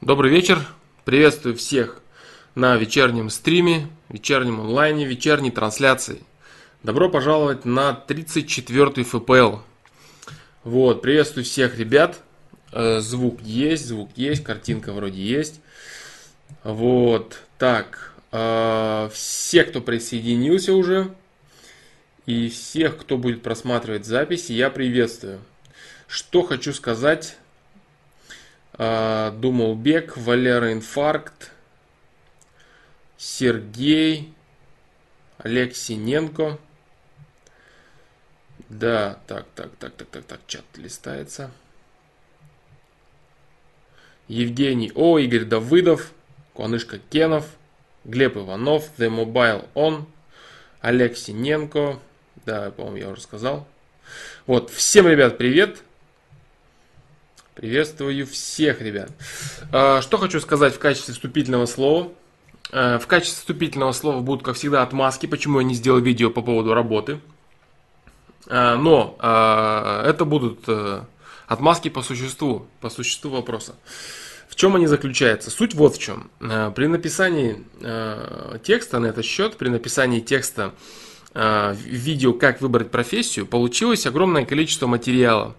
Добрый вечер. Приветствую всех на вечернем стриме, вечернем онлайне, вечерней трансляции. Добро пожаловать на 34-й ФПЛ. Вот, приветствую всех ребят. Э, звук есть, звук есть, картинка вроде есть. Вот, так, э, все, кто присоединился уже, и всех, кто будет просматривать записи, я приветствую. Что хочу сказать Думал Бег, Валера Инфаркт, Сергей, Олег Синенко. Да, так, так, так, так, так, так, чат листается. Евгений О, Игорь Давыдов, Куанышка Кенов, Глеб Иванов, The Mobile On, Олег Синенко. Да, по-моему, я уже сказал. Вот, всем, ребят, привет. Приветствую всех, ребят. А, что хочу сказать в качестве вступительного слова. А, в качестве вступительного слова будут, как всегда, отмазки, почему я не сделал видео по поводу работы. А, но это будут э, отмазки по существу, по существу вопроса. В чем они заключаются? Суть вот в чем. При написании текста на этот счет, при написании текста видео «Как выбрать профессию» получилось огромное количество материала.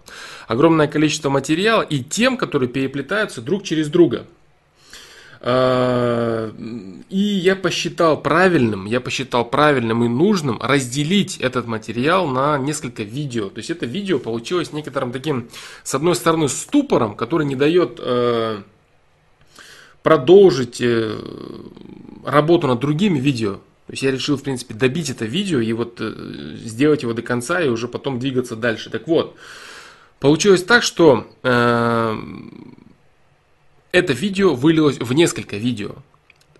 Огромное количество материала и тем, которые переплетаются друг через друга. Э, и я посчитал правильным, я посчитал правильным и нужным разделить этот материал на несколько видео. То есть это видео получилось некоторым таким, с одной стороны, ступором, который не дает э, продолжить работу над другими видео. То есть я решил, в принципе, добить это видео и вот э, сделать его до конца и уже потом двигаться дальше. Так вот, получилось так, что э, это видео вылилось в несколько видео.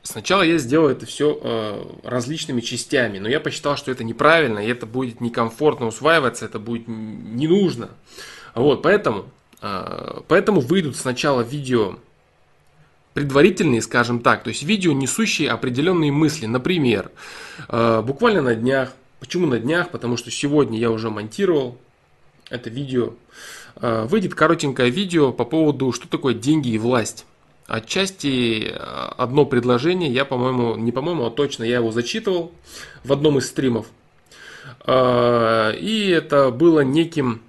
Сначала я сделал это все э, различными частями, но я посчитал, что это неправильно, и это будет некомфортно усваиваться, это будет не нужно. Вот, поэтому, э, поэтому выйдут сначала видео предварительные, скажем так, то есть видео, несущие определенные мысли. Например, э, буквально на днях, почему на днях, потому что сегодня я уже монтировал это видео, э, выйдет коротенькое видео по поводу, что такое деньги и власть. Отчасти э, одно предложение, я, по-моему, не по-моему, а точно я его зачитывал в одном из стримов. И это было неким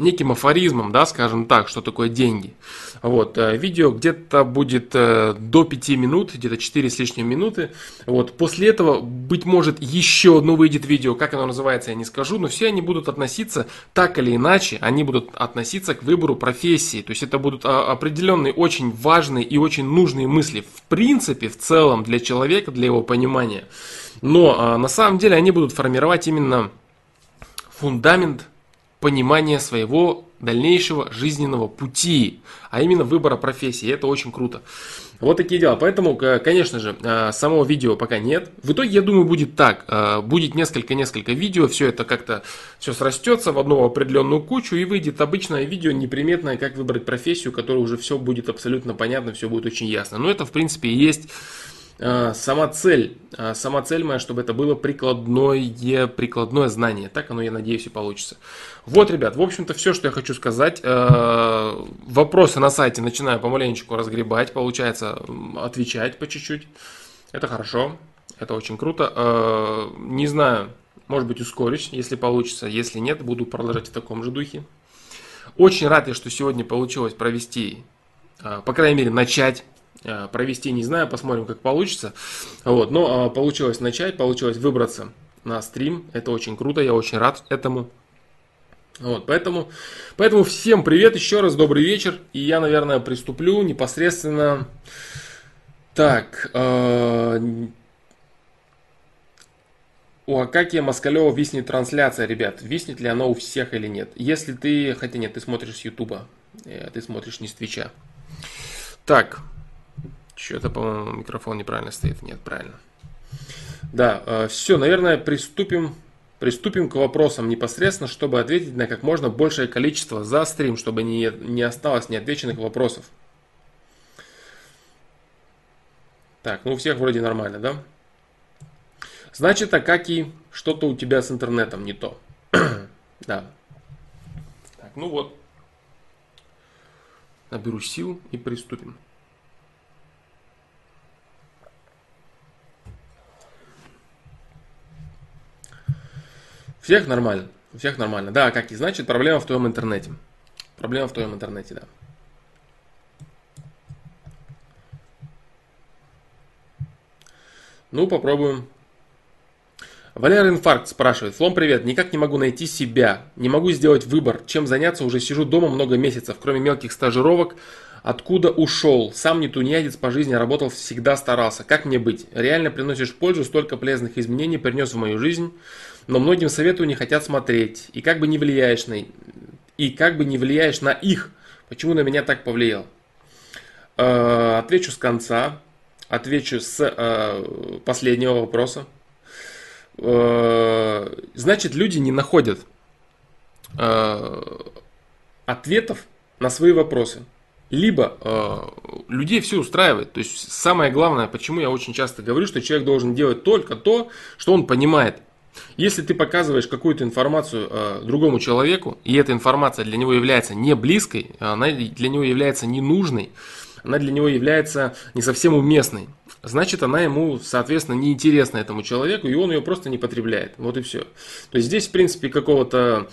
неким афоризмом, да, скажем так, что такое деньги. Вот, э, видео где-то будет э, до 5 минут, где-то 4 с лишним минуты. Вот, после этого, быть может, еще одно выйдет видео, как оно называется, я не скажу, но все они будут относиться так или иначе, они будут относиться к выбору профессии. То есть это будут а, определенные очень важные и очень нужные мысли, в принципе, в целом, для человека, для его понимания. Но а, на самом деле они будут формировать именно фундамент понимания своего дальнейшего жизненного пути, а именно выбора профессии. Это очень круто. Вот такие дела. Поэтому, конечно же, э, самого видео пока нет. В итоге, я думаю, будет так. Э, будет несколько-несколько видео, все это как-то все срастется в одну определенную кучу и выйдет обычное видео неприметное, как выбрать профессию, которое уже все будет абсолютно понятно, все будет очень ясно. Но это, в принципе, и есть сама цель, сама цель моя, чтобы это было прикладное, прикладное знание. Так оно, я надеюсь, и получится. Вот, ребят, в общем-то, все, что я хочу сказать. А, вопросы на сайте начинаю помаленечку разгребать, получается отвечать по чуть-чуть. Это хорошо, это очень круто. Не знаю, может быть, ускорюсь, если получится. Если нет, буду продолжать в таком же духе. Очень рад я, что сегодня получилось провести, по крайней мере, начать Э, провести не знаю, посмотрим, как получится. Вот, но получилось начать, получилось выбраться на стрим. Это очень круто, я очень рад этому. Вот, поэтому, поэтому всем привет, еще раз добрый вечер. И я, наверное, приступлю непосредственно. Так, э, у Акакия Москалева виснет трансляция, ребят. Виснет ли она у всех или нет? Если ты, хотя нет, ты смотришь с Ютуба, э, ты смотришь не с Твича. Так, что-то, по-моему, микрофон неправильно стоит. Нет, правильно. Да, э, все, наверное, приступим, приступим к вопросам непосредственно, чтобы ответить на как можно большее количество за стрим, чтобы не, не осталось неотвеченных вопросов. Так, ну у всех вроде нормально, да? Значит, а как что-то у тебя с интернетом не то. да. Так, ну вот. Наберу сил и приступим. Всех нормально. У всех нормально. Да, как и значит, проблема в твоем интернете. Проблема в твоем интернете, да. Ну, попробуем. Валер Инфаркт спрашивает. Флом, привет. Никак не могу найти себя. Не могу сделать выбор. Чем заняться? Уже сижу дома много месяцев. Кроме мелких стажировок. Откуда ушел? Сам не тунеядец по жизни, работал, всегда старался. Как мне быть? Реально приносишь пользу, столько полезных изменений принес в мою жизнь. Но многим советую не хотят смотреть. И как бы не влияешь на... И как бы не влияешь на их. Почему на меня так повлиял? Э, отвечу с конца. Отвечу с э, последнего вопроса. Э, значит, люди не находят э, ответов на свои вопросы. Либо э, людей все устраивает. То есть самое главное, почему я очень часто говорю, что человек должен делать только то, что он понимает. Если ты показываешь какую-то информацию э, другому человеку, и эта информация для него является не близкой, она для него является ненужной, она для него является не совсем уместной, значит она ему, соответственно, неинтересна этому человеку, и он ее просто не потребляет. Вот и все. То есть здесь, в принципе, какого-то э,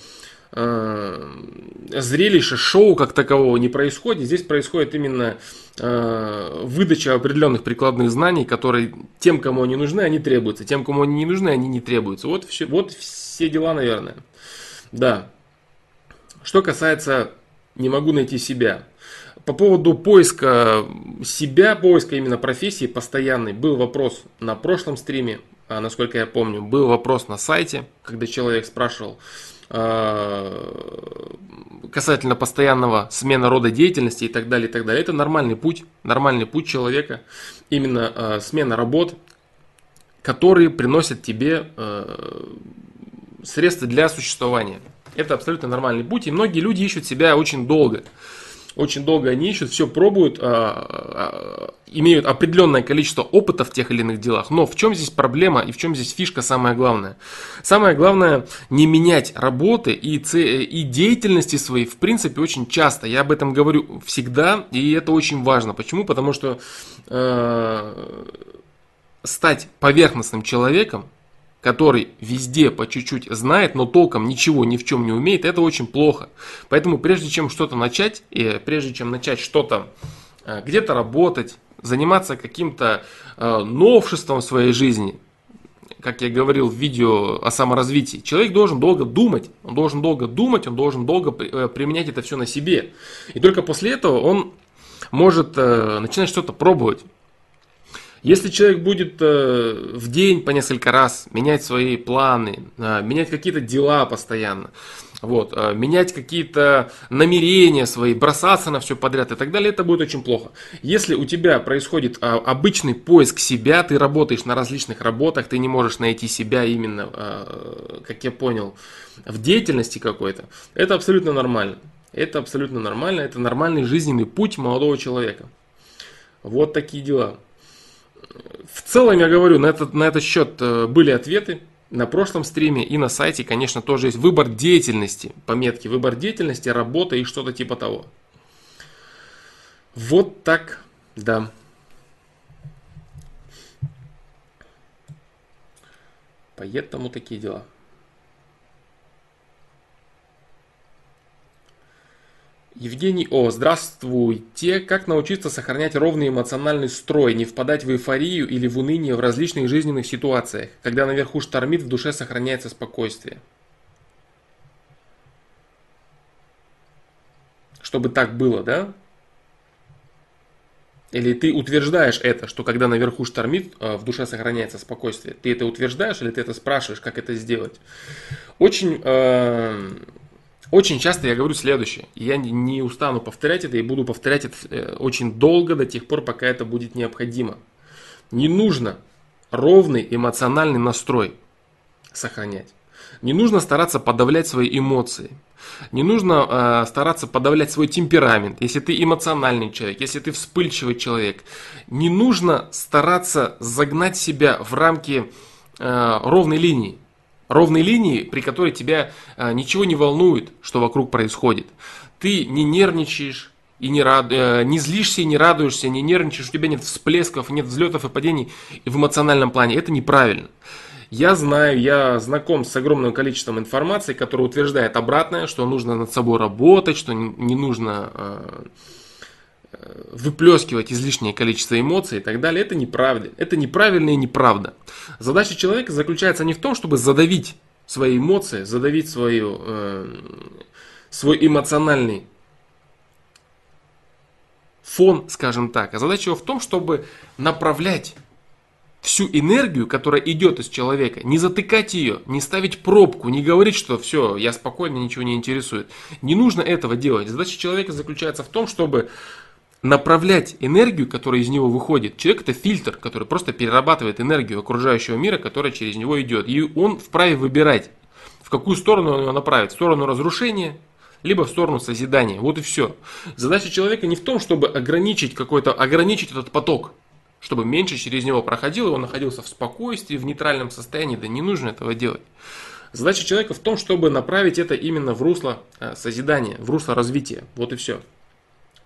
зрелища, шоу как такового не происходит. Здесь происходит именно э, выдача определенных прикладных знаний, которые тем, кому они нужны, они требуются. Тем, кому они не нужны, они не требуются. Вот все, вот все дела, наверное. Да. Что касается «не могу найти себя». По поводу поиска себя, поиска именно профессии постоянный, был вопрос на прошлом стриме, а, насколько я помню, был вопрос на сайте, когда человек спрашивал, касательно постоянного смена рода деятельности и так далее, и так далее. Это нормальный путь, нормальный путь человека, именно э, смена работ, которые приносят тебе э, средства для существования. Это абсолютно нормальный путь, и многие люди ищут себя очень долго очень долго они ищут, все пробуют, а, а, имеют определенное количество опыта в тех или иных делах. Но в чем здесь проблема и в чем здесь фишка самое главное? Самое главное не менять работы и, и деятельности своей в принципе очень часто. Я об этом говорю всегда, и это очень важно. Почему? Потому что э, стать поверхностным человеком который везде по чуть-чуть знает, но толком ничего ни в чем не умеет, это очень плохо. Поэтому прежде чем что-то начать, и прежде чем начать что-то э, где-то работать, заниматься каким-то э, новшеством в своей жизни, как я говорил в видео о саморазвитии, человек должен долго думать, он должен долго думать, он должен долго э, применять это все на себе. И только после этого он может начинать что-то пробовать. Если человек будет э, в день по несколько раз менять свои планы, э, менять какие-то дела постоянно, вот, э, менять какие-то намерения свои, бросаться на все подряд и так далее, это будет очень плохо. Если у тебя происходит обычный поиск себя, ты работаешь на различных работах, ты не можешь найти себя именно, как я понял, в деятельности какой-то, это абсолютно нормально. Это абсолютно нормально, это нормальный жизненный путь молодого человека. Вот такие дела. В целом, я говорю, на этот, на этот счет э, были ответы на прошлом стриме и на сайте, конечно, тоже есть выбор деятельности, пометки, выбор деятельности, работа и что-то типа того. Вот так, да. Поэтому такие дела. Евгений О, здравствуйте. Как научиться сохранять ровный эмоциональный строй, не впадать в эйфорию или в уныние в различных жизненных ситуациях, когда наверху штормит, в душе сохраняется спокойствие? Чтобы так было, да? Или ты утверждаешь это, что когда наверху штормит, э, в душе сохраняется спокойствие? Ты это утверждаешь или ты это спрашиваешь, как это сделать? Очень э, очень часто я говорю следующее. Я не устану повторять это и буду повторять это э, очень долго, до тех пор, пока это будет необходимо. Не нужно ровный эмоциональный настрой сохранять. Не нужно стараться подавлять свои эмоции. Не нужно э, стараться подавлять свой темперамент. Если ты эмоциональный человек, если ты вспыльчивый человек, не нужно стараться загнать себя в рамки э, ровной линии ровной линии, при которой тебя а, ничего не волнует, что вокруг происходит. Ты не нервничаешь, и не, рад, э, не злишься, и не радуешься, не нервничаешь, у тебя нет всплесков, нет взлетов и падений в эмоциональном плане. Это неправильно. Я знаю, я знаком с огромным количеством информации, которая утверждает обратное, что нужно над собой работать, что не нужно э, выплескивать излишнее количество эмоций и так далее. Это неправда. Это неправильно и неправда. Задача человека заключается не в том, чтобы задавить свои эмоции, задавить свою, э, свой эмоциональный фон, скажем так. А задача его в том, чтобы направлять всю энергию, которая идет из человека, не затыкать ее, не ставить пробку, не говорить, что все, я спокойно, ничего не интересует. Не нужно этого делать. Задача человека заключается в том, чтобы направлять энергию, которая из него выходит. Человек это фильтр, который просто перерабатывает энергию окружающего мира, которая через него идет. И он вправе выбирать, в какую сторону он ее направит. В сторону разрушения, либо в сторону созидания. Вот и все. Задача человека не в том, чтобы ограничить какой-то, ограничить этот поток чтобы меньше через него проходил, и он находился в спокойствии, в нейтральном состоянии, да не нужно этого делать. Задача человека в том, чтобы направить это именно в русло э, созидания, в русло развития. Вот и все.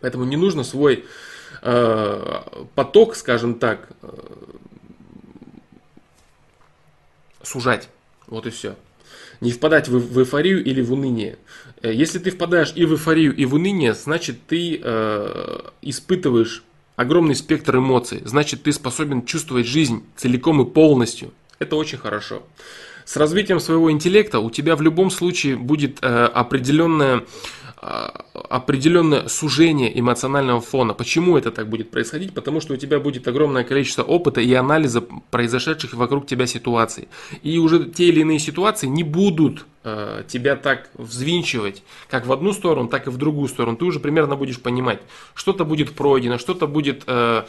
Поэтому не нужно свой э, поток, скажем так, э, сужать. Вот и все. Не впадать в, в эйфорию или в уныние. Э, если ты впадаешь и в эйфорию, и в уныние, значит ты э, испытываешь огромный спектр эмоций, значит ты способен чувствовать жизнь целиком и полностью. Это очень хорошо. С развитием своего интеллекта у тебя в любом случае будет э, определенная определенное сужение эмоционального фона. Почему это так будет происходить? Потому что у тебя будет огромное количество опыта и анализа произошедших вокруг тебя ситуаций. И уже те или иные ситуации не будут э, тебя так взвинчивать, как в одну сторону, так и в другую сторону. Ты уже примерно будешь понимать, что-то будет пройдено, что-то будет э,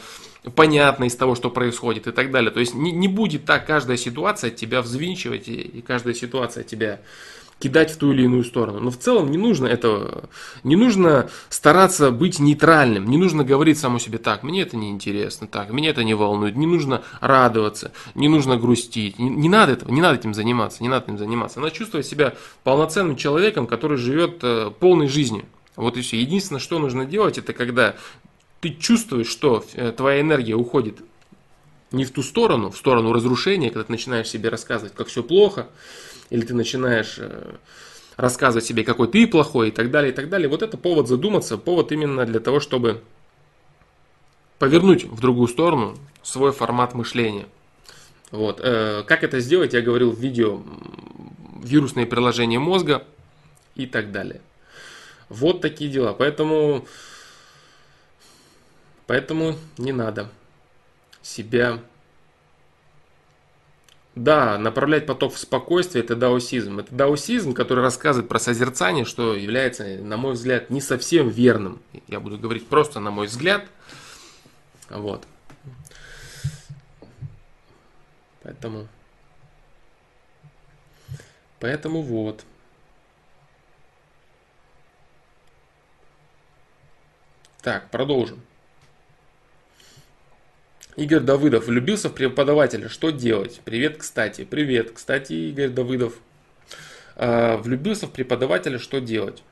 понятно из того, что происходит и так далее. То есть не, не будет так каждая ситуация тебя взвинчивать и, и каждая ситуация тебя кидать в ту или иную сторону. Но в целом не нужно этого, не нужно стараться быть нейтральным, не нужно говорить самому себе так, мне это не интересно, так, меня это не волнует, не нужно радоваться, не нужно грустить, не, не надо этого, не надо этим заниматься, не надо этим заниматься. Надо чувствовать себя полноценным человеком, который живет э, полной жизнью. Вот и все. Единственное, что нужно делать, это когда ты чувствуешь, что э, твоя энергия уходит не в ту сторону, в сторону разрушения, когда ты начинаешь себе рассказывать, как все плохо, или ты начинаешь э, рассказывать себе, какой ты плохой и так далее, и так далее. Вот это повод задуматься, повод именно для того, чтобы повернуть в другую сторону свой формат мышления. Вот. Э, как это сделать, я говорил в видео вирусные приложения мозга и так далее. Вот такие дела. Поэтому, поэтому не надо себя да, направлять поток в спокойствие – это даосизм. Это даосизм, который рассказывает про созерцание, что является, на мой взгляд, не совсем верным. Я буду говорить просто на мой взгляд. Вот. Поэтому, поэтому вот. Так, продолжим. Игорь Давыдов влюбился в преподавателя. Что делать? Привет, кстати. Привет, кстати, Игорь Давыдов. А, влюбился в преподавателя. Что делать?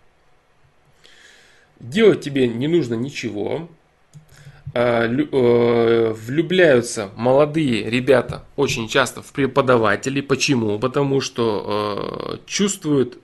Делать тебе не нужно ничего. А, э, влюбляются молодые ребята очень часто в преподавателей. Почему? Потому что э, чувствуют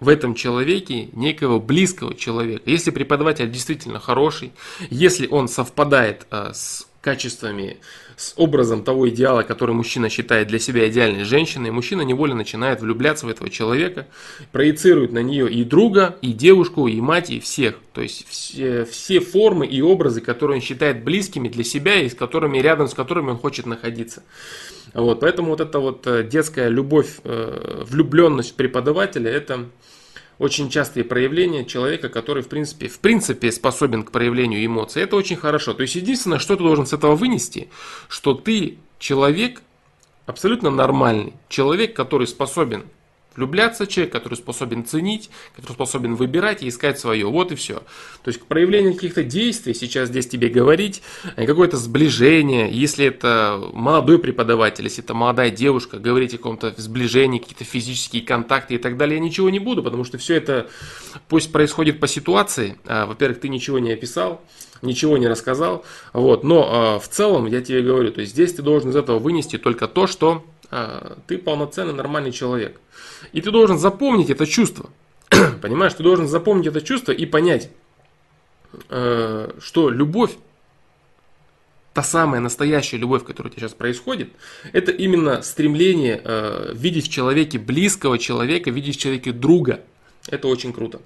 в этом человеке некого близкого человека. Если преподаватель действительно хороший, если он совпадает э, с качествами, с образом того идеала, который мужчина считает для себя идеальной женщиной, мужчина невольно начинает влюбляться в этого человека, проецирует на нее и друга, и девушку, и мать, и всех. То есть все, все формы и образы, которые он считает близкими для себя и с которыми, рядом с которыми он хочет находиться. Вот, поэтому вот эта вот э, детская любовь, э, влюбленность преподавателя, это очень частые проявления человека, который в принципе, в принципе способен к проявлению эмоций. Это очень хорошо. То есть единственное, что ты должен с этого вынести, что ты человек абсолютно нормальный, человек, который способен влюбляться человек, который способен ценить, который способен выбирать и искать свое. Вот и все. То есть к проявлению каких-то действий сейчас здесь тебе говорить, э, какое-то сближение, если это молодой преподаватель, если это молодая девушка, говорить о каком-то сближении, какие-то физические контакты и так далее, я ничего не буду, потому что все это пусть происходит по ситуации. А, во-первых, ты ничего не описал, ничего не рассказал, вот, но а, в целом я тебе говорю, то есть здесь ты должен из этого вынести только то, что а, ты полноценный нормальный человек. И ты должен запомнить это чувство. Понимаешь, ты должен запомнить это чувство и понять, э, что любовь, та самая настоящая любовь, которая у тебя сейчас происходит, это именно стремление э, видеть в человеке близкого человека, видеть в человеке друга. Это очень круто.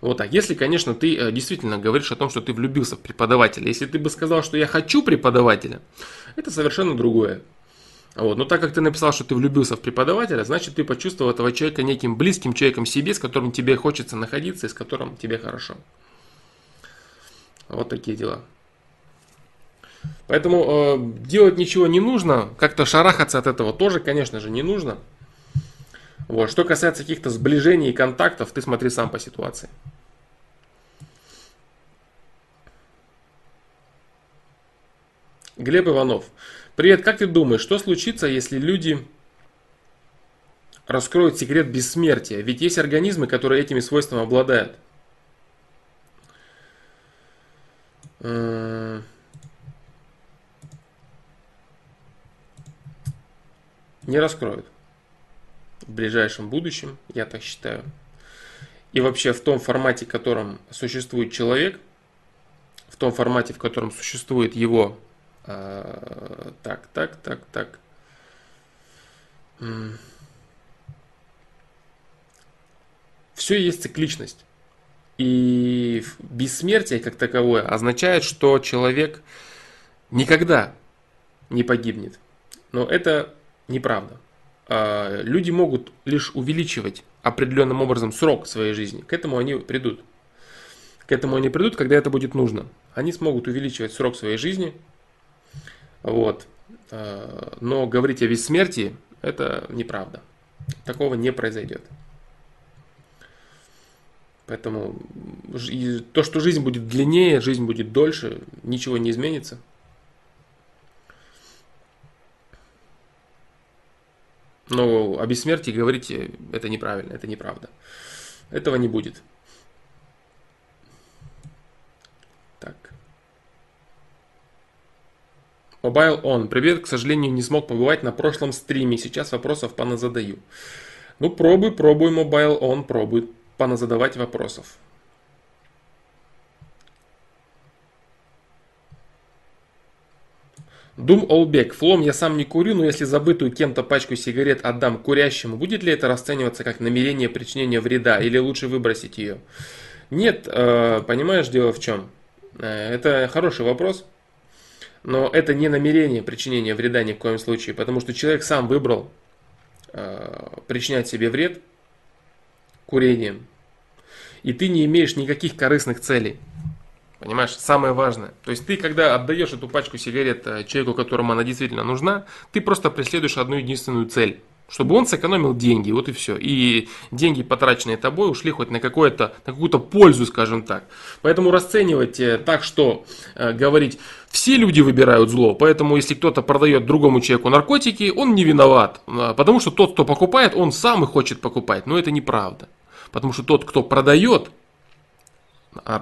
Вот так. Если, конечно, ты э, действительно говоришь о том, что ты влюбился в преподавателя. Если ты бы сказал, что я хочу преподавателя, это совершенно другое. Вот. Но так как ты написал, что ты влюбился в преподавателя, значит ты почувствовал этого человека неким близким человеком себе, с которым тебе хочется находиться и с которым тебе хорошо. Вот такие дела. Поэтому э, делать ничего не нужно, как-то шарахаться от этого тоже, конечно же, не нужно. Вот. Что касается каких-то сближений и контактов, ты смотри сам по ситуации. Глеб Иванов. Привет, как ты думаешь, что случится, если люди раскроют секрет бессмертия? Ведь есть организмы, которые этими свойствами обладают. Не раскроют. В ближайшем будущем, я так считаю. И вообще в том формате, в котором существует человек, в том формате, в котором существует его а, так, так, так, так. Все есть цикличность. И бессмертие как таковое означает, что человек никогда не погибнет. Но это неправда. А, люди могут лишь увеличивать определенным образом срок своей жизни. К этому они придут. К этому они придут, когда это будет нужно. Они смогут увеличивать срок своей жизни, вот. Э, но говорить о бессмертии – это неправда. Такого не произойдет. Поэтому то, что жизнь будет длиннее, жизнь будет дольше, ничего не изменится. Но о бессмертии говорить это неправильно, это неправда. Этого не будет. Mobile On. Привет, к сожалению, не смог побывать на прошлом стриме. Сейчас вопросов поназадаю. Ну, пробуй, пробуй, Mobile On, пробуй поназадавать вопросов. Дум Олбек. Флом я сам не курю, но если забытую кем-то пачку сигарет отдам курящему, будет ли это расцениваться как намерение причинения вреда или лучше выбросить ее? Нет, э, понимаешь, дело в чем? Э, это хороший вопрос. Но это не намерение причинения вреда ни в коем случае, потому что человек сам выбрал э, причинять себе вред курением. И ты не имеешь никаких корыстных целей. Понимаешь, самое важное. То есть ты, когда отдаешь эту пачку сигарет э, человеку, которому она действительно нужна, ты просто преследуешь одну единственную цель чтобы он сэкономил деньги, вот и все. И деньги, потраченные тобой, ушли хоть на, какое-то, на какую-то пользу, скажем так. Поэтому расценивать э, так, что э, говорить, все люди выбирают зло, поэтому если кто-то продает другому человеку наркотики, он не виноват. Э, потому что тот, кто покупает, он сам и хочет покупать. Но это неправда. Потому что тот, кто продает,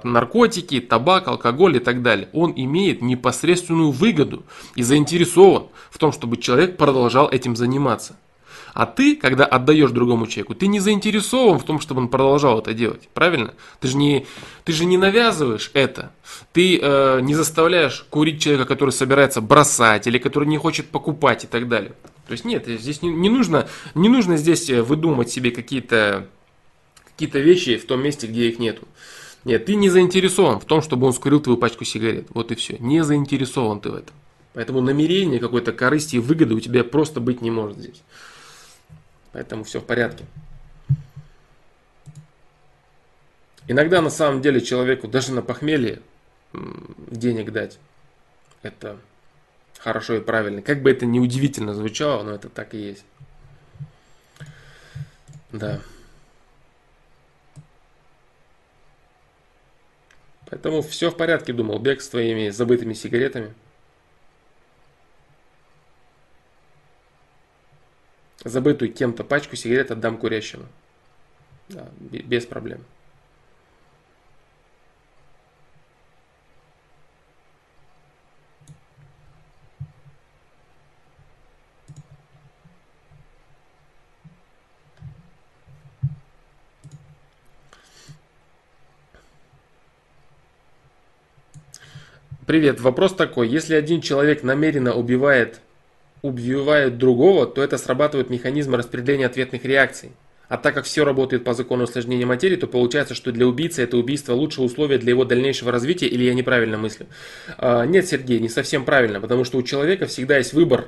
наркотики, табак, алкоголь и так далее, он имеет непосредственную выгоду и заинтересован в том, чтобы человек продолжал этим заниматься. А ты, когда отдаешь другому человеку, ты не заинтересован в том, чтобы он продолжал это делать. Правильно? Ты же не, ты же не навязываешь это. Ты э, не заставляешь курить человека, который собирается бросать или который не хочет покупать и так далее. То есть нет, здесь не, не, нужно, не нужно здесь э, выдумывать себе какие-то какие вещи в том месте, где их нету. Нет, ты не заинтересован в том, чтобы он скурил твою пачку сигарет. Вот и все. Не заинтересован ты в этом. Поэтому намерение какой-то корысти и выгоды у тебя просто быть не может здесь. Поэтому все в порядке. Иногда на самом деле человеку даже на похмелье денег дать. Это хорошо и правильно. Как бы это ни удивительно звучало, но это так и есть. Да. Поэтому все в порядке, думал, бег с твоими забытыми сигаретами. забытую кем-то пачку сигарет отдам курящему. Да, без проблем. Привет, вопрос такой. Если один человек намеренно убивает убивает другого, то это срабатывает механизм распределения ответных реакций. А так как все работает по закону усложнения материи, то получается, что для убийцы это убийство лучшее условие для его дальнейшего развития, или я неправильно мыслю? А, нет, Сергей, не совсем правильно, потому что у человека всегда есть выбор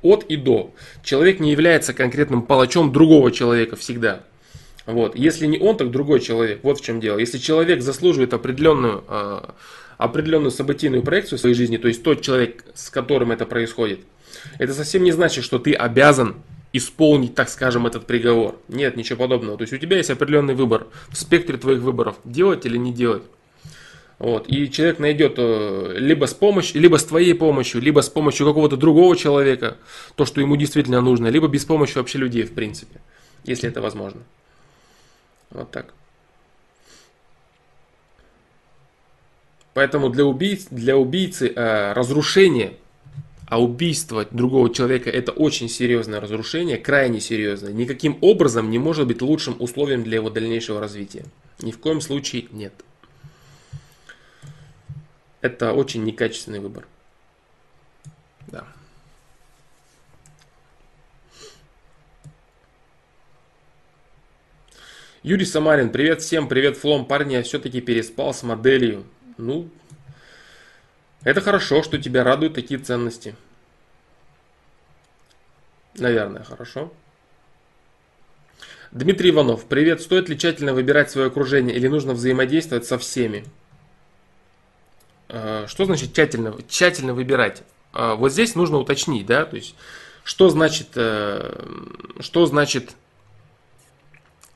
от и до. Человек не является конкретным палачом другого человека всегда. Вот. Если не он, так другой человек. Вот в чем дело. Если человек заслуживает определенную, э, определенную событийную проекцию в своей жизни, то есть тот человек, с которым это происходит, это совсем не значит, что ты обязан исполнить, так скажем, этот приговор. Нет, ничего подобного. То есть у тебя есть определенный выбор в спектре твоих выборов, делать или не делать. Вот. И человек найдет э, либо с помощью, либо с твоей помощью, либо с помощью какого-то другого человека, то, что ему действительно нужно, либо без помощи вообще людей, в принципе, если это возможно. Вот так. Поэтому для, убийц, для убийцы э, разрушение, а убийство другого человека это очень серьезное разрушение, крайне серьезное, никаким образом не может быть лучшим условием для его дальнейшего развития. Ни в коем случае нет. Это очень некачественный выбор. Да. Юрий Самарин, привет всем, привет Флом, парни, я все-таки переспал с моделью. Ну, это хорошо, что тебя радуют такие ценности. Наверное, хорошо. Дмитрий Иванов, привет, стоит ли тщательно выбирать свое окружение или нужно взаимодействовать со всеми? А, что значит тщательно, тщательно выбирать? А, вот здесь нужно уточнить, да, то есть, что значит, э, что значит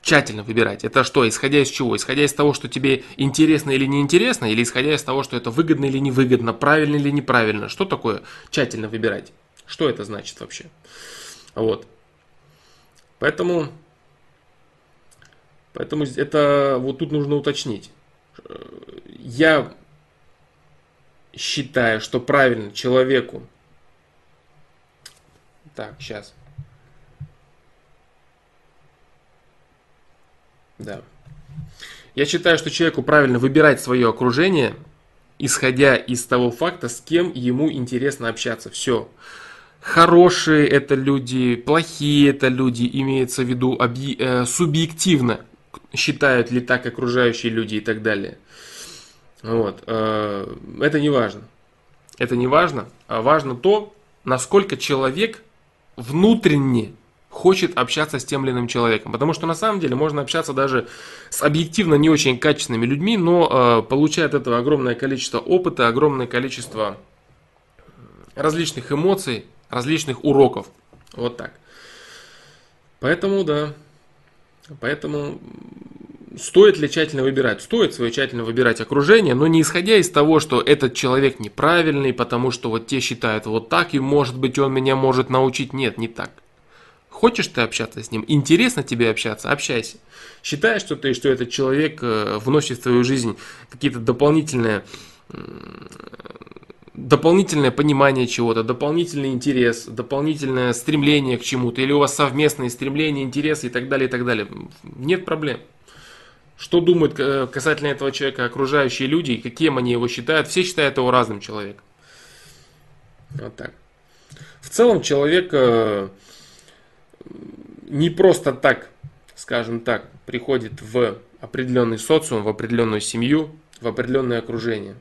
тщательно выбирать. Это что, исходя из чего? Исходя из того, что тебе интересно или неинтересно, или исходя из того, что это выгодно или невыгодно, правильно или неправильно? Что такое тщательно выбирать? Что это значит вообще? Вот. Поэтому, поэтому это вот тут нужно уточнить. Я считаю, что правильно человеку. Так, сейчас. Да. Я считаю, что человеку правильно выбирать свое окружение, исходя из того факта, с кем ему интересно общаться. Все. Хорошие это люди, плохие это люди, имеется в виду объ... э, субъективно, считают ли так окружающие люди и так далее. Вот. Э, это не важно. Это не важно. А важно то, насколько человек внутренне хочет общаться с тем или иным человеком. Потому что на самом деле можно общаться даже с объективно не очень качественными людьми, но э, получая от этого огромное количество опыта, огромное количество различных эмоций, различных уроков. Вот так. Поэтому, да. Поэтому стоит ли тщательно выбирать? Стоит свое тщательно выбирать окружение, но не исходя из того, что этот человек неправильный, потому что вот те считают вот так, и может быть он меня может научить. Нет, не так. Хочешь ты общаться с ним? Интересно тебе общаться? Общайся. Считаешь, что ты, что этот человек э, вносит в твою жизнь какие-то дополнительные дополнительное понимание чего-то, дополнительный интерес, дополнительное стремление к чему-то, или у вас совместные стремления, интересы и так далее, и так далее. Нет проблем. Что думают э, касательно этого человека окружающие люди, и каким они его считают? Все считают его разным человеком. Вот так. В целом человек э, не просто так, скажем так, приходит в определенный социум, в определенную семью, в определенное окружение.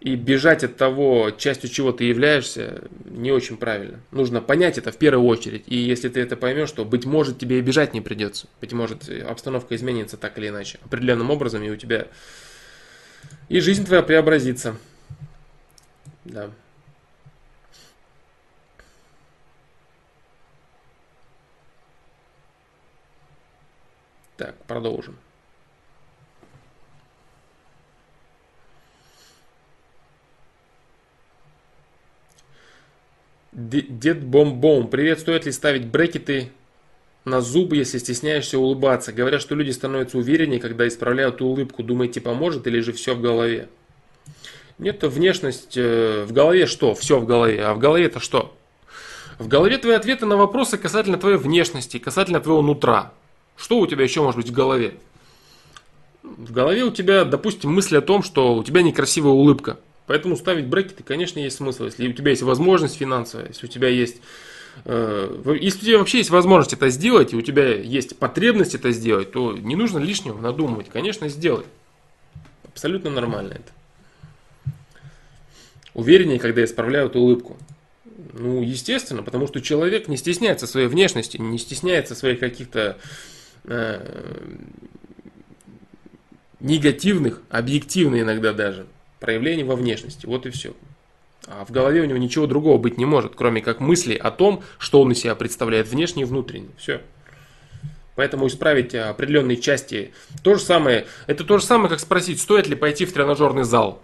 И бежать от того, частью чего ты являешься, не очень правильно. Нужно понять это в первую очередь. И если ты это поймешь, то, быть может, тебе и бежать не придется. Быть может, обстановка изменится так или иначе. Определенным образом, и у тебя... И жизнь твоя преобразится. Да. Так, продолжим. Дед Бомбом. Привет, стоит ли ставить брекеты на зубы, если стесняешься улыбаться? Говорят, что люди становятся увереннее, когда исправляют улыбку. Думаете, поможет или же все в голове? Нет, внешность э, в голове что? Все в голове. А в голове это что? В голове твои ответы на вопросы касательно твоей внешности, касательно твоего нутра. Что у тебя еще может быть в голове? В голове у тебя, допустим, мысль о том, что у тебя некрасивая улыбка. Поэтому ставить брекеты, конечно, есть смысл. Если у тебя есть возможность финансовая, если у тебя есть э, если у тебя вообще есть возможность это сделать, и у тебя есть потребность это сделать, то не нужно лишнего надумывать. Конечно, сделай. Абсолютно нормально это. Увереннее, когда исправляют улыбку. Ну, естественно, потому что человек не стесняется своей внешности, не стесняется своих каких-то э, негативных, объективных иногда даже проявлений во внешности. Вот и все. А в голове у него ничего другого быть не может, кроме как мысли о том, что он из себя представляет внешне и внутренне. Все. Поэтому исправить определенные части, то же самое, это то же самое, как спросить, стоит ли пойти в тренажерный зал,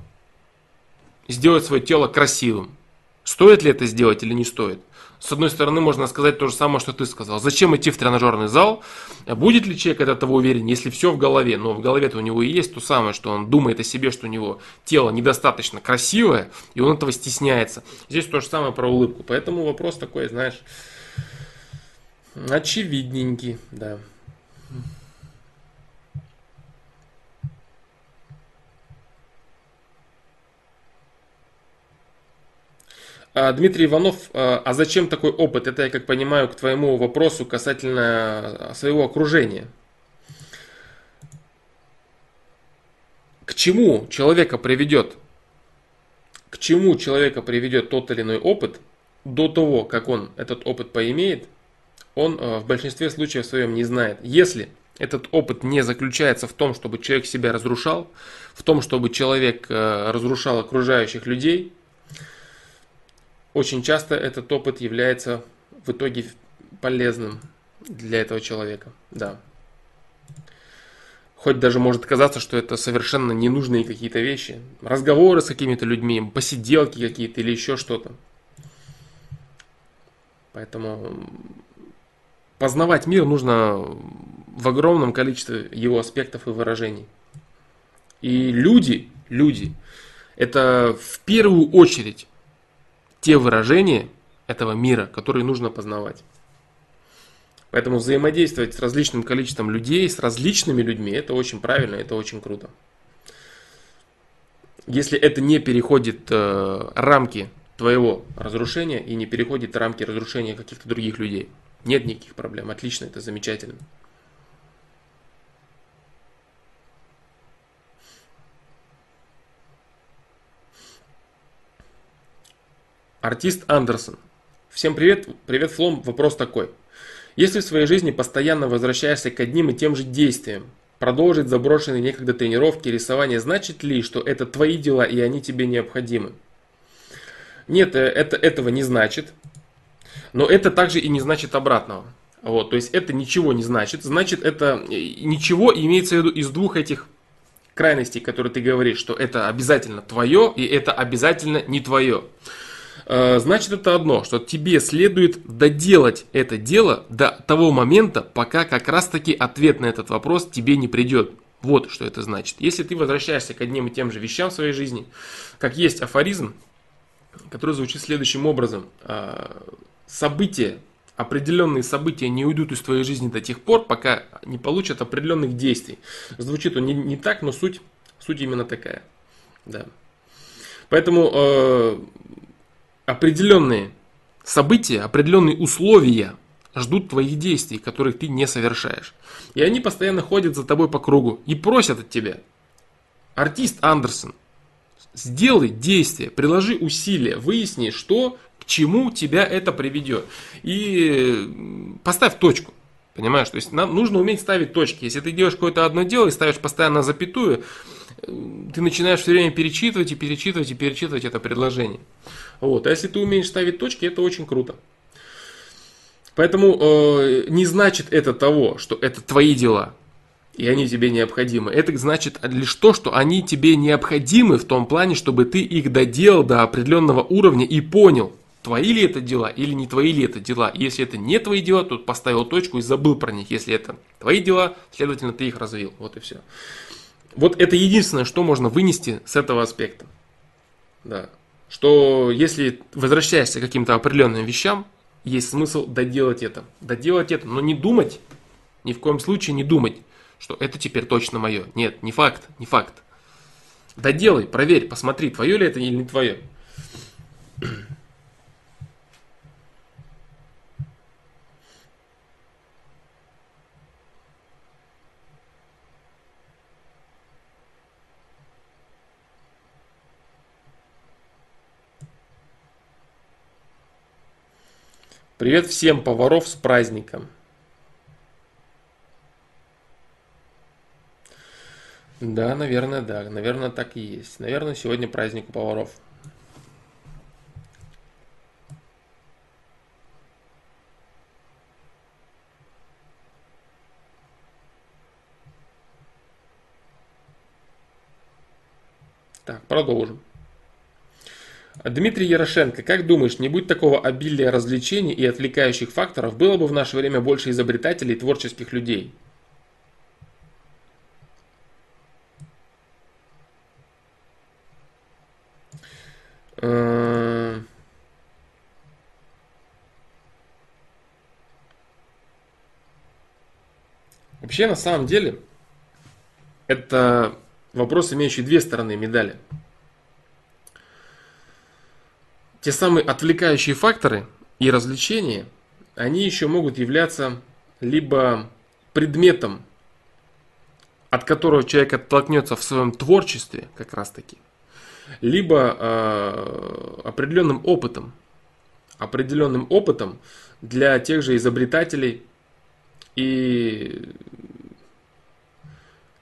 сделать свое тело красивым. Стоит ли это сделать или не стоит? С одной стороны, можно сказать то же самое, что ты сказал. Зачем идти в тренажерный зал? Будет ли человек от этого уверен, если все в голове? Но в голове-то у него и есть то самое, что он думает о себе, что у него тело недостаточно красивое, и он этого стесняется. Здесь то же самое про улыбку. Поэтому вопрос такой, знаешь, очевидненький, да. Дмитрий Иванов, а, а зачем такой опыт? Это, я как понимаю, к твоему вопросу касательно а, своего окружения. К чему человека приведет? К чему человека приведет тот или иной опыт до того, как он этот опыт поимеет, он в большинстве случаев своем не знает. Если этот опыт не заключается в том, чтобы человек себя разрушал, в том, чтобы человек разрушал окружающих людей – очень часто этот опыт является в итоге полезным для этого человека. Да. Хоть даже может казаться, что это совершенно ненужные какие-то вещи. Разговоры с какими-то людьми, посиделки какие-то или еще что-то. Поэтому познавать мир нужно в огромном количестве его аспектов и выражений. И люди, люди, это в первую очередь те выражения этого мира, которые нужно познавать. Поэтому взаимодействовать с различным количеством людей, с различными людьми, это очень правильно, это очень круто. Если это не переходит э, рамки твоего разрушения и не переходит рамки разрушения каких-то других людей, нет никаких проблем. Отлично, это замечательно. Артист Андерсон. Всем привет, привет, Флом. Вопрос такой. Если в своей жизни постоянно возвращаешься к одним и тем же действиям, продолжить заброшенные некогда тренировки, рисование, значит ли, что это твои дела и они тебе необходимы? Нет, э, это, этого не значит. Но это также и не значит обратного. Вот, то есть это ничего не значит. Значит, это э, ничего имеется в виду из двух этих крайностей, которые ты говоришь, что это обязательно твое и это обязательно не твое. Э, значит это одно, что тебе следует доделать это дело до того момента, пока как раз таки ответ на этот вопрос тебе не придет. Вот что это значит. Если ты возвращаешься к одним и тем же вещам в своей жизни, как есть афоризм, который звучит следующим образом. Э, события, определенные события не уйдут из твоей жизни до тех пор, пока не получат определенных действий. Звучит он не, не так, но суть, суть именно такая. Да. Поэтому э, определенные события, определенные условия ждут твоих действий, которых ты не совершаешь. И они постоянно ходят за тобой по кругу и просят от тебя. Артист Андерсон, сделай действие, приложи усилия, выясни, что, к чему тебя это приведет. И поставь точку. Понимаешь, то есть нам нужно уметь ставить точки. Если ты делаешь какое-то одно дело и ставишь постоянно запятую, ты начинаешь все время перечитывать и перечитывать и перечитывать это предложение. Вот. А если ты умеешь ставить точки, это очень круто. Поэтому э, не значит это того, что это твои дела, и они тебе необходимы. Это значит лишь то, что они тебе необходимы в том плане, чтобы ты их доделал до определенного уровня и понял, твои ли это дела или не твои ли это дела. Если это не твои дела, то поставил точку и забыл про них. Если это твои дела, следовательно, ты их развил. Вот и все. Вот это единственное, что можно вынести с этого аспекта. Да. Что если возвращаешься к каким-то определенным вещам, есть смысл доделать это. Доделать это, но не думать, ни в коем случае не думать, что это теперь точно мое. Нет, не факт, не факт. Доделай, проверь, посмотри, твое ли это или не твое. Привет всем поваров с праздником. Да, наверное, да. Наверное, так и есть. Наверное, сегодня праздник у поваров. Так, продолжим. Дмитрий Ярошенко, как думаешь, не будь такого обилия развлечений и отвлекающих факторов, было бы в наше время больше изобретателей и творческих людей? Э, вообще, на самом деле, это вопрос, имеющий две стороны медали те самые отвлекающие факторы и развлечения, они еще могут являться либо предметом, от которого человек оттолкнется в своем творчестве, как раз таки, либо э, определенным опытом, определенным опытом для тех же изобретателей и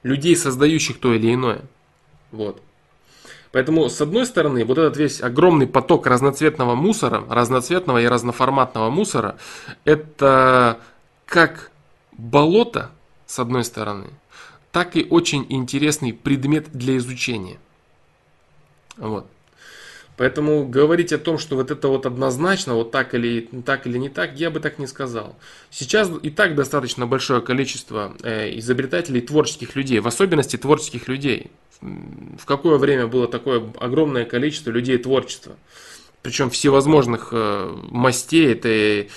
людей, создающих то или иное. Вот. Поэтому, с одной стороны, вот этот весь огромный поток разноцветного мусора, разноцветного и разноформатного мусора, это как болото, с одной стороны, так и очень интересный предмет для изучения. Вот. Поэтому говорить о том, что вот это вот однозначно, вот так или, так или не так, я бы так не сказал. Сейчас и так достаточно большое количество э, изобретателей, творческих людей, в особенности творческих людей в какое время было такое огромное количество людей творчества. Причем всевозможных э, мастей. Это,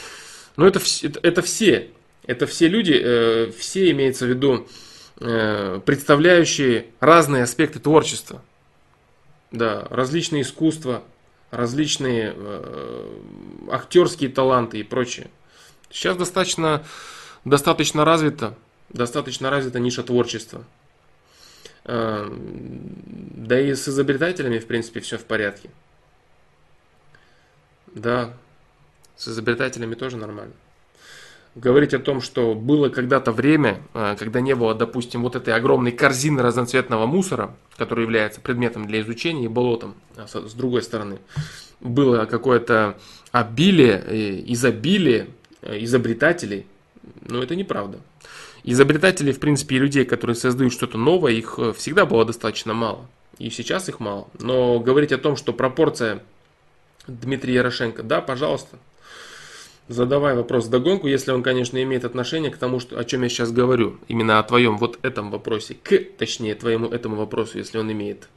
ну, это, это, это все. Это все люди, э, все имеется в виду, э, представляющие разные аспекты творчества. Да, различные искусства, различные э, актерские таланты и прочее. Сейчас достаточно, достаточно развита, достаточно развита ниша творчества. Да и с изобретателями, в принципе, все в порядке. Да, с изобретателями тоже нормально. Говорить о том, что было когда-то время, а, когда не было, допустим, вот этой огромной корзины разноцветного мусора, который является предметом для изучения и болотом, а с другой стороны, было какое-то обилие, э, изобилие э, изобретателей, но это неправда. Изобретателей, в принципе, и людей, которые создают что-то новое, их э, всегда было достаточно мало. И сейчас их мало. Но говорить о том, что пропорция Дмитрия Ярошенко, да, пожалуйста, задавай вопрос догонку, если он, конечно, имеет отношение к тому, что, о чем я сейчас говорю. Именно о твоем вот этом вопросе. К, точнее, твоему этому вопросу, если он имеет.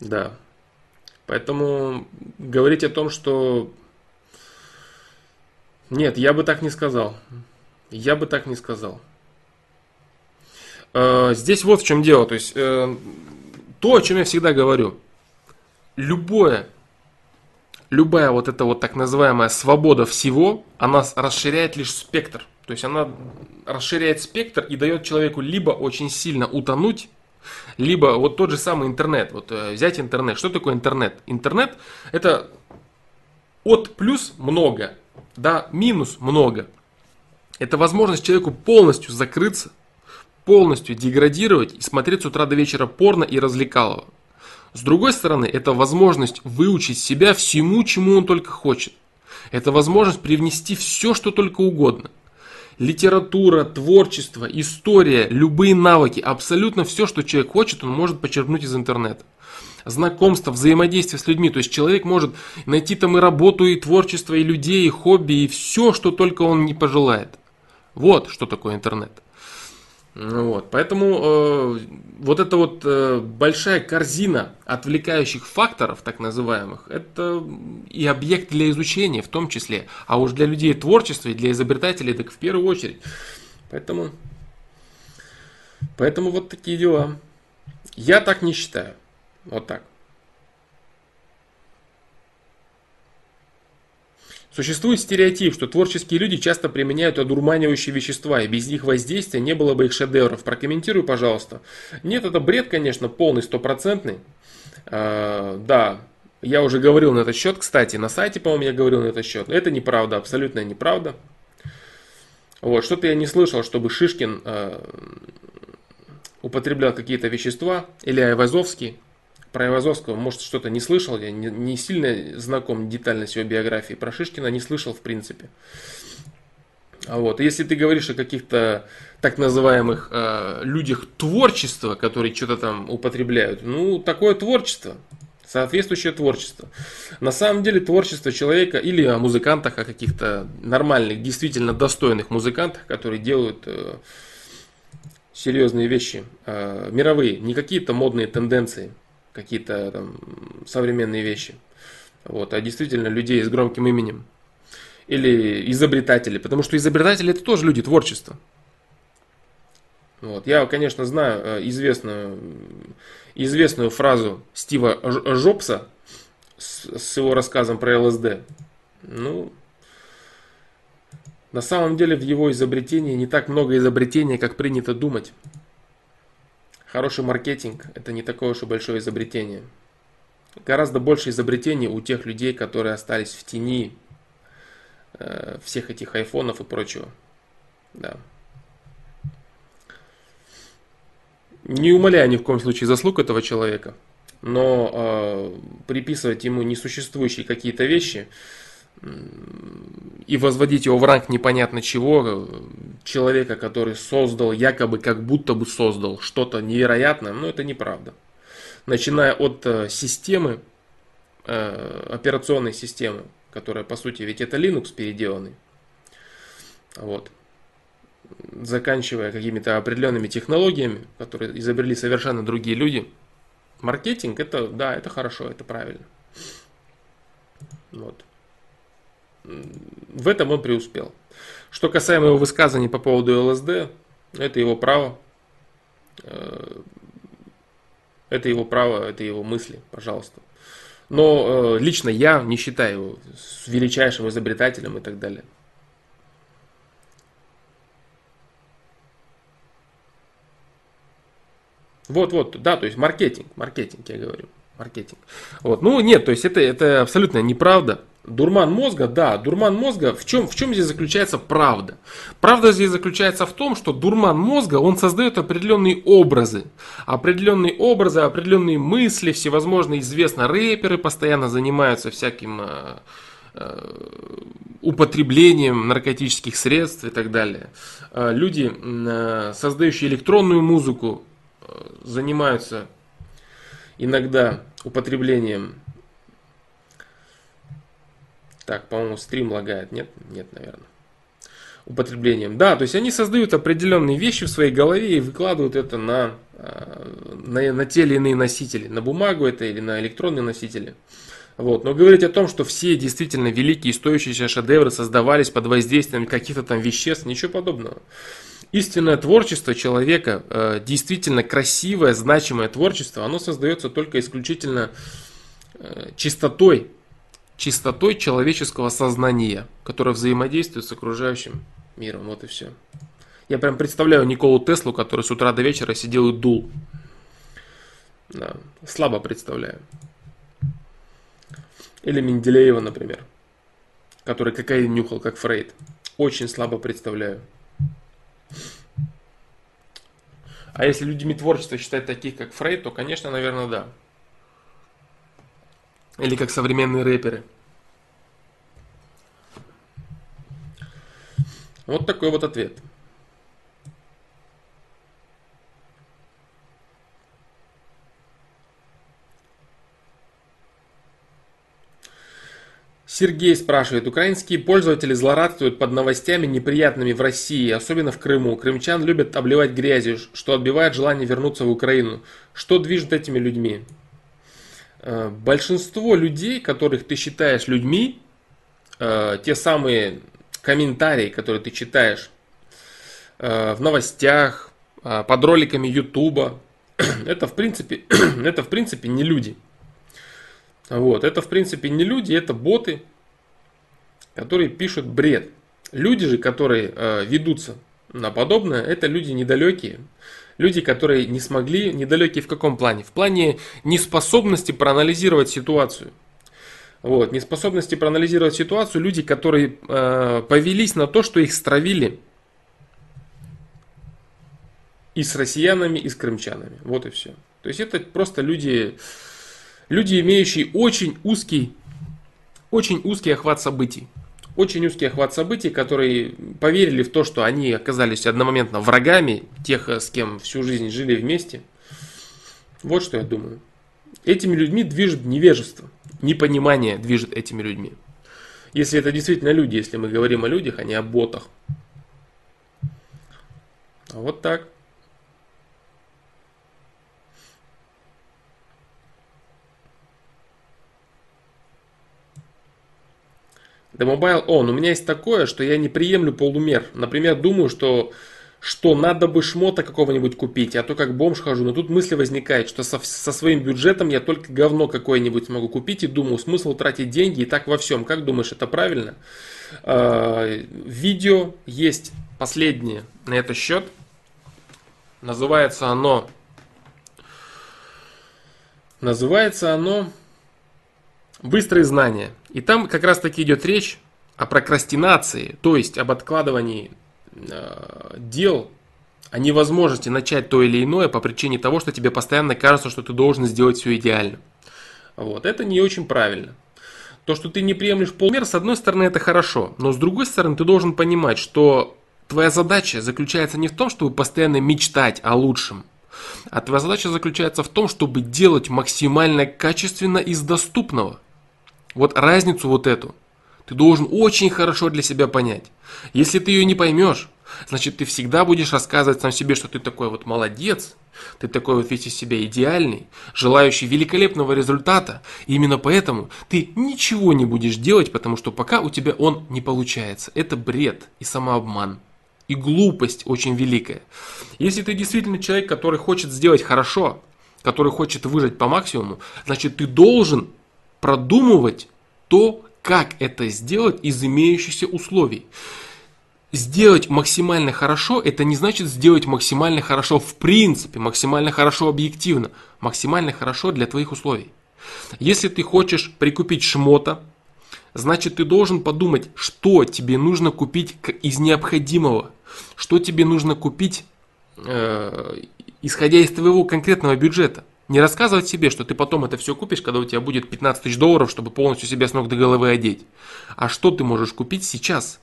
Да. Поэтому говорить о том, что... Нет, я бы так не сказал. Я бы так не сказал. Э, здесь вот в чем дело. То есть, э, то, о чем я всегда говорю. Любое, любая вот эта вот так называемая свобода всего, она расширяет лишь спектр. То есть она расширяет спектр и дает человеку либо очень сильно утонуть, либо вот тот же самый интернет. Вот э, взять интернет. Что такое интернет? Интернет это от плюс много, да, минус много. Это возможность человеку полностью закрыться, полностью деградировать и смотреть с утра до вечера порно и развлекалово. С другой стороны, это возможность выучить себя всему, чему он только хочет. Это возможность привнести все, что только угодно. Литература, творчество, история, любые навыки, абсолютно все, что человек хочет, он может почерпнуть из интернета. Знакомство, взаимодействие с людьми. То есть человек может найти там и работу, и творчество, и людей, и хобби, и все, что только он не пожелает. Вот что такое интернет. Ну вот, поэтому э, вот эта вот э, большая корзина отвлекающих факторов, так называемых, это и объект для изучения в том числе, а уж для людей творчества и для изобретателей так в первую очередь. Поэтому Поэтому вот такие дела. Я так не считаю. Вот так. Существует стереотип, что творческие люди часто применяют одурманивающие вещества, и без их воздействия не было бы их шедевров. Прокомментируй, пожалуйста. Нет, это бред, конечно, полный, стопроцентный. А, да, я уже говорил на этот счет, кстати, на сайте, по-моему, я говорил на этот счет. Это неправда, абсолютно неправда. Вот, что-то я не слышал, чтобы Шишкин э, употреблял какие-то вещества, или Айвазовский. Про Айвазовского, может, что-то не слышал, я не, не сильно знаком детально с его биографией. Про Шишкина не слышал, в принципе. А вот. Если ты говоришь о каких-то так называемых э, людях творчества, которые что-то там употребляют, ну, такое творчество, соответствующее творчество. На самом деле творчество человека или о музыкантах, о каких-то нормальных, действительно достойных музыкантах, которые делают э, серьезные вещи, э, мировые, не какие-то модные тенденции – какие-то там современные вещи. Вот, а действительно людей с громким именем. Или изобретатели, потому что изобретатели это тоже люди творчества. Вот. Я, конечно, знаю э, известную, известную фразу Стива Жобса с, с его рассказом про ЛСД. Ну, на самом деле в его изобретении не так много изобретений, как принято думать. Хороший маркетинг – это не такое уж и большое изобретение. Гораздо больше изобретений у тех людей, которые остались в тени э, всех этих айфонов и прочего. Да. Не умоляю ни в коем случае заслуг этого человека, но э, приписывать ему несуществующие какие-то вещи – и возводить его в ранг непонятно чего, человека, который создал, якобы как будто бы создал что-то невероятное, но это неправда. Начиная от э, системы, э, операционной системы, которая по сути ведь это Linux переделанный, вот, заканчивая какими-то определенными технологиями, которые изобрели совершенно другие люди, маркетинг это, да, это хорошо, это правильно. Вот в этом он преуспел. Что касаемо его высказаний по поводу ЛСД, это его право. Э, это его право, это его мысли, пожалуйста. Но э, лично я не считаю его величайшим изобретателем и так далее. Вот, вот, да, то есть маркетинг, маркетинг, я говорю, маркетинг. Вот, ну нет, то есть это, это абсолютно неправда. Дурман мозга, да, дурман мозга, в чем, в чем здесь заключается правда? Правда здесь заключается в том, что дурман мозга, он создает определенные образы. Определенные образы, определенные мысли, всевозможные, известно, рэперы постоянно занимаются всяким э, э, употреблением наркотических средств и так далее. Э, люди, э, создающие электронную музыку, э, занимаются иногда употреблением так, по-моему, стрим лагает. Нет? Нет, наверное. Употреблением. Да, то есть они создают определенные вещи в своей голове и выкладывают это на, а, на, на те или иные носители. На бумагу это или на электронные носители. Вот. Но говорить о том, что все действительно великие стоящие шедевры создавались под воздействием каких-то там веществ, ничего подобного. Истинное творчество человека, э, действительно красивое, значимое творчество, оно создается только исключительно э, чистотой чистотой человеческого сознания, которое взаимодействует с окружающим миром. Вот и все. Я прям представляю Николу Теслу, который с утра до вечера сидел и дул. Да, слабо представляю. Или Менделеева, например, который кокаин нюхал, как Фрейд. Очень слабо представляю. А если людьми творчества считать таких, как Фрейд, то, конечно, наверное, да. Или как современные рэперы. Вот такой вот ответ. Сергей спрашивает, украинские пользователи злорадствуют под новостями неприятными в России, особенно в Крыму. Крымчан любят обливать грязью, что отбивает желание вернуться в Украину. Что движет этими людьми? Э, большинство людей, которых ты считаешь людьми, э, те самые комментарии, которые ты читаешь э, в новостях, под роликами Ютуба. это, в принципе, это, в принципе, не люди. Вот, это, в принципе, не люди, это боты, которые пишут бред. Люди же, которые ведутся на подобное, это люди недалекие. Люди, которые не смогли, недалекие в каком плане? В плане неспособности проанализировать ситуацию. Вот, неспособности проанализировать ситуацию, люди, которые э, повелись на то, что их стравили и с россиянами, и с крымчанами. Вот и все. То есть это просто люди, люди, имеющие очень узкий, очень узкий охват событий. Очень узкий охват событий, которые поверили в то, что они оказались одномоментно врагами тех, с кем всю жизнь жили вместе. Вот что я думаю. Этими людьми движет невежество, непонимание движет этими людьми. Если это действительно люди, если мы говорим о людях, а не о ботах. А вот так. The Mobile On. У меня есть такое, что я не приемлю полумер. Например, думаю, что что надо бы шмота какого-нибудь купить, а то как бомж хожу. Но тут мысль возникает, что со, со своим бюджетом я только говно какое-нибудь могу купить и думаю, смысл тратить деньги и так во всем. Как думаешь, это правильно? Э, видео есть последнее на этот счет. Называется оно... Называется оно Быстрые знания. И там как раз таки идет речь о прокрастинации, то есть об откладывании э, дел, о невозможности начать то или иное по причине того, что тебе постоянно кажется, что ты должен сделать все идеально. Вот. Это не очень правильно. То, что ты не приемлешь полмер, с одной стороны, это хорошо, но с другой стороны, ты должен понимать, что твоя задача заключается не в том, чтобы постоянно мечтать о лучшем, а твоя задача заключается в том, чтобы делать максимально качественно из доступного. Вот разницу вот эту ты должен очень хорошо для себя понять. Если ты ее не поймешь, значит ты всегда будешь рассказывать сам себе, что ты такой вот молодец, ты такой вот весь из себя идеальный, желающий великолепного результата. И именно поэтому ты ничего не будешь делать, потому что пока у тебя он не получается. Это бред и самообман. И глупость очень великая. Если ты действительно человек, который хочет сделать хорошо, который хочет выжить по максимуму, значит ты должен продумывать то, как это сделать из имеющихся условий. Сделать максимально хорошо, это не значит сделать максимально хорошо в принципе, максимально хорошо объективно, максимально хорошо для твоих условий. Если ты хочешь прикупить шмота, значит ты должен подумать, что тебе нужно купить из необходимого, что тебе нужно купить, э, исходя из твоего конкретного бюджета. Не рассказывать себе, что ты потом это все купишь, когда у тебя будет 15 тысяч долларов, чтобы полностью себя с ног до головы одеть. А что ты можешь купить сейчас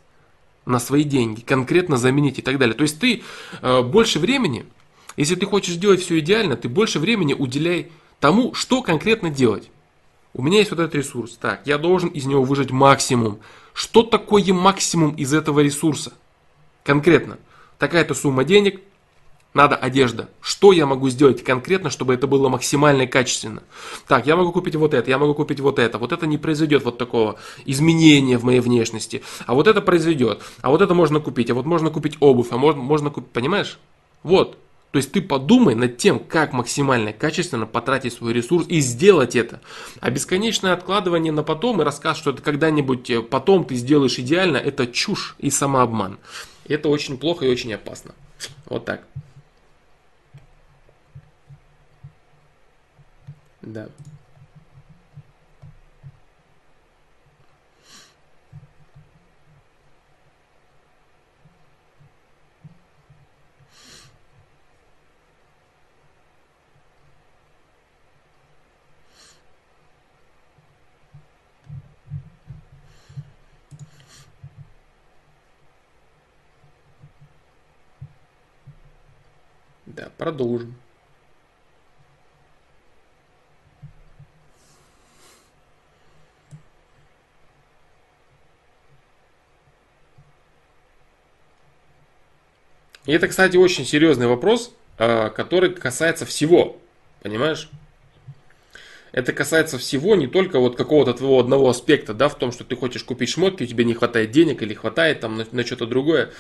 на свои деньги, конкретно заменить и так далее. То есть ты э, больше времени, если ты хочешь сделать все идеально, ты больше времени уделяй тому, что конкретно делать. У меня есть вот этот ресурс. Так, я должен из него выжать максимум. Что такое максимум из этого ресурса? Конкретно. Такая-то сумма денег, надо одежда. Что я могу сделать конкретно, чтобы это было максимально качественно? Так, я могу купить вот это, я могу купить вот это. Вот это не произойдет вот такого изменения в моей внешности. А вот это произойдет. А вот это можно купить. А вот можно купить обувь. А можно, можно купить. Понимаешь? Вот. То есть ты подумай над тем, как максимально качественно потратить свой ресурс и сделать это. А бесконечное откладывание на потом и рассказ, что это когда-нибудь э, потом ты сделаешь идеально, это чушь и самообман. Это очень плохо и очень опасно. Вот так. Да. Да, продолжим. И это, кстати, очень серьезный вопрос, а, который касается всего. Понимаешь? Это касается всего, не только вот какого-то твоего одного аспекта, да, в том, что ты хочешь купить шмотки, у тебя не хватает денег или хватает там на, на что-то другое.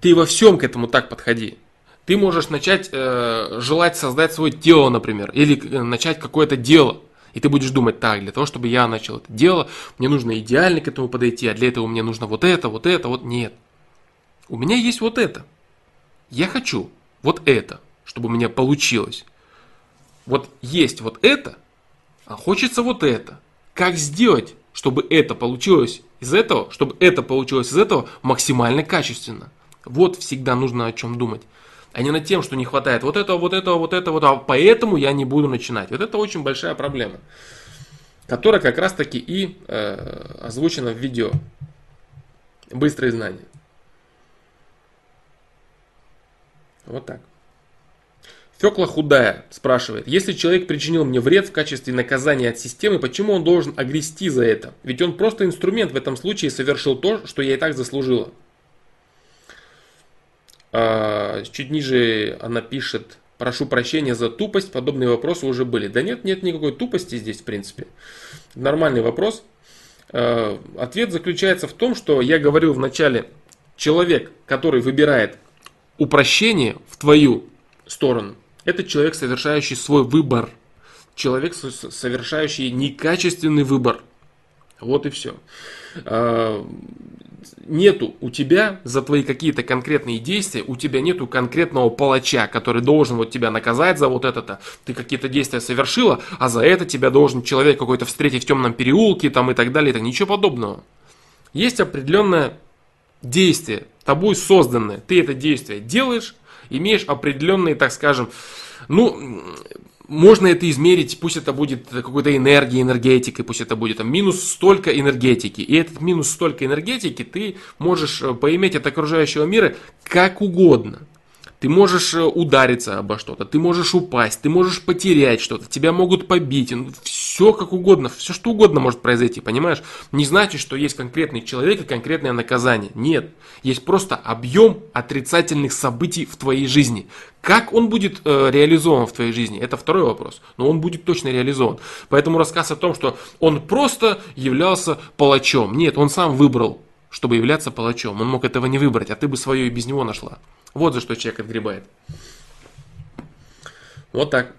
Ты во всем к этому так подходи. Ты можешь начать э, желать создать свое тело, например, или э, начать какое-то дело. И ты будешь думать, так, для того, чтобы я начал это дело, мне нужно идеально к этому подойти, а для этого мне нужно вот это, вот это, вот нет. У меня есть вот это. Я хочу вот это, чтобы у меня получилось. Вот есть вот это, а хочется вот это. Как сделать, чтобы это получилось из этого, чтобы это получилось из этого максимально качественно? Вот всегда нужно о чем думать а не над тем, что не хватает вот этого, вот этого, вот этого, вот, а поэтому я не буду начинать. Вот это очень большая проблема, которая как раз таки и э, озвучена в видео. Быстрые знания. Вот так. Фекла худая спрашивает, если человек причинил мне вред в качестве наказания от системы, почему он должен огрести за это? Ведь он просто инструмент в этом случае совершил то, что я и так заслужила. А, чуть ниже она пишет, прошу прощения за тупость, подобные вопросы уже были. Да нет, нет никакой тупости здесь, в принципе. Нормальный вопрос. А, ответ заключается в том, что я говорил в начале, человек, который выбирает упрощение в твою сторону, это человек, совершающий свой выбор. Человек, совершающий некачественный выбор. Вот и все. А, нету у тебя за твои какие-то конкретные действия, у тебя нету конкретного палача, который должен вот тебя наказать за вот это-то. Ты какие-то действия совершила, а за это тебя должен человек какой-то встретить в темном переулке там и так далее. Это ничего подобного. Есть определенное действие, тобой созданное. Ты это действие делаешь, имеешь определенные, так скажем, ну, можно это измерить, пусть это будет какой-то энергией, энергетикой, пусть это будет там, минус столько энергетики. И этот минус столько энергетики ты можешь э, поиметь от окружающего мира как угодно. Ты можешь э, удариться обо что-то, ты можешь упасть, ты можешь потерять что-то, тебя могут побить, ну, все как угодно, все что угодно может произойти, понимаешь? Не значит, что есть конкретный человек и конкретное наказание. Нет, есть просто объем отрицательных событий в твоей жизни. Как он будет э, реализован в твоей жизни, это второй вопрос, но он будет точно реализован. Поэтому рассказ о том, что он просто являлся палачом. Нет, он сам выбрал, чтобы являться палачом. Он мог этого не выбрать, а ты бы свое и без него нашла. Вот за что человек отгребает. Вот так.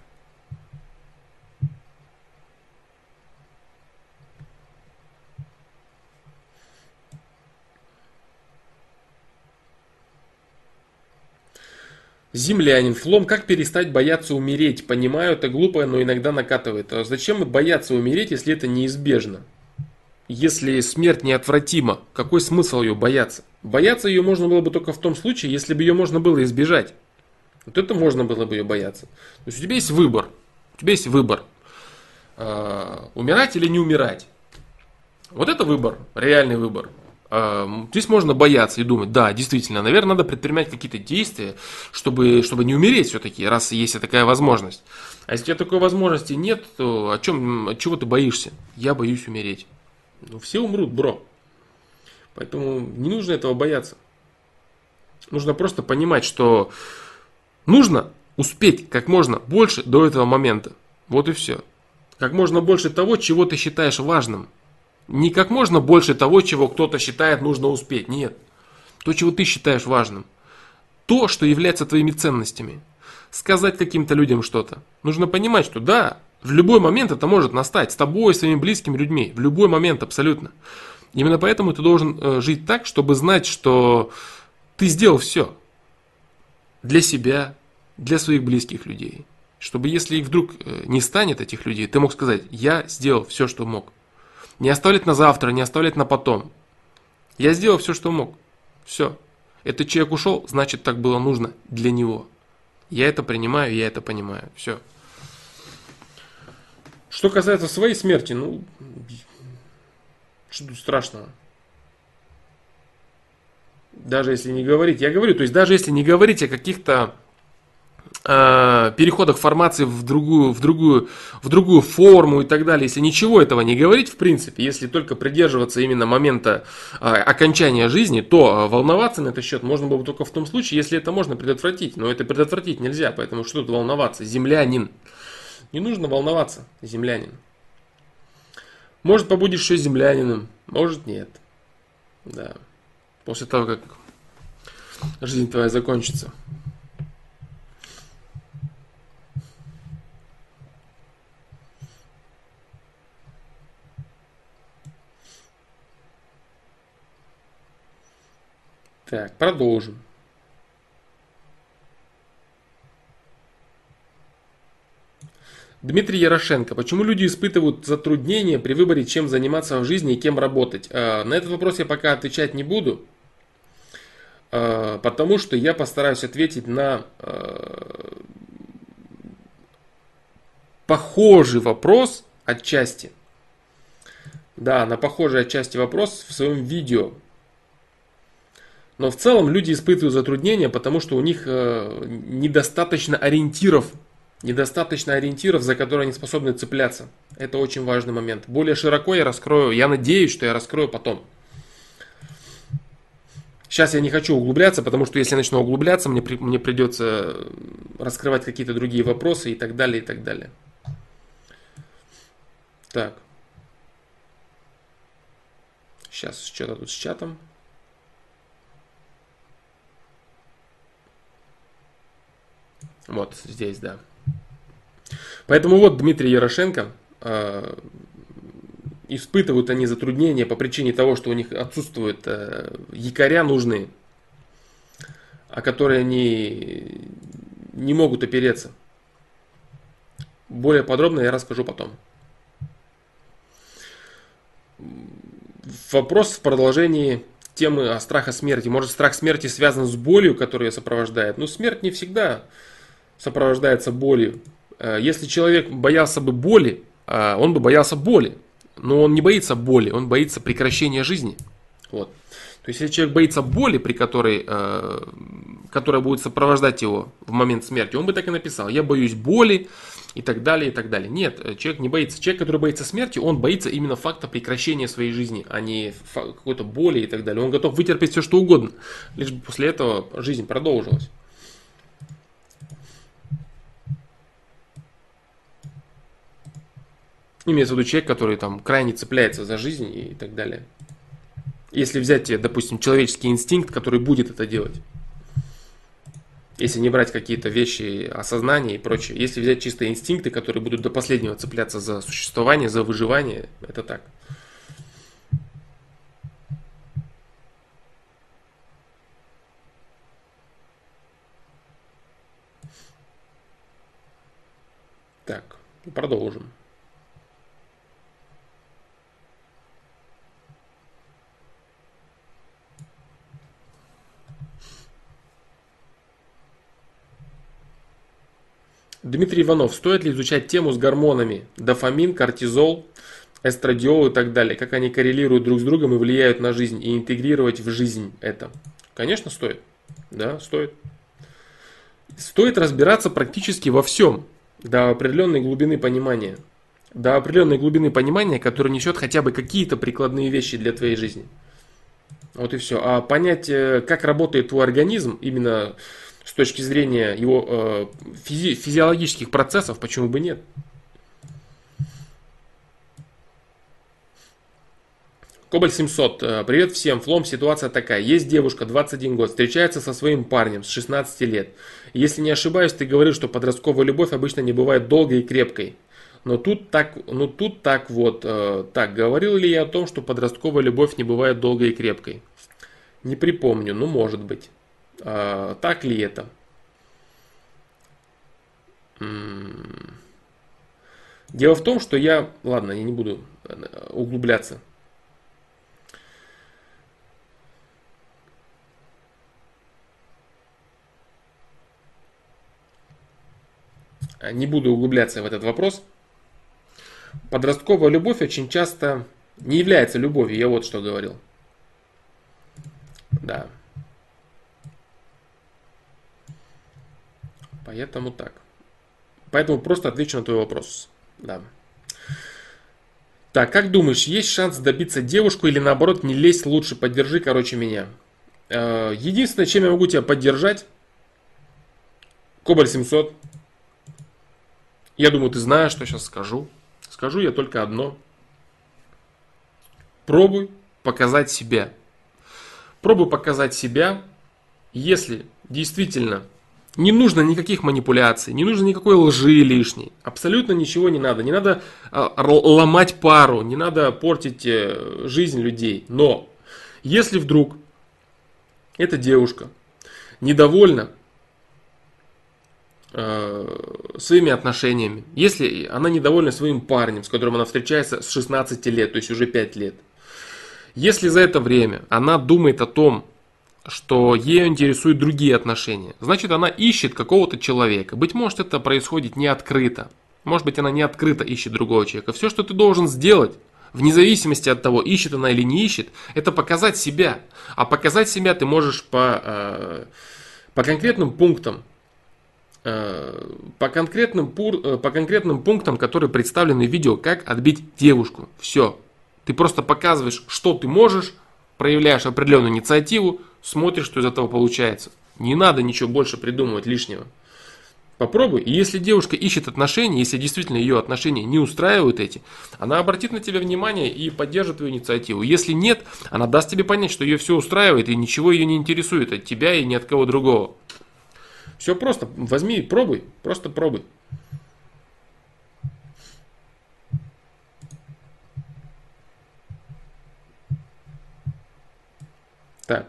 Землянин, Флом, как перестать бояться умереть? Понимаю, это глупо, но иногда накатывает. А зачем бояться умереть, если это неизбежно? Если смерть неотвратима, какой смысл ее бояться? Бояться ее можно было бы только в том случае, если бы ее можно было избежать. Вот это можно было бы ее бояться. То есть у тебя есть выбор. У тебя есть выбор. Э, умирать или не умирать. Вот это выбор, реальный выбор. Э, здесь можно бояться и думать, да, действительно, наверное, надо предпринимать какие-то действия, чтобы, чтобы не умереть все-таки, раз есть такая возможность. А если у тебя такой возможности нет, то о чем, от чего ты боишься? Я боюсь умереть. Ну, все умрут, бро. Поэтому не нужно этого бояться. Нужно просто понимать, что нужно успеть как можно больше до этого момента. Вот и все. Как можно больше того, чего ты считаешь важным. Не как можно больше того, чего кто-то считает нужно успеть. Нет. То, чего ты считаешь важным. То, что является твоими ценностями. Сказать каким-то людям что-то. Нужно понимать, что да, в любой момент это может настать с тобой, своими близкими людьми. В любой момент абсолютно. Именно поэтому ты должен э, жить так, чтобы знать, что ты сделал все. Для себя, для своих близких людей. Чтобы если их вдруг э, не станет этих людей, ты мог сказать, я сделал все, что мог. Не оставлять на завтра, не оставлять на потом. Я сделал все, что мог. Все. Этот человек ушел, значит так было нужно для него. Я это принимаю, я это понимаю. Все. Что касается своей смерти, ну, что тут страшного? Даже если не говорить, я говорю, то есть даже если не говорить о каких-то э, переходах формации в другую, в, другую, в другую форму и так далее, если ничего этого не говорить, в принципе, если только придерживаться именно момента э, окончания жизни, то волноваться на этот счет можно было бы только в том случае, если это можно предотвратить. Но это предотвратить нельзя, поэтому что тут волноваться? Землянин. Не нужно волноваться, землянин. Может, побудешь еще землянином, может, нет. Да. После того, как жизнь твоя закончится. Так, продолжим. Дмитрий Ярошенко. Почему люди испытывают затруднения при выборе, чем заниматься в жизни и кем работать? А, на этот вопрос я пока отвечать не буду, а, потому что я постараюсь ответить на а, похожий вопрос отчасти. Да, на похожий отчасти вопрос в своем видео. Но в целом люди испытывают затруднения, потому что у них недостаточно ориентиров недостаточно ориентиров, за которые они способны цепляться. Это очень важный момент. Более широко я раскрою, я надеюсь, что я раскрою потом. Сейчас я не хочу углубляться, потому что если я начну углубляться, мне, мне придется раскрывать какие-то другие вопросы и так далее, и так далее. Так. Сейчас что-то тут с чатом. Вот здесь, да. Поэтому вот Дмитрий Ярошенко, э, испытывают они затруднения по причине того, что у них отсутствуют э, якоря нужные, о которые они не могут опереться. Более подробно я расскажу потом. Вопрос в продолжении темы о страхе смерти. Может, страх смерти связан с болью, которая ее сопровождает? Ну, смерть не всегда сопровождается болью. Э, если человек боялся бы боли, э, он бы боялся боли. Но он не боится боли, он боится прекращения жизни. Вот. То есть, если человек боится боли, при которой, э, которая будет сопровождать его в момент смерти, он бы так и написал, я боюсь боли и так далее, и так далее. Нет, человек не боится. Человек, который боится смерти, он боится именно факта прекращения своей жизни, а не какой-то боли и так далее. Он готов вытерпеть все, что угодно, лишь бы после этого жизнь продолжилась. Имеется в виду человек, который там крайне цепляется за жизнь и так далее. Если взять, допустим, человеческий инстинкт, который будет это делать. Если не брать какие-то вещи осознания и прочее. Если взять чистые инстинкты, которые будут до последнего цепляться за существование, за выживание, это так. Так, продолжим. Дмитрий Иванов, стоит ли изучать тему с гормонами? Дофамин, кортизол, эстрадиол и так далее. Как они коррелируют друг с другом и влияют на жизнь. И интегрировать в жизнь это. Конечно, стоит. Да, стоит. Стоит разбираться практически во всем. До определенной глубины понимания. До определенной глубины понимания, которая несет хотя бы какие-то прикладные вещи для твоей жизни. Вот и все. А понять, э, как работает твой организм, именно с точки зрения его э, физи физиологических процессов, почему бы нет? Кобальт 700. Э, привет всем. Флом, ситуация такая. Есть девушка, 21 год, встречается со своим парнем с 16 лет. Если не ошибаюсь, ты говорил, что подростковая любовь обычно не бывает долгой и крепкой. Но тут так, ну тут так вот, э, так, говорил ли я о том, что подростковая любовь не бывает долгой и крепкой? Не припомню, ну может быть. А, так ли это? Дело в том, что я... Ладно, я не буду э, углубляться. Не буду углубляться в этот вопрос. Подростковая любовь очень часто не является любовью, я вот что говорил. Да. Поэтому так. Поэтому просто отвечу на твой вопрос. Да. Так, как думаешь, есть шанс добиться девушку или наоборот не лезь лучше, поддержи, короче, меня? Э, единственное, чем я могу тебя поддержать, Кобаль 700. Я думаю, ты знаешь, что сейчас скажу. Скажу я только одно. Пробуй показать себя. Пробуй показать себя, если действительно не нужно никаких манипуляций, не нужно никакой лжи лишней. Абсолютно ничего не надо. Не надо а, ломать пару, не надо портить э, жизнь людей. Но если вдруг эта девушка недовольна э, своими отношениями, если она недовольна своим парнем, с которым она встречается с 16 лет, то есть уже 5 лет, если за это время она думает о том, что ее интересуют другие отношения, значит она ищет какого-то человека. Быть может это происходит не открыто. Может быть она не открыто ищет другого человека. Все, что ты должен сделать, вне зависимости от того, ищет она или не ищет, это показать себя. А показать себя ты можешь по, э, по конкретным пунктам. Э, по конкретным, э, по конкретным пунктам, которые представлены в видео, как отбить девушку. Все. Ты просто показываешь, что ты можешь, проявляешь определенную инициативу, смотришь, что из этого получается. Не надо ничего больше придумывать лишнего. Попробуй. И если девушка ищет отношения, если действительно ее отношения не устраивают эти, она обратит на тебя внимание и поддержит твою инициативу. Если нет, она даст тебе понять, что ее все устраивает и ничего ее не интересует от тебя и ни от кого другого. Все просто. Возьми, пробуй. Просто пробуй. Так.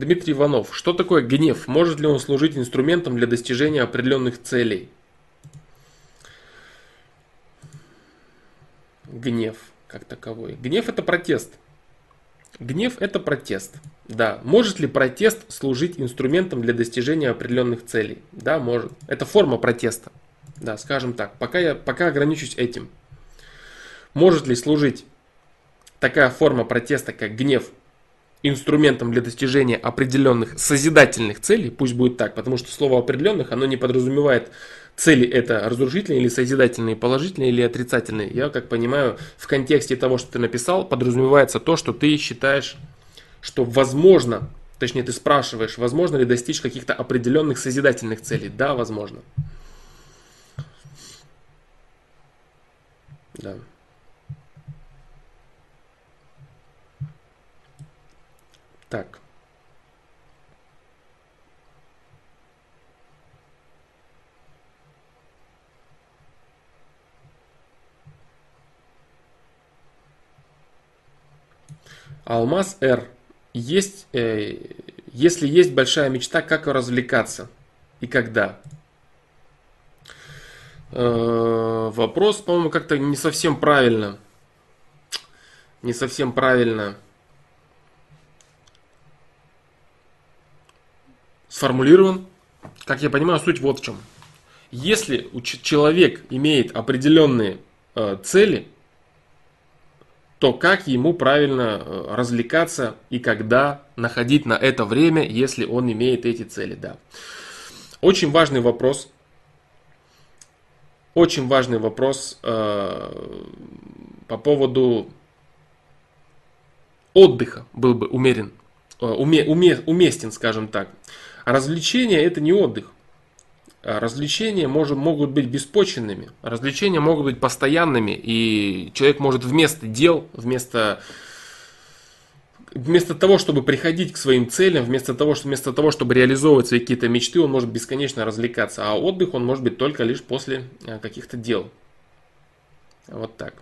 Дмитрий Иванов. Что такое гнев? Может ли он служить инструментом для достижения определенных целей? Гнев как таковой. Гнев это протест. Гнев это протест. Да. Может ли протест служить инструментом для достижения определенных целей? Да, может. Это форма протеста. Да, скажем так. Пока я пока ограничусь этим. Может ли служить такая форма протеста, как гнев, инструментом для достижения определенных созидательных целей, пусть будет так, потому что слово определенных, оно не подразумевает цели это разрушительные или созидательные, положительные или отрицательные. Я, как понимаю, в контексте того, что ты написал, подразумевается то, что ты считаешь, что возможно, точнее ты спрашиваешь, возможно ли достичь каких-то определенных созидательных целей. Да, возможно. Да. Так. Алмаз Р. Есть, э, если есть большая мечта, как развлекаться и когда? Э, вопрос, по-моему, как-то не совсем правильно. Не совсем правильно сформулирован. Как я понимаю, суть вот в чем. Если человек имеет определенные э, цели, то как ему правильно э, развлекаться и когда находить на это время, если он имеет эти цели, да. Очень важный вопрос. Очень важный вопрос э, по поводу отдыха был бы умерен, э, уме, уме, уместен, скажем так. Развлечения это не отдых. А развлечения может, могут быть беспочвенными, развлечения могут быть постоянными, и человек может вместо дел, вместо, вместо того, чтобы приходить к своим целям, вместо того, что, вместо того, чтобы реализовывать свои какие-то мечты, он может бесконечно развлекаться, а отдых он может быть только лишь после э, каких-то дел. Вот так.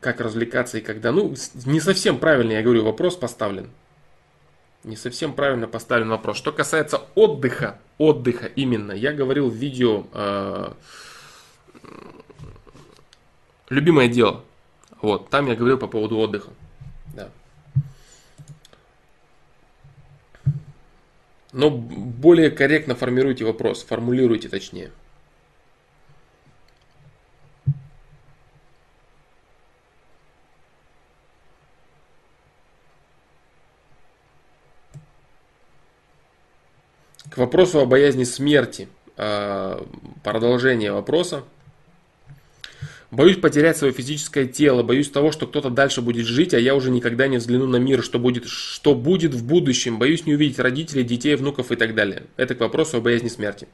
Как развлекаться и когда. Ну, не совсем правильно, я говорю, вопрос поставлен. Не совсем правильно поставлен вопрос. Что касается отдыха, отдыха именно, я говорил в видео э, «Любимое дело». Вот, там я говорил по поводу отдыха. Да. Но более корректно формируйте вопрос, формулируйте точнее. К вопросу о боязни смерти. А, продолжение вопроса. Боюсь потерять свое физическое тело, боюсь того, что кто-то дальше будет жить, а я уже никогда не взгляну на мир, что будет, что будет в будущем. Боюсь не увидеть родителей, детей, внуков и так далее. Это к вопросу о боязни смерти.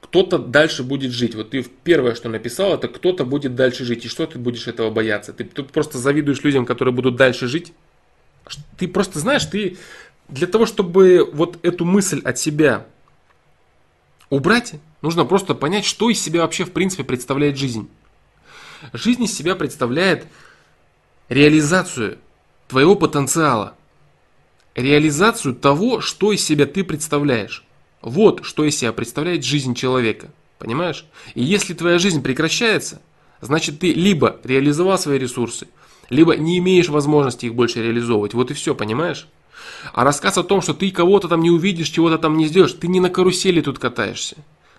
Кто-то дальше будет жить. Вот ты первое, что написал, это кто-то будет дальше жить. И что ты будешь этого бояться? Ты, ты просто завидуешь людям, которые будут дальше жить? Ты просто знаешь, ты для того, чтобы вот эту мысль от себя убрать, нужно просто понять, что из себя вообще в принципе представляет жизнь. Жизнь из себя представляет реализацию твоего потенциала, реализацию того, что из себя ты представляешь. Вот что из себя представляет жизнь человека. Понимаешь? И если твоя жизнь прекращается, значит ты либо реализовал свои ресурсы, либо не имеешь возможности их больше реализовывать. Вот и все, понимаешь? А рассказ о том, что ты кого-то там не увидишь, чего-то там не сделаешь, ты не на карусели тут катаешься.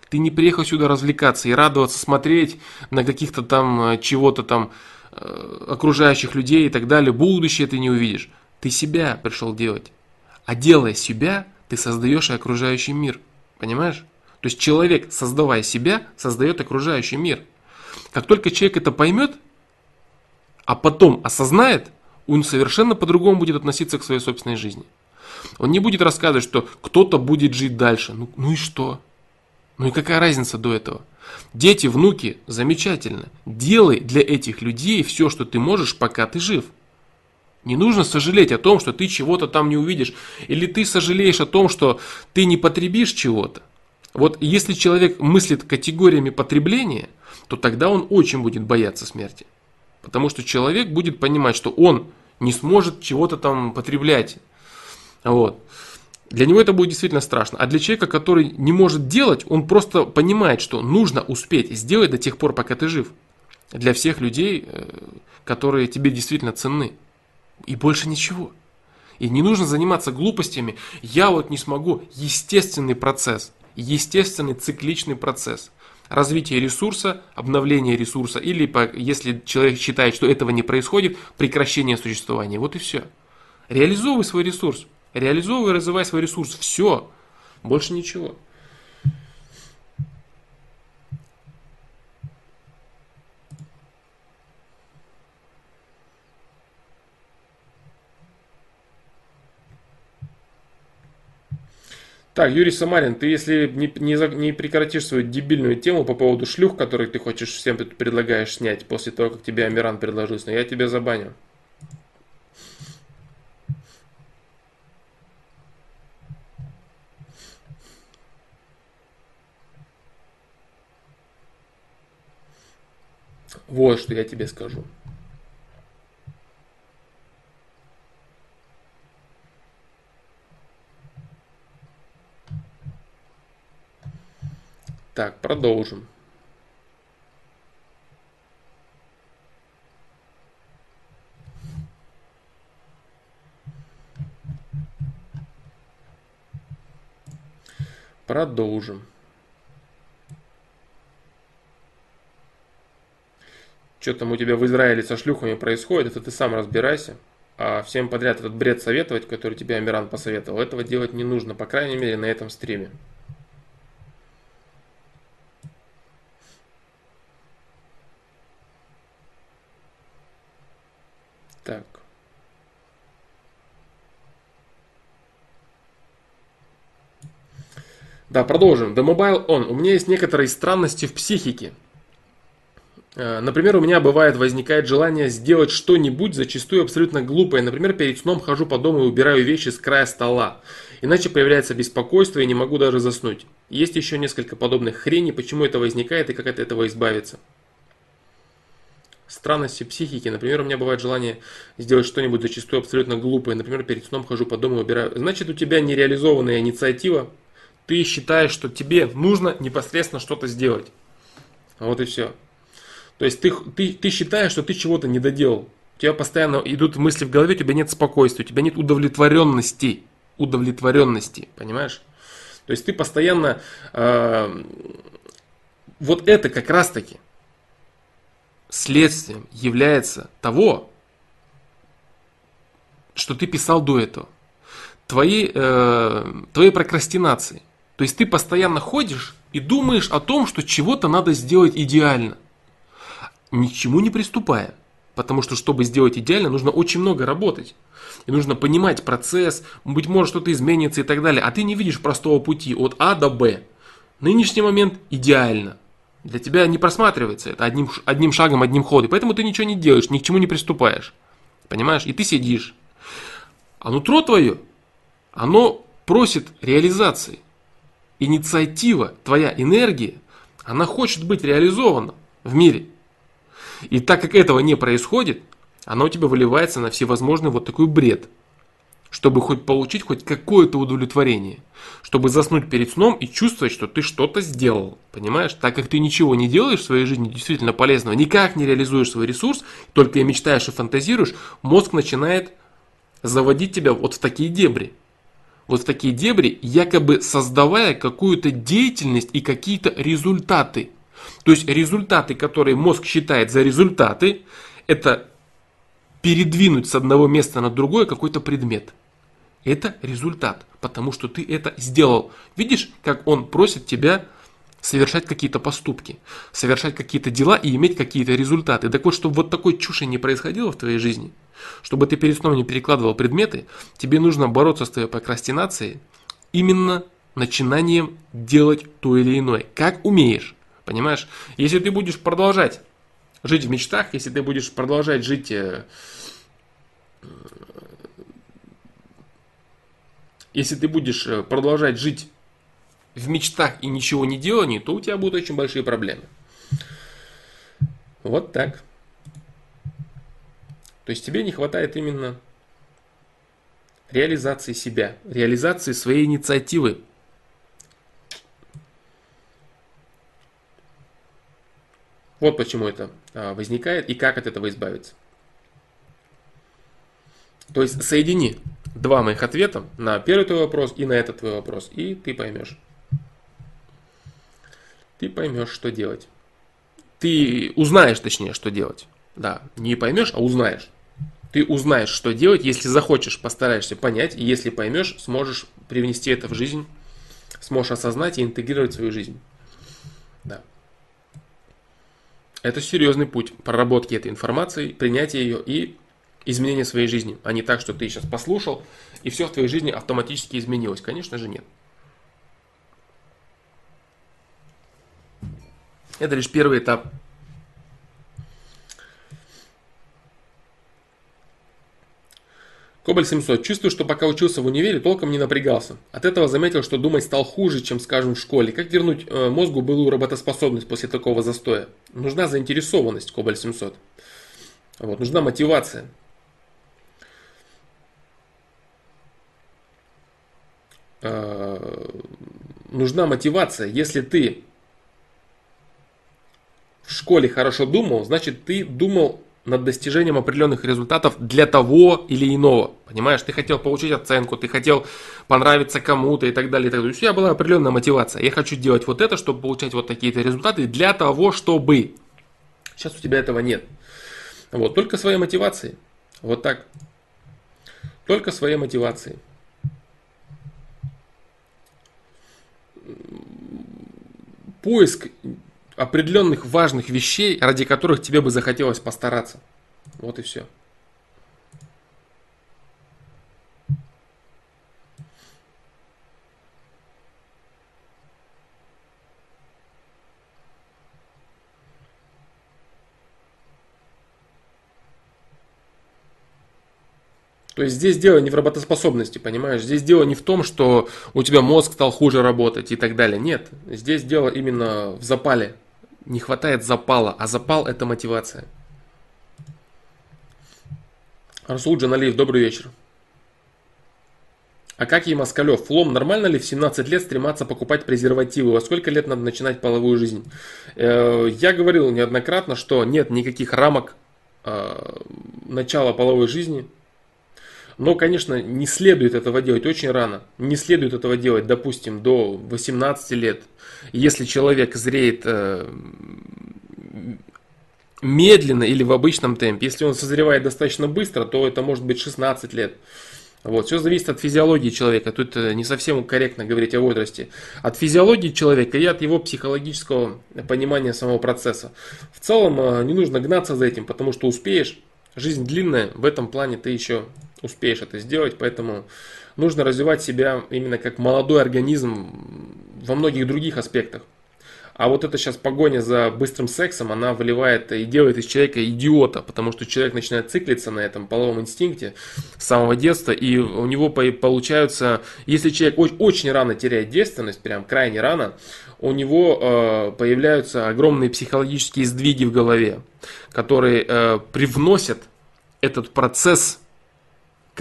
Ты не приехал сюда развлекаться и радоваться, смотреть на каких-то там э, чего-то там э, окружающих людей и так далее. Будущее ты не увидишь. Ты себя пришел делать. А делая себя, ты создаешь и окружающий мир. Понимаешь? То есть человек, создавая себя, создает окружающий мир. Как только человек это поймет, а потом осознает, он совершенно по-другому будет относиться к своей собственной жизни. Он не будет рассказывать, что кто-то будет жить дальше. Ну, ну и что? Ну и какая разница до этого? Дети, внуки, замечательно. Делай для этих людей все, что ты можешь, пока ты жив. Не нужно сожалеть о том, что ты чего-то там не увидишь. Или ты сожалеешь о том, что ты не потребишь чего-то. Вот если человек мыслит категориями потребления, то тогда он очень будет бояться смерти. Потому что человек будет понимать, что он не сможет чего-то там потреблять. Вот. Для него это будет действительно страшно. А для человека, который не может делать, он просто понимает, что нужно успеть сделать до тех пор, пока ты жив. Для всех людей, э, которые тебе действительно ценны. И больше ничего. И не нужно заниматься глупостями. Я вот не смогу. Естественный процесс. Естественный цикличный процесс развитие ресурса, обновление ресурса, или если человек считает, что этого не происходит, прекращение существования. Вот и все. Реализовывай свой ресурс. Реализовывай, развивай свой ресурс. Все. Больше ничего. Так, Юрий Самарин, ты если не, не, не прекратишь свою дебильную тему по поводу шлюх, которые ты хочешь всем предлагаешь снять после того, как тебе Амиран предложил снять, я тебя забаню. Вот что я тебе скажу. Так, продолжим. Продолжим. Что там у тебя в Израиле со шлюхами происходит, это ты сам разбирайся. А всем подряд этот бред советовать, который тебе Амиран посоветовал, этого делать не нужно, по крайней мере, на этом стриме. Так. Да, продолжим. The Mobile On. У меня есть некоторые странности в психике. Э, например, у меня бывает возникает желание сделать что-нибудь, зачастую абсолютно глупое. Например, перед сном хожу по дому и убираю вещи с края стола. Иначе появляется беспокойство и не могу даже заснуть. Есть еще несколько подобных хреней, почему это возникает и как от этого избавиться странности психики. Например, у меня бывает желание сделать что-нибудь зачастую абсолютно глупое. Например, перед сном хожу по дому и убираю. Значит, у тебя нереализованная инициатива. Ты считаешь, что тебе нужно непосредственно что-то сделать. Вот и все. То есть ты, ты, ты считаешь, что ты чего-то не доделал. У тебя постоянно идут мысли в голове, у тебя нет спокойствия, у тебя нет удовлетворенности. Удовлетворенности, понимаешь? То есть ты постоянно... Э, вот это как раз таки следствием является того, что ты писал до этого. Твоей, э, твоей прокрастинации. То есть ты постоянно ходишь и думаешь о том, что чего-то надо сделать идеально, ни к чему не приступая. Потому что, чтобы сделать идеально, нужно очень много работать. И нужно понимать процесс, быть может что-то изменится и так далее. А ты не видишь простого пути от А до Б. Нынешний момент идеально. Для тебя не просматривается это одним, одним шагом, одним ходом. Поэтому ты ничего не делаешь, ни к чему не приступаешь. Понимаешь? И ты сидишь. А нутро твое, оно просит реализации. Инициатива, твоя энергия, она хочет быть реализована в мире. И так как этого не происходит, она у тебя выливается на всевозможный вот такой бред – чтобы хоть получить хоть какое-то удовлетворение, чтобы заснуть перед сном и чувствовать, что ты что-то сделал, понимаешь? Так как ты ничего не делаешь в своей жизни действительно полезного, никак не реализуешь свой ресурс, только и мечтаешь и фантазируешь, мозг начинает заводить тебя вот в такие дебри. Вот в такие дебри, якобы создавая какую-то деятельность и какие-то результаты. То есть результаты, которые мозг считает за результаты, это передвинуть с одного места на другое какой-то предмет – это результат, потому что ты это сделал. Видишь, как он просит тебя совершать какие-то поступки, совершать какие-то дела и иметь какие-то результаты. Так вот, чтобы вот такой чуши не происходило в твоей жизни, чтобы ты перед сном не перекладывал предметы, тебе нужно бороться с твоей прокрастинацией именно начинанием делать то или иное, как умеешь. Понимаешь? Если ты будешь продолжать жить в мечтах, если ты будешь продолжать жить э, если ты будешь э, продолжать жить в мечтах и ничего не делании, то у тебя будут очень большие проблемы. Вот так. То есть тебе не хватает именно реализации себя, реализации своей инициативы. Вот почему это а, возникает и как от этого избавиться. То есть соедини два моих ответа на первый твой вопрос и на этот твой вопрос, и ты поймешь. Ты поймешь, что делать. Ты узнаешь, точнее, что делать. Да, не поймешь, а узнаешь. Ты узнаешь, что делать, если захочешь, постараешься понять, и если поймешь, сможешь привнести это в жизнь, сможешь осознать и интегрировать свою жизнь. Да. Это серьезный путь проработки этой информации, принятия ее и изменения своей жизни, а не так, что ты сейчас послушал, и все в твоей жизни автоматически изменилось. Конечно же нет. Это лишь первый этап. Кобаль 700. Чувствую, что пока учился в универе, толком не напрягался. От этого заметил, что думать стал хуже, чем, скажем, в школе. Как вернуть э, мозгу былую работоспособность после такого застоя? Нужна заинтересованность, Кобаль 700. Вот, нужна мотивация. Нужна мотивация. Если ты в школе хорошо думал, значит ты думал над достижением определенных результатов для того или иного. Понимаешь, ты хотел получить оценку, ты хотел понравиться кому-то и так далее. И так далее. У тебя была определенная мотивация. Я хочу делать вот это, чтобы получать вот такие-то результаты для того, чтобы. Сейчас у тебя этого нет. Вот, только своей мотивацией. Вот так. Только своей мотивацией. Поиск определенных важных вещей, ради которых тебе бы захотелось постараться. Вот и все. То есть здесь дело не в работоспособности, понимаешь? Здесь дело не в том, что у тебя мозг стал хуже работать и так далее. Нет, здесь дело именно в запале. Не хватает запала, а запал это мотивация. Расул Джаналиев, добрый вечер. А как и Москалев, Флом, нормально ли в 17 лет стрематься покупать презервативы? Во сколько лет надо начинать половую жизнь? Э, я говорил неоднократно, что нет никаких рамок э, начала половой жизни. Но, конечно, не следует этого делать очень рано. Не следует этого делать, допустим, до 18 лет. Если человек зреет э, медленно или в обычном темпе, если он созревает достаточно быстро, то это может быть 16 лет. Вот, все зависит от физиологии человека. Тут э, не совсем корректно говорить о возрасте. От физиологии человека и от его психологического понимания самого процесса. В целом э, не нужно гнаться за этим, потому что успеешь. Жизнь длинная, в этом плане ты еще успеешь это сделать, поэтому нужно развивать себя именно как молодой организм во многих других аспектах. А вот эта сейчас погоня за быстрым сексом, она выливает и делает из человека идиота, потому что человек начинает циклиться на этом половом инстинкте с самого детства, и у него получаются, если человек очень рано теряет девственность, прям крайне рано, у него э, появляются огромные психологические сдвиги в голове, которые э, привносят этот процесс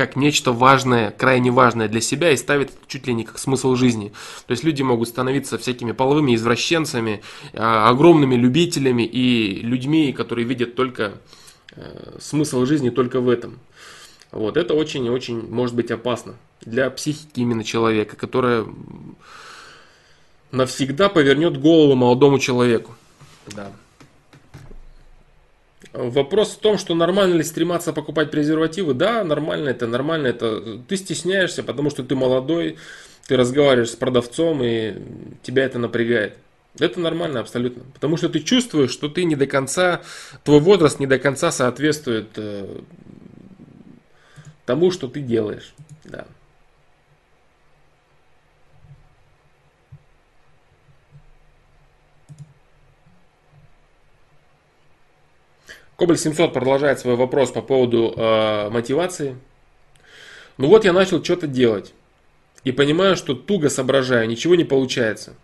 как нечто важное, крайне важное для себя и ставит чуть ли не как смысл жизни. То есть люди могут становиться всякими половыми извращенцами, а, огромными любителями и людьми, которые видят только э, смысл жизни только в этом. Вот это очень и очень может быть опасно для психики именно человека, которая навсегда повернет голову молодому человеку. Да. Вопрос в том, что нормально ли стрематься покупать презервативы. Да, нормально это, нормально это. Ты стесняешься, потому что ты молодой, ты разговариваешь с продавцом, и тебя это напрягает. Это нормально абсолютно. Потому что ты чувствуешь, что ты не до конца, твой возраст не до конца соответствует э, тому, что ты делаешь. Да. Кобль 700 продолжает свой вопрос по поводу э, мотивации. Ну вот я начал что-то делать. И понимаю, что туго соображаю, ничего не получается.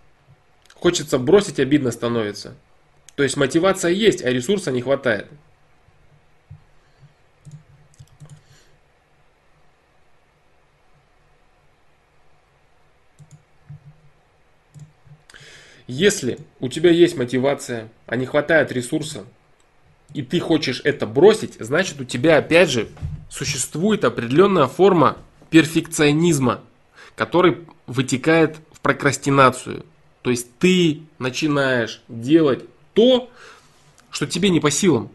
Хочется бросить, обидно становится. То есть мотивация есть, а ресурса не хватает. Если у тебя есть мотивация, а не хватает ресурса, и ты хочешь это бросить, значит у тебя опять же существует определенная форма перфекционизма, который вытекает в прокрастинацию. То есть ты начинаешь делать то, что тебе не по силам.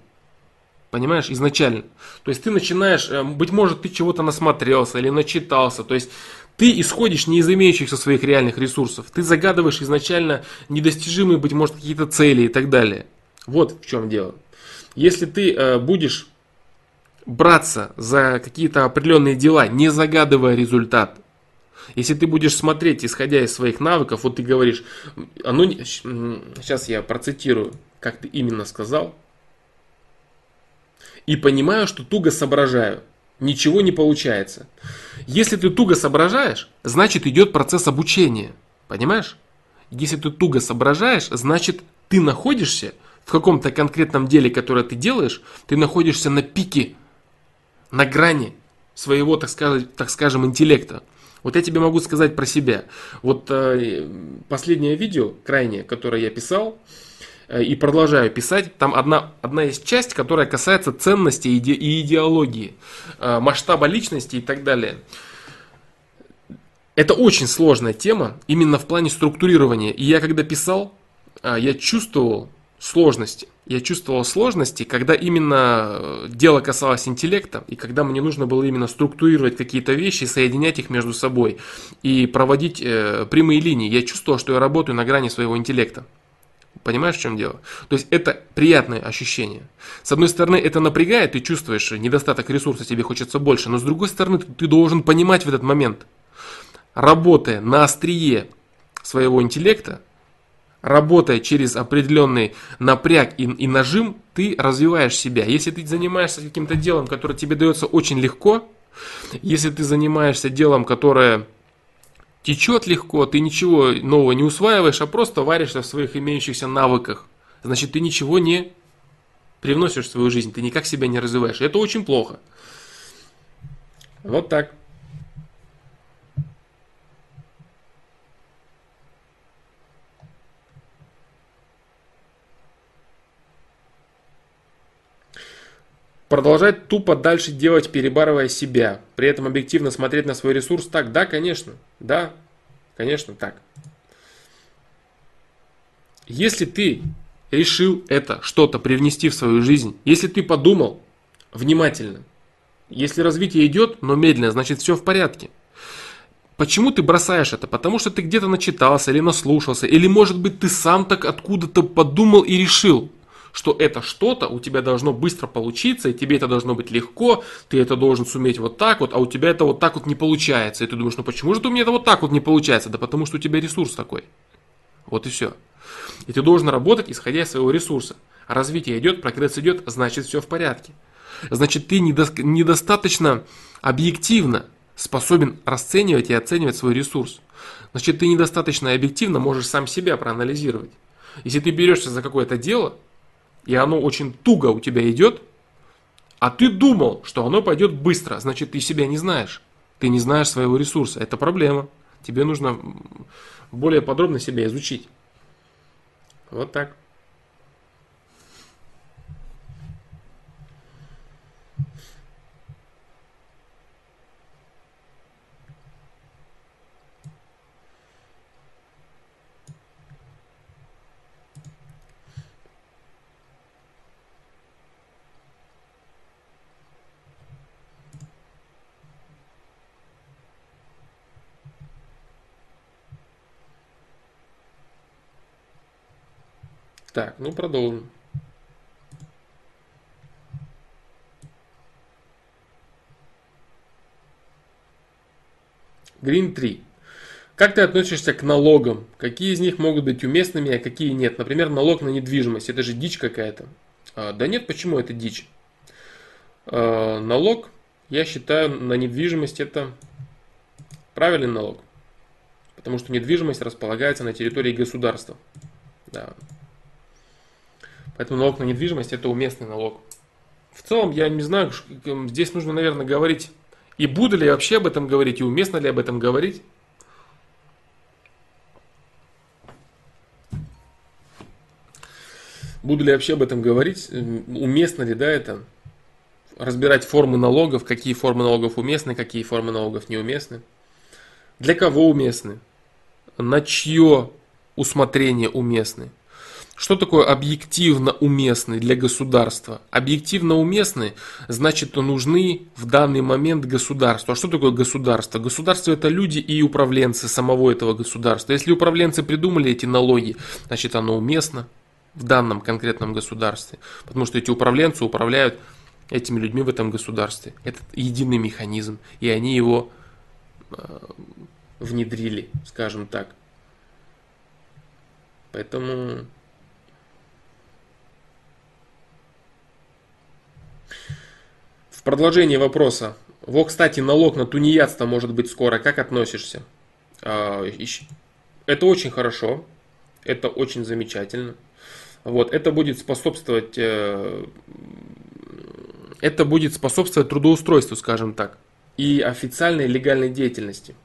Понимаешь, изначально. То есть ты начинаешь, э, быть может, ты чего-то насмотрелся или начитался. То есть ты исходишь не из имеющихся своих реальных ресурсов. Ты загадываешь изначально недостижимые, быть может, какие-то цели и так далее. Вот в чем дело. Если ты э, будешь браться за какие-то определенные дела, не загадывая результат, если ты будешь смотреть, исходя из своих навыков, вот ты говоришь, оно, сейчас я процитирую, как ты именно сказал, и понимаю, что туго соображаю, ничего не получается. Если ты туго соображаешь, значит идет процесс обучения, понимаешь? Если ты туго соображаешь, значит ты находишься в каком-то конкретном деле, которое ты делаешь, ты находишься на пике, на грани своего, так скажем, так скажем интеллекта. Вот я тебе могу сказать про себя. Вот э, последнее видео, крайнее, которое я писал, э, и продолжаю писать, там одна, одна есть часть, которая касается ценности и, иде, и идеологии, э, масштаба личности и так далее. Это очень сложная тема, именно в плане структурирования. И я когда писал, э, я чувствовал, сложности. Я чувствовал сложности, когда именно э, дело касалось интеллекта, и когда мне нужно было именно структурировать какие-то вещи, соединять их между собой и проводить э, прямые линии. Я чувствовал, что я работаю на грани своего интеллекта. Понимаешь, в чем дело? То есть это приятное ощущение. С одной стороны, это напрягает, ты чувствуешь недостаток ресурса, тебе хочется больше, но с другой стороны, ты должен понимать в этот момент, работая на острие своего интеллекта, работая через определенный напряг и, и нажим, ты развиваешь себя. Если ты занимаешься каким-то делом, которое тебе дается очень легко, если ты занимаешься делом, которое течет легко, ты ничего нового не усваиваешь, а просто варишься в своих имеющихся навыках, значит ты ничего не привносишь в свою жизнь, ты никак себя не развиваешь. Это очень плохо. Вот так. Продолжать тупо дальше делать, перебарывая себя. При этом объективно смотреть на свой ресурс так. Да, конечно. Да, конечно, так. Если ты решил это что-то привнести в свою жизнь, если ты подумал внимательно Если развитие идет, но медленно, значит все в порядке. Почему ты бросаешь это? Потому что ты где-то начитался или наслушался, или может быть ты сам так откуда-то подумал и решил, что это что-то у тебя должно быстро получиться, и тебе это должно быть легко, ты это должен суметь вот так вот, а у тебя это вот так вот не получается. И ты думаешь, ну почему же у меня это вот так вот не получается? Да потому что у тебя ресурс такой. Вот и все. И ты должен работать, исходя из своего ресурса. Развитие идет, прогресс идет, значит все в порядке. Значит ты недо- недостаточно объективно способен расценивать и оценивать свой ресурс. Значит ты недостаточно объективно можешь сам себя проанализировать. Если ты берешься за какое-то дело, и оно очень туго у тебя идет, а ты думал, что оно пойдет быстро, значит ты себя не знаешь. Ты не знаешь своего ресурса. Это проблема. Тебе нужно более подробно себя изучить. Вот так. Так, ну продолжим. Green 3. Как ты относишься к налогам? Какие из них могут быть уместными, а какие нет? Например, налог на недвижимость. Это же дичь какая-то. А, да нет, почему это дичь? А, налог, я считаю, на недвижимость это правильный налог. Потому что недвижимость располагается на территории государства. Да. Поэтому налог на недвижимость это уместный налог. В целом, я не знаю, здесь нужно, наверное, говорить, и буду ли я вообще об этом говорить, и уместно ли об этом говорить. Буду ли вообще об этом говорить, уместно ли, да, это, разбирать формы налогов, какие формы налогов уместны, какие формы налогов неуместны, для кого уместны, на чье усмотрение уместны. Что такое объективно уместный для государства? Объективно уместный, значит, нужны в данный момент государству. А что такое государство? Государство это люди и управленцы самого этого государства. Если управленцы придумали эти налоги, значит, оно уместно в данном конкретном государстве. Потому что эти управленцы управляют этими людьми в этом государстве. Это единый механизм, и они его э, внедрили, скажем так. Поэтому В продолжение вопроса. Во, кстати, налог на тунеядство может быть скоро. Как относишься? А, это очень хорошо. Это очень замечательно. Вот, это будет способствовать, э, это будет способствовать трудоустройству, скажем так, и официальной легальной деятельности.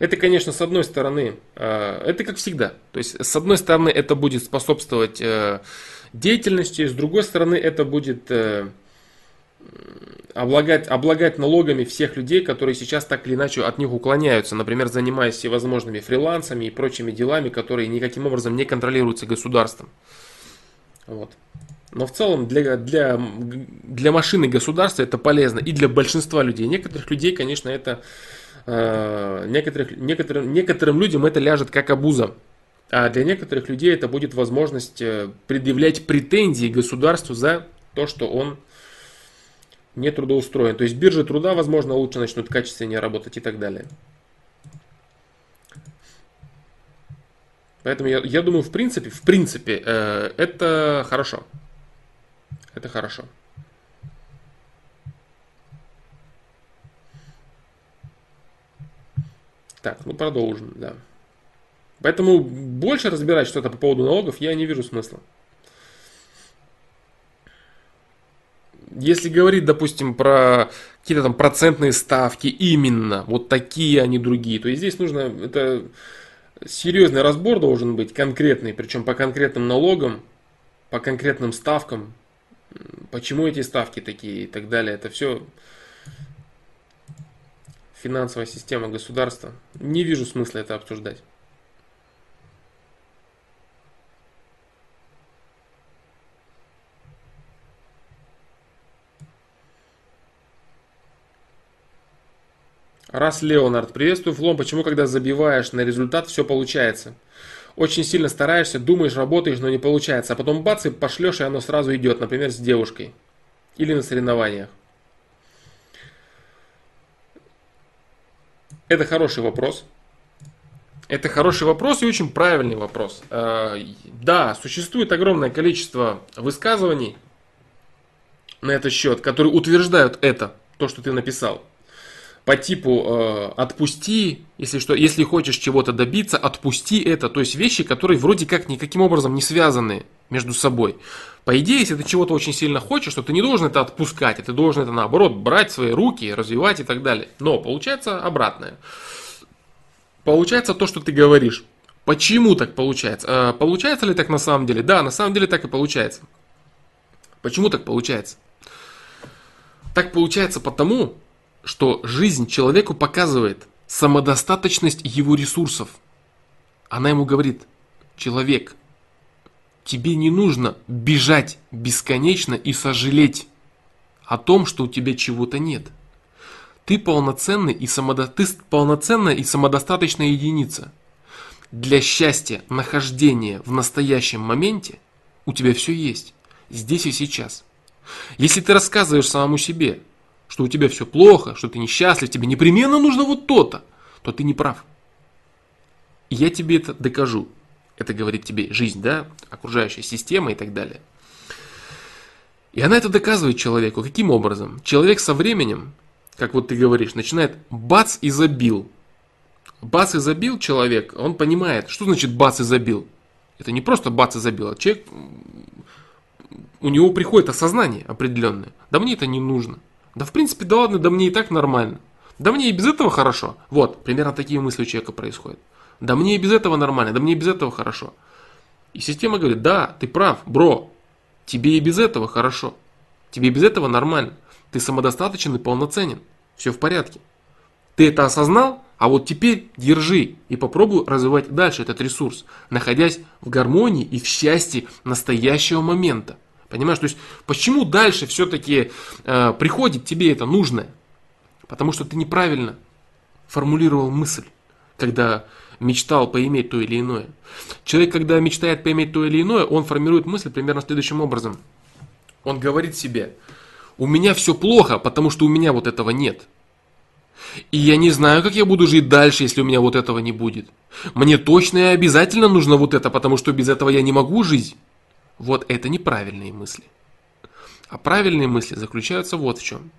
Это, конечно, с одной стороны, э, это как всегда. То есть, с одной стороны, это будет способствовать э, деятельности, с другой стороны, это будет облагать, облагать налогами всех людей, которые сейчас так или иначе от них уклоняются, например, занимаясь всевозможными фрилансами и прочими делами, которые никаким образом не контролируются государством. Вот. Но в целом для, для, для машины государства это полезно и для большинства людей. Некоторых людей, конечно, это э, некоторых, некоторым, некоторым людям это ляжет как обуза. А для некоторых людей это будет возможность э, предъявлять претензии государству за то, что он не трудоустроен. То есть биржи труда, возможно, лучше начнут качественнее работать и так далее. Поэтому я, я думаю, в принципе, в принципе, э, это хорошо. Это хорошо. Так, ну продолжим, да. Поэтому больше разбирать что-то по поводу налогов я не вижу смысла. Если говорить, допустим, про какие-то там процентные ставки, именно вот такие, а не другие, то и здесь нужно, это серьезный разбор должен быть, конкретный, причем по конкретным налогам, по конкретным ставкам, почему эти ставки такие и так далее. Это все финансовая система государства. Не вижу смысла это обсуждать. Раз Леонард, приветствую, Флом. Почему, когда забиваешь на результат, все получается? Очень сильно стараешься, думаешь, работаешь, но не получается. А потом бац, и пошлешь, и оно сразу идет, например, с девушкой. Или на соревнованиях. Это хороший вопрос. Это хороший вопрос и очень правильный вопрос. Э, да, существует огромное количество высказываний на этот счет, которые утверждают это, то, что ты написал по типу э, отпусти, если что, если хочешь чего-то добиться, отпусти это. То есть вещи, которые вроде как никаким образом не связаны между собой. По идее, если ты чего-то очень сильно хочешь, то ты не должен это отпускать, а ты должен это наоборот брать в свои руки, развивать и так далее. Но получается обратное. Получается то, что ты говоришь. Почему так получается? Э, получается ли так на самом деле? Да, на самом деле так и получается. Почему так получается? Так получается потому, что жизнь человеку показывает самодостаточность его ресурсов. Она ему говорит, человек, тебе не нужно бежать бесконечно и сожалеть о том, что у тебя чего-то нет. Ты полноценный и, самодо... ты полноценная и самодостаточная единица. Для счастья, нахождения в настоящем моменте у тебя все есть, здесь и сейчас. Если ты рассказываешь самому себе, что у тебя все плохо, что ты несчастлив, тебе непременно нужно вот то-то, то ты не прав. И я тебе это докажу. Это говорит тебе жизнь, да, окружающая система и так далее. И она это доказывает человеку. Каким образом? Человек со временем, как вот ты говоришь, начинает бац и забил. Бац и забил человек, он понимает, что значит бац и забил. Это не просто бац и забил, а человек, у него приходит осознание определенное. Да мне это не нужно. Да в принципе, да ладно, да мне и так нормально. Да мне и без этого хорошо. Вот, примерно такие мысли у человека происходят. Да мне и без этого нормально, да мне и без этого хорошо. И система говорит, да, ты прав, бро, тебе и без этого хорошо. Тебе и без этого нормально. Ты самодостаточен и полноценен. Все в порядке. Ты это осознал, а вот теперь держи и попробуй развивать дальше этот ресурс, находясь в гармонии и в счастье настоящего момента. Понимаешь, то есть почему дальше все-таки э, приходит тебе это нужное? Потому что ты неправильно формулировал мысль, когда мечтал поиметь то или иное. Человек, когда мечтает поиметь то или иное, он формирует мысль примерно следующим образом. Он говорит себе, у меня все плохо, потому что у меня вот этого нет. И я не знаю, как я буду жить дальше, если у меня вот этого не будет. Мне точно и обязательно нужно вот это, потому что без этого я не могу жить. Вот это неправильные мысли. А правильные мысли заключаются вот в чем.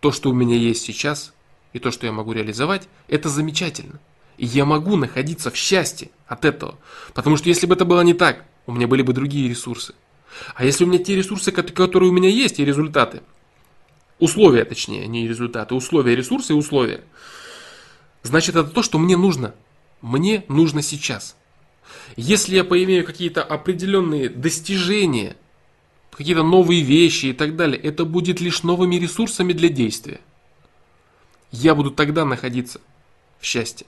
То, что у меня есть сейчас, и то, что я могу реализовать, это замечательно. И я могу находиться в счастье от этого. Потому что если бы это было не так, у меня были бы другие ресурсы. А если у меня те ресурсы, которые у меня есть, и результаты, условия точнее, не результаты, условия, ресурсы и условия, значит это то, что мне нужно. Мне нужно сейчас. Если я поимею какие-то определенные достижения, какие-то новые вещи и так далее, это будет лишь новыми ресурсами для действия. Я буду тогда находиться в счастье.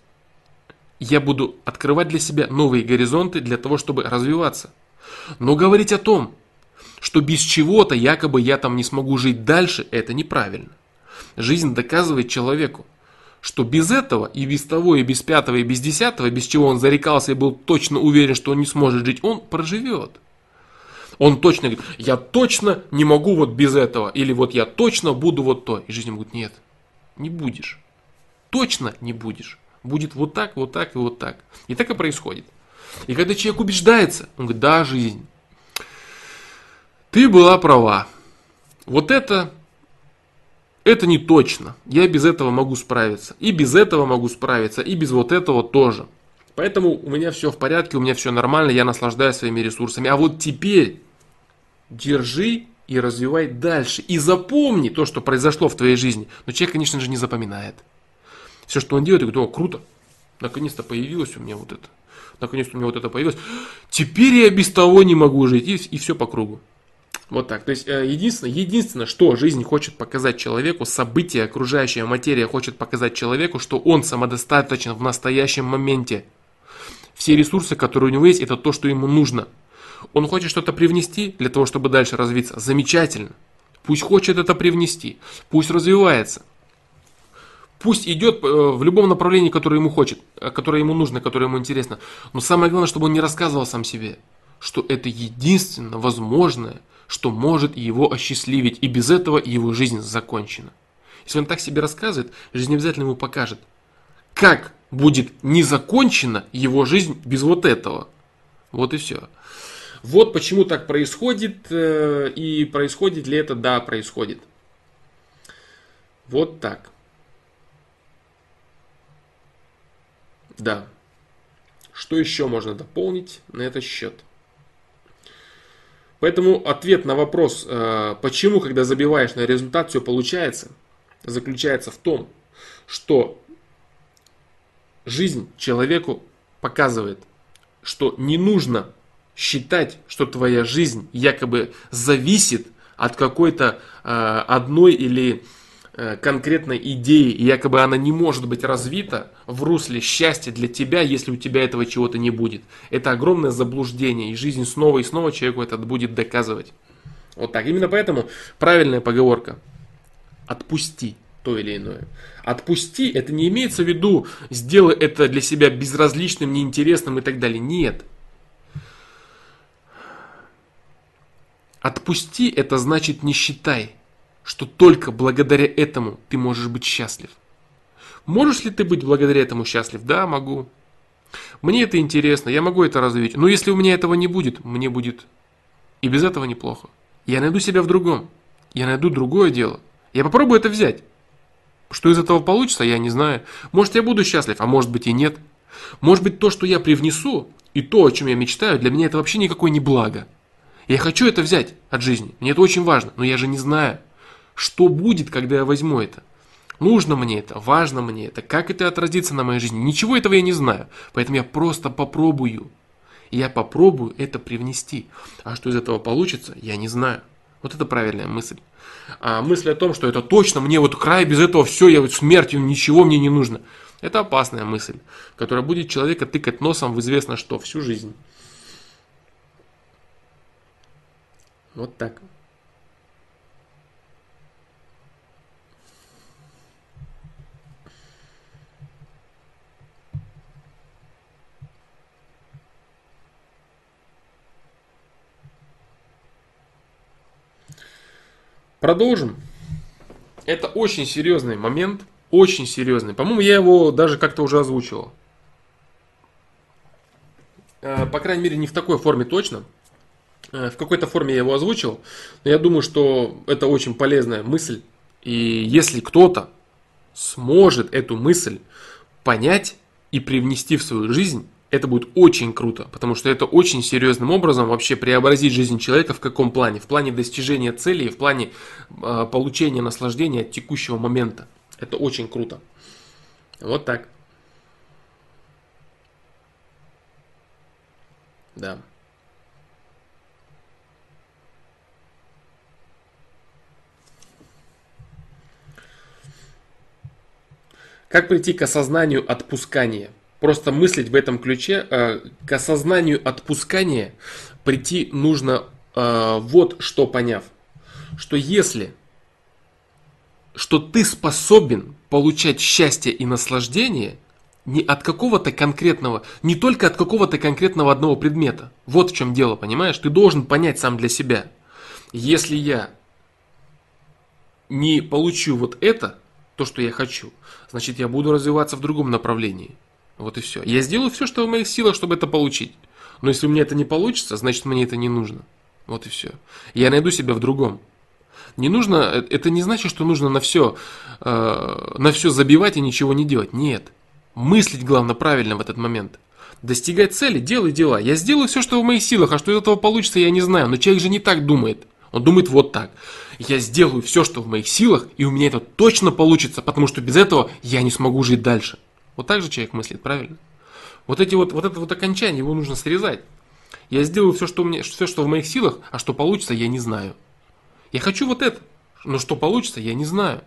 Я буду открывать для себя новые горизонты для того, чтобы развиваться. Но говорить о том, что без чего-то якобы я там не смогу жить дальше, это неправильно. Жизнь доказывает человеку, что без этого, и без того, и без пятого, и без десятого, без чего он зарекался и был точно уверен, что он не сможет жить, он проживет. Он точно говорит, я точно не могу вот без этого, или вот я точно буду вот то. И жизнь ему говорит, нет, не будешь. Точно не будешь. Будет вот так, вот так и вот так. И так и происходит. И когда человек убеждается, он говорит, да, жизнь, ты была права. Вот это это не точно. Я без этого могу справиться. И без этого могу справиться. И без вот этого тоже. Поэтому у меня все в порядке, у меня все нормально, я наслаждаюсь своими ресурсами. А вот теперь держи и развивай дальше. И запомни то, что произошло в твоей жизни. Но человек, конечно же, не запоминает. Все, что он делает, говорит, о, круто, наконец-то появилось у меня вот это. Наконец-то у меня вот это появилось. Теперь я без того не могу жить. И, и все по кругу. Вот так. То есть э, единственное, единственное, что жизнь хочет показать человеку, события, окружающая материя хочет показать человеку, что он самодостаточен в настоящем моменте. Все ресурсы, которые у него есть, это то, что ему нужно. Он хочет что-то привнести для того, чтобы дальше развиться. Замечательно. Пусть хочет это привнести. Пусть развивается. Пусть идет э, в любом направлении, которое ему хочет, э, которое ему нужно, которое ему интересно. Но самое главное, чтобы он не рассказывал сам себе, что это единственно возможное, что может его осчастливить, и без этого его жизнь закончена. Если он так себе рассказывает, жизнь обязательно ему покажет, как будет не закончена его жизнь без вот этого. Вот и все. Вот почему так происходит, э, и происходит ли это? Да, происходит. Вот так. Да. Что еще можно дополнить на этот счет? Поэтому ответ на вопрос, э, почему, когда забиваешь на результат, все получается, заключается в том, что жизнь человеку показывает, что не нужно считать, что твоя жизнь якобы зависит от какой-то э, одной или конкретной идеи, и якобы она не может быть развита в русле счастья для тебя, если у тебя этого чего-то не будет. Это огромное заблуждение, и жизнь снова и снова человеку это будет доказывать. Вот так. Именно поэтому правильная поговорка. Отпусти то или иное. Отпусти, это не имеется в виду, сделай это для себя безразличным, неинтересным и так далее. Нет. Отпусти, это значит не считай, что только благодаря этому ты можешь быть счастлив. Можешь ли ты быть благодаря этому счастлив? Да, могу. Мне это интересно, я могу это развить. Но если у меня этого не будет, мне будет и без этого неплохо. Я найду себя в другом. Я найду другое дело. Я попробую это взять. Что из этого получится, я не знаю. Может, я буду счастлив, а может быть и нет. Может быть, то, что я привнесу, и то, о чем я мечтаю, для меня это вообще никакое не благо. Я хочу это взять от жизни, мне это очень важно, но я же не знаю, что будет, когда я возьму это. Нужно мне это, важно мне это, как это отразится на моей жизни. Ничего этого я не знаю, поэтому я просто попробую. Я попробую это привнести. А что из этого получится, я не знаю. Вот это правильная мысль. А мысль о том, что это точно мне вот край без этого все, я вот смертью, ничего мне не нужно. Это опасная мысль, которая будет человека тыкать носом в известно что всю жизнь. Вот так. Продолжим. Это очень серьезный момент, очень серьезный. По-моему, я его даже как-то уже озвучивал. Э, по крайней мере, не в такой форме точно. Э, в какой-то форме я его озвучил. Но я думаю, что это очень полезная мысль. И если кто-то сможет эту мысль понять и привнести в свою жизнь, это будет очень круто, потому что это очень серьезным образом вообще преобразить жизнь человека в каком плане? В плане достижения цели и в плане э, получения наслаждения от текущего момента. Это очень круто. Вот так. Да. Как прийти к осознанию отпускания? Просто мыслить в этом ключе, э, к осознанию отпускания прийти нужно э, вот что поняв, что если, что ты способен получать счастье и наслаждение не от какого-то конкретного, не только от какого-то конкретного одного предмета. Вот в чем дело, понимаешь? Ты должен понять сам для себя. Если я не получу вот это, то, что я хочу, значит я буду развиваться в другом направлении. Вот и все. Я сделаю все, что в моих силах, чтобы это получить. Но если у меня это не получится, значит мне это не нужно. Вот и все. Я найду себя в другом. Не нужно, э, это не значит, что нужно на все, э, на все забивать и ничего не делать. Нет. Мыслить, главное, правильно в этот момент. Достигать цели, делай дела. Я сделаю все, что в моих силах, а что из этого получится, я не знаю. Но человек же не так думает. Он думает вот так. Я сделаю все, что в моих силах, и у меня это точно получится, потому что без этого я не смогу жить дальше. Вот так же человек мыслит, правильно? Вот эти вот, вот это вот окончание, его нужно срезать. Я сделаю все, что, меня, все, что в моих силах, а что получится, я не знаю. Я хочу вот это, но что получится, я не знаю.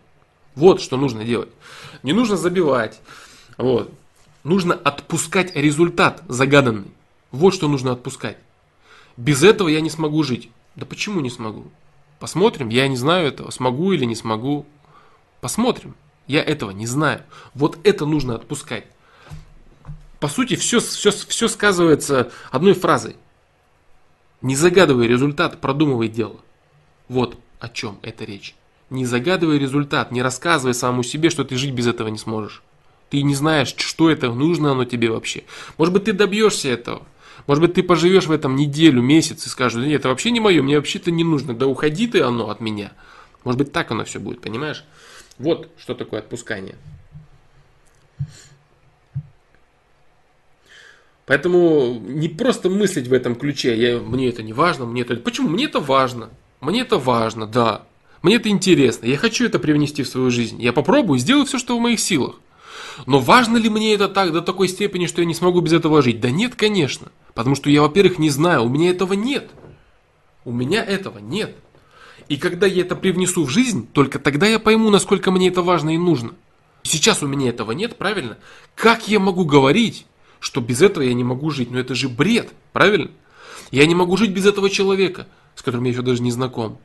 Вот что нужно делать. Не нужно забивать. Вот. Нужно отпускать результат загаданный. Вот что нужно отпускать. Без этого я не смогу жить. Да почему не смогу? Посмотрим, я не знаю этого, смогу или не смогу. Посмотрим. Я этого не знаю. Вот это нужно отпускать. По сути, все, все, все сказывается одной фразой. Не загадывай результат, продумывай дело. Вот о чем эта речь. Не загадывай результат, не рассказывай самому себе, что ты жить без этого не сможешь. Ты не знаешь, что это, нужно оно тебе вообще. Может быть, ты добьешься этого. Может быть, ты поживешь в этом неделю, месяц и скажешь, нет, это вообще не мое, мне вообще-то не нужно. Да уходи ты оно от меня. Может быть, так оно все будет, понимаешь? Вот что такое отпускание. Поэтому не просто мыслить в этом ключе, я, мне это не важно, мне это... Почему? Мне это важно. Мне это важно, да. Мне это интересно. Я хочу это привнести в свою жизнь. Я попробую, сделаю все, что в моих силах. Но важно ли мне это так до такой степени, что я не смогу без этого жить? Да нет, конечно. Потому что я, во-первых, не знаю, у меня этого нет. У меня этого нет. И когда я это привнесу в жизнь, только тогда я пойму, насколько мне это важно и нужно. Сейчас у меня этого нет, правильно? Как я могу говорить, что без этого я не могу жить? Ну это же бред, правильно? Я не могу жить без этого человека, с которым я еще даже не знаком.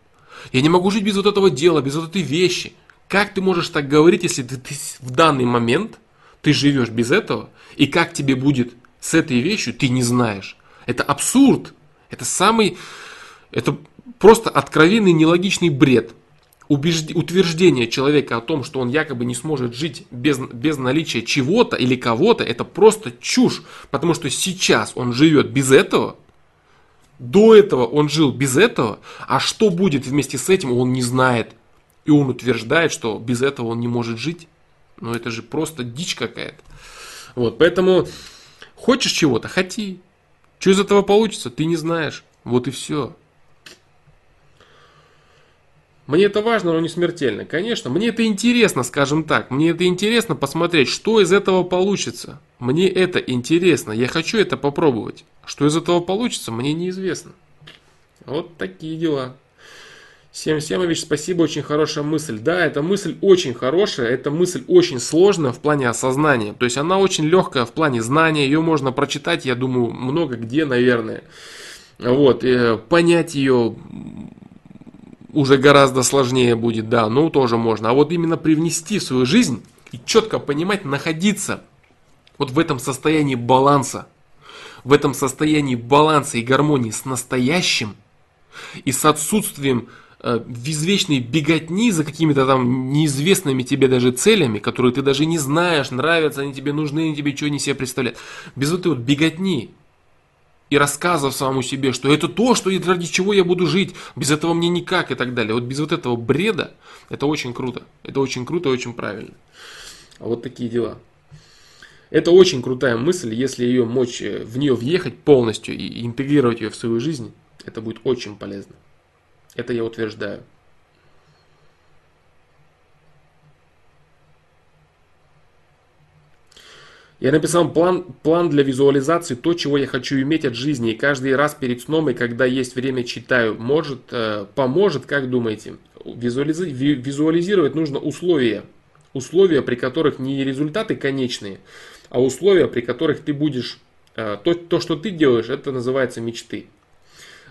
Я не могу жить без вот этого дела, без вот этой вещи. Как ты можешь так говорить, если ты, ты в данный момент ты живешь без этого, и как тебе будет с этой вещью, ты не знаешь. Это абсурд. Это самый, это просто откровенный нелогичный бред. Убежд... Утверждение человека о том, что он якобы не сможет жить без, без наличия чего-то или кого-то, это просто чушь. Потому что сейчас он живет без этого, до этого он жил без этого, а что будет вместе с этим, он не знает. И он утверждает, что без этого он не может жить. Ну это же просто дичь какая-то. Вот, поэтому хочешь чего-то, хоти. Что из этого получится, ты не знаешь. Вот и все. Мне это важно, но не смертельно. Конечно, мне это интересно, скажем так. Мне это интересно посмотреть, что из этого получится. Мне это интересно. Я хочу это попробовать. Что из этого получится, мне неизвестно. Вот такие дела. Сем Семович, спасибо, очень хорошая мысль. Да, эта мысль очень хорошая, эта мысль очень сложная в плане осознания. То есть она очень легкая в плане знания, ее можно прочитать, я думаю, много где, наверное. Вот, э, понять ее уже гораздо сложнее будет, да, ну тоже можно. А вот именно привнести в свою жизнь и четко понимать, находиться вот в этом состоянии баланса, в этом состоянии баланса и гармонии с настоящим и с отсутствием Э, извечной беготни за какими-то там неизвестными тебе даже целями, которые ты даже не знаешь, нравятся они тебе, нужны они тебе, что они себе представляют. Без вот этой вот беготни и рассказов самому себе, что это то, что ради чего я буду жить, без этого мне никак и так далее. Вот без вот этого бреда, это очень круто. Это очень круто и очень правильно. А вот такие дела. Это очень крутая мысль, если ее мочь э, в нее въехать полностью и интегрировать ее в свою жизнь, это будет очень полезно. Это я утверждаю. Я написал план, план для визуализации, то, чего я хочу иметь от жизни. И каждый раз перед сном и когда есть время читаю. Может, э, поможет, как думаете? Визуализи, визуализировать нужно условия. Условия, при которых не результаты конечные, а условия, при которых ты будешь... Э, то, то, что ты делаешь, это называется мечты.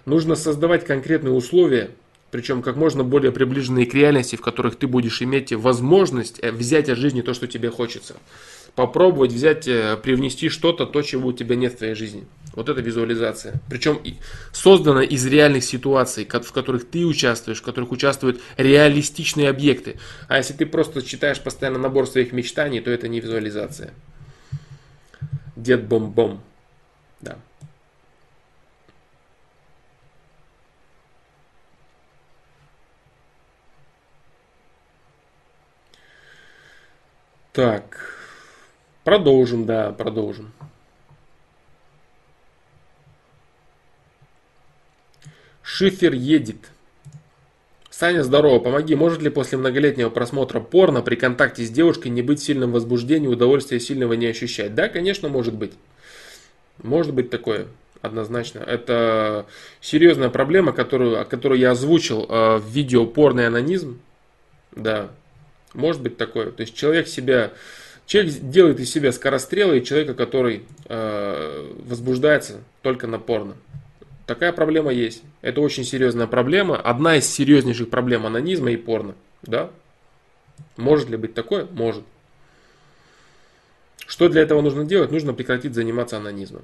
Нужно создавать конкретные условия, причем как можно более приближенные к реальности, в которых ты будешь иметь возможность э, взять от жизни то, что тебе хочется. Попробовать взять, э, привнести что-то, то, чего у тебя нет в твоей жизни. Вот это визуализация. Причем создана из реальных ситуаций, в которых ты участвуешь, в которых участвуют реалистичные объекты. А если ты просто читаешь постоянно набор своих мечтаний, то это не визуализация. Дед бом-бом. Да. Так, продолжим, да, продолжим. Шифер едет. Саня, здорово, помоги, может ли после многолетнего просмотра порно при контакте с девушкой не быть в сильном удовольствия сильного не ощущать? Да, конечно, может быть. Может быть такое, однозначно. Это серьезная проблема, которую, которую я озвучил э, в видео «Порный анонизм». Да, может быть такое. То есть человек себя, человек делает из себя скорострела и человека, который э, возбуждается только на порно. Такая проблема есть. Это очень серьезная проблема. Одна из серьезнейших проблем анонизма и порно. Да? Может ли быть такое? Может. Что для этого нужно делать? Нужно прекратить заниматься анонизмом.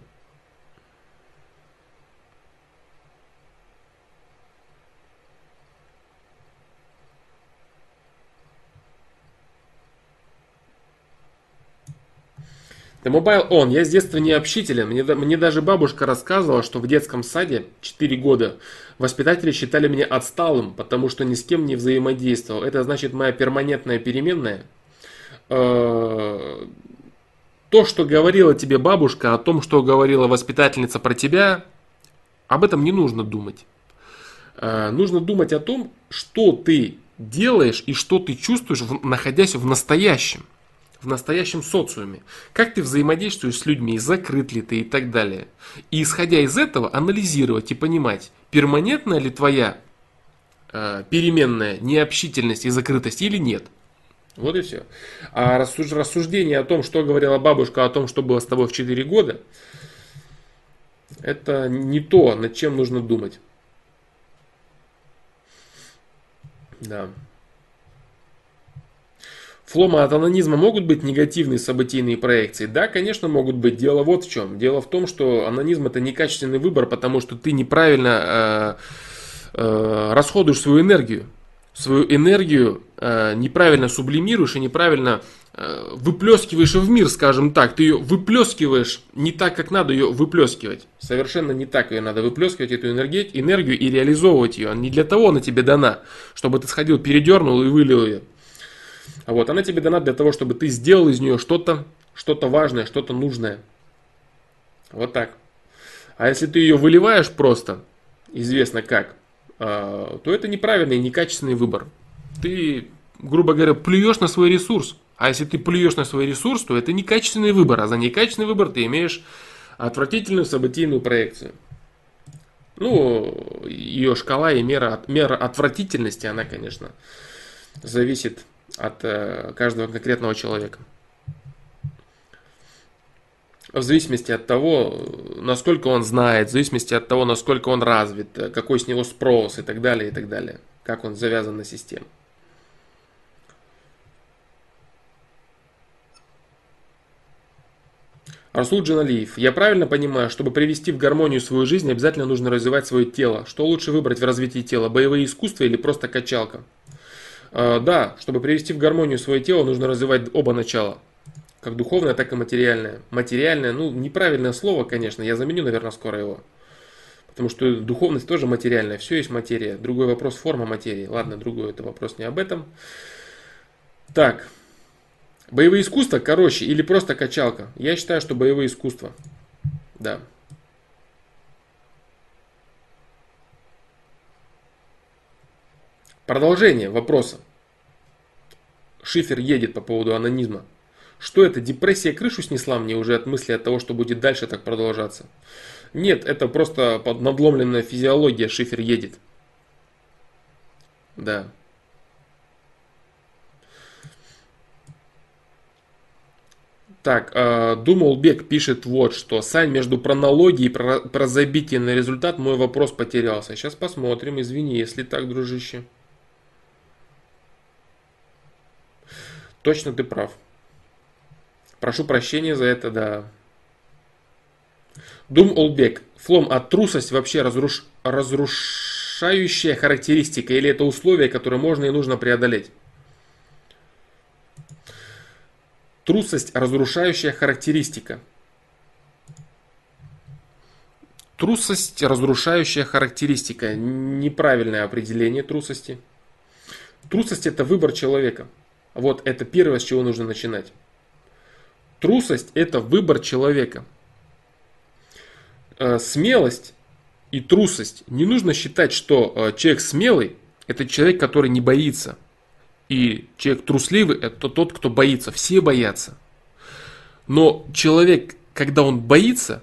The Mobile On. Я с детства не общителен. Мне, мне даже бабушка рассказывала, что в детском саде 4 года воспитатели считали меня отсталым, потому что ни с кем не взаимодействовал. Это значит моя перманентная переменная. Э, то, что говорила тебе бабушка о том, что говорила воспитательница про тебя, об этом не нужно думать. Э, нужно думать о том, что ты делаешь и что ты чувствуешь, находясь в настоящем в настоящем социуме. Как ты взаимодействуешь с людьми, закрыт ли ты и так далее. И исходя из этого анализировать и понимать, перманентная ли твоя э, переменная необщительность и закрытость или нет. Вот и все. А рассуждение о том, что говорила бабушка о том, что было с тобой в 4 года, это не то, над чем нужно думать. Да. Флома от анонизма могут быть негативные событийные проекции? Да, конечно, могут быть. Дело вот в чем. Дело в том, что анонизм это некачественный выбор, потому что ты неправильно э, э, расходуешь свою энергию. Свою энергию э, неправильно сублимируешь и неправильно э, выплескиваешь в мир, скажем так. Ты ее выплескиваешь не так, как надо ее выплескивать. Совершенно не так ее надо выплескивать, эту энергию, энергию и реализовывать ее. Не для того она тебе дана, чтобы ты сходил, передернул и вылил ее. Вот она тебе дана для того, чтобы ты сделал из нее что-то, что-то важное, что-то нужное. Вот так. А если ты ее выливаешь просто, известно как, а, то это неправильный, некачественный выбор. Ты, грубо говоря, плюешь на свой ресурс. А если ты плюешь на свой ресурс, то это некачественный выбор. А за некачественный выбор ты имеешь отвратительную событийную проекцию. Ну, ее шкала и мера, мера отвратительности, она, конечно, зависит от э, каждого конкретного человека. В зависимости от того, насколько он знает, в зависимости от того, насколько он развит, э, какой с него спрос и так далее, и так далее. Как он завязан на систему. Расул Джаналиев. Я правильно понимаю, чтобы привести в гармонию свою жизнь, обязательно нужно развивать свое тело. Что лучше выбрать в развитии тела? Боевые искусства или просто качалка? А, да, чтобы привести в гармонию свое тело, нужно развивать оба начала. Как духовное, так и материальное. Материальное, ну, неправильное слово, конечно, я заменю, наверное, скоро его. Потому что духовность тоже материальная, все есть материя. Другой вопрос форма материи. Ладно, другой это вопрос не об этом. Так, боевые искусства, короче, или просто качалка? Я считаю, что боевые искусства. Да. Продолжение вопроса. Шифер едет по поводу анонизма. Что это, депрессия крышу снесла мне уже от мысли от того, что будет дальше так продолжаться? Нет, это просто надломленная физиология, Шифер едет. Да. Так, э, Думал Бек пишет вот что. Сань, между пронологией и про, прозабитием на результат мой вопрос потерялся. Сейчас посмотрим, извини, если так, дружище. Точно ты прав. Прошу прощения за это, да. Дум Олбек. Флом, а трусость вообще разруш... разрушающая характеристика или это условие, которое можно и нужно преодолеть? Трусость – разрушающая характеристика. Трусость – разрушающая характеристика. Неправильное определение трусости. Трусость – это выбор человека – вот это первое, с чего нужно начинать. Трусость – это выбор человека. Э, смелость и трусость. Не нужно считать, что э, человек смелый – это человек, который не боится. И человек трусливый – это тот, кто боится. Все боятся. Но человек, когда он боится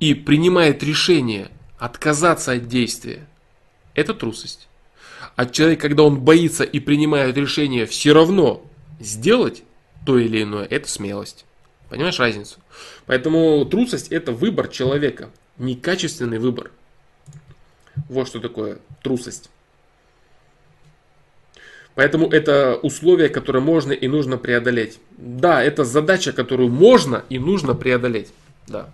и принимает решение отказаться от действия, это трусость. А человек, когда он боится и принимает решение все равно сделать то или иное, это смелость. Понимаешь разницу? Поэтому трусость это выбор человека, не качественный выбор. Вот что такое трусость. Поэтому это условие, которое можно и нужно преодолеть. Да, это задача, которую можно и нужно преодолеть. Да.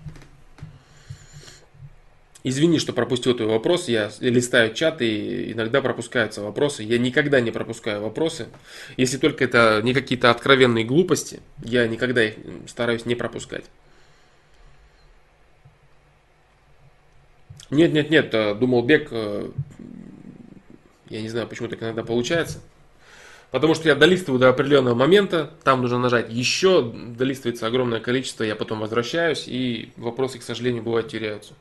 Извини, что пропустил твой вопрос. Я листаю чат и иногда пропускаются вопросы. Я никогда не пропускаю вопросы. Если только это не какие-то откровенные глупости, я никогда их стараюсь не пропускать. Нет, нет, нет, думал Бег, э, я не знаю, почему так иногда получается. Потому что я долистываю до определенного момента, там нужно нажать еще, долистывается огромное количество, я потом возвращаюсь, и вопросы, к сожалению, бывают теряются.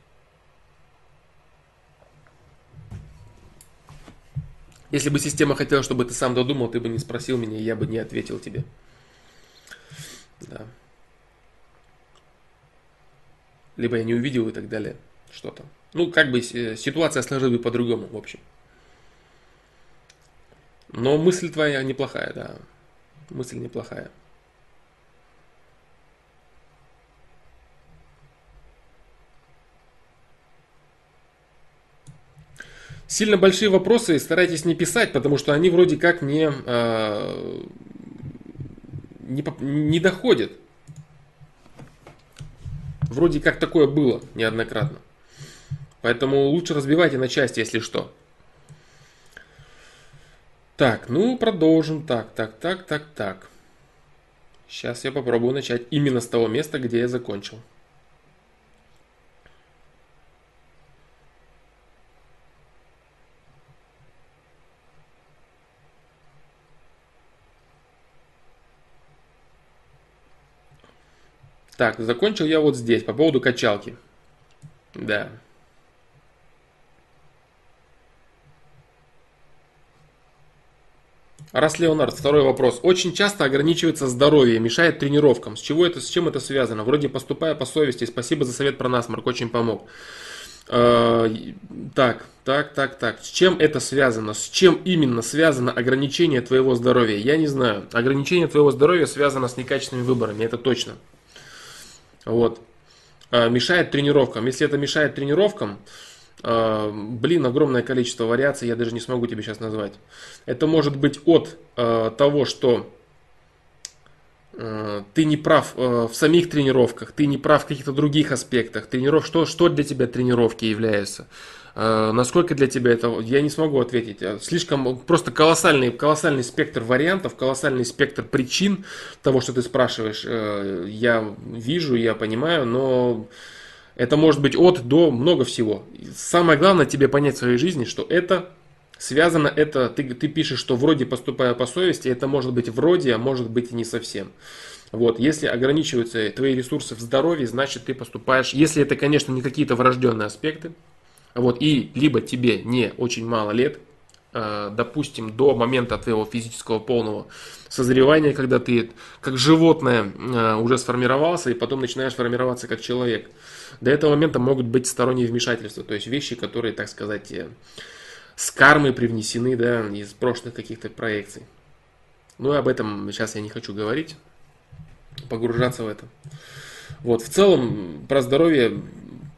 Если бы система хотела, чтобы ты сам додумал, ты бы не спросил меня, я бы не ответил тебе. Да. Либо я не увидел и так далее. Что-то. Ну, как бы э, ситуация сложилась бы по-другому, в общем. Но мысль твоя неплохая, да. Мысль неплохая. Сильно большие вопросы старайтесь не писать, потому что они вроде как не, э, не, не доходят. Вроде как такое было неоднократно. Поэтому лучше разбивайте на части, если что. Так, ну продолжим. Так, так, так, так, так. Сейчас я попробую начать именно с того места, где я закончил. Так, закончил я вот здесь, по поводу качалки. Да. Раз Леонард, второй вопрос. Очень часто ограничивается здоровье, мешает тренировкам. С чего это, с чем это связано? Вроде поступая по совести. Спасибо за совет про насморк, очень помог. Э, так, так, так, так. С чем это связано? С чем именно связано ограничение твоего здоровья? Я не знаю. Ограничение твоего здоровья связано с некачественными выборами, это точно. Вот. Э, мешает тренировкам. Если это мешает тренировкам, э, блин, огромное количество вариаций, я даже не смогу тебе сейчас назвать. Это может быть от э, того, что ты не прав в самих тренировках, ты не прав в каких-то других аспектах. Трениров... Что, что для тебя тренировки являются? Э, насколько для тебя это, я не смогу ответить. Э, слишком просто колоссальный, колоссальный спектр вариантов, колоссальный спектр причин того, что ты спрашиваешь. Э, я вижу, я понимаю, но это может быть от до много всего. Самое главное тебе понять в своей жизни, что это связано, это ты, ты пишешь, что вроде поступая по совести, это может быть вроде, а может быть и не совсем. Вот, если ограничиваются твои ресурсы в здоровье, значит ты поступаешь, если это, конечно, не какие-то врожденные аспекты, вот, и либо тебе не очень мало лет, э, допустим, до момента твоего физического полного созревания, когда ты как животное э, уже сформировался, и потом начинаешь формироваться как человек. До этого момента могут быть сторонние вмешательства, то есть вещи, которые, так сказать, э, с кармой привнесены да, из прошлых каких-то проекций. Ну и об этом сейчас я не хочу говорить, погружаться в это. Вот, в целом, про здоровье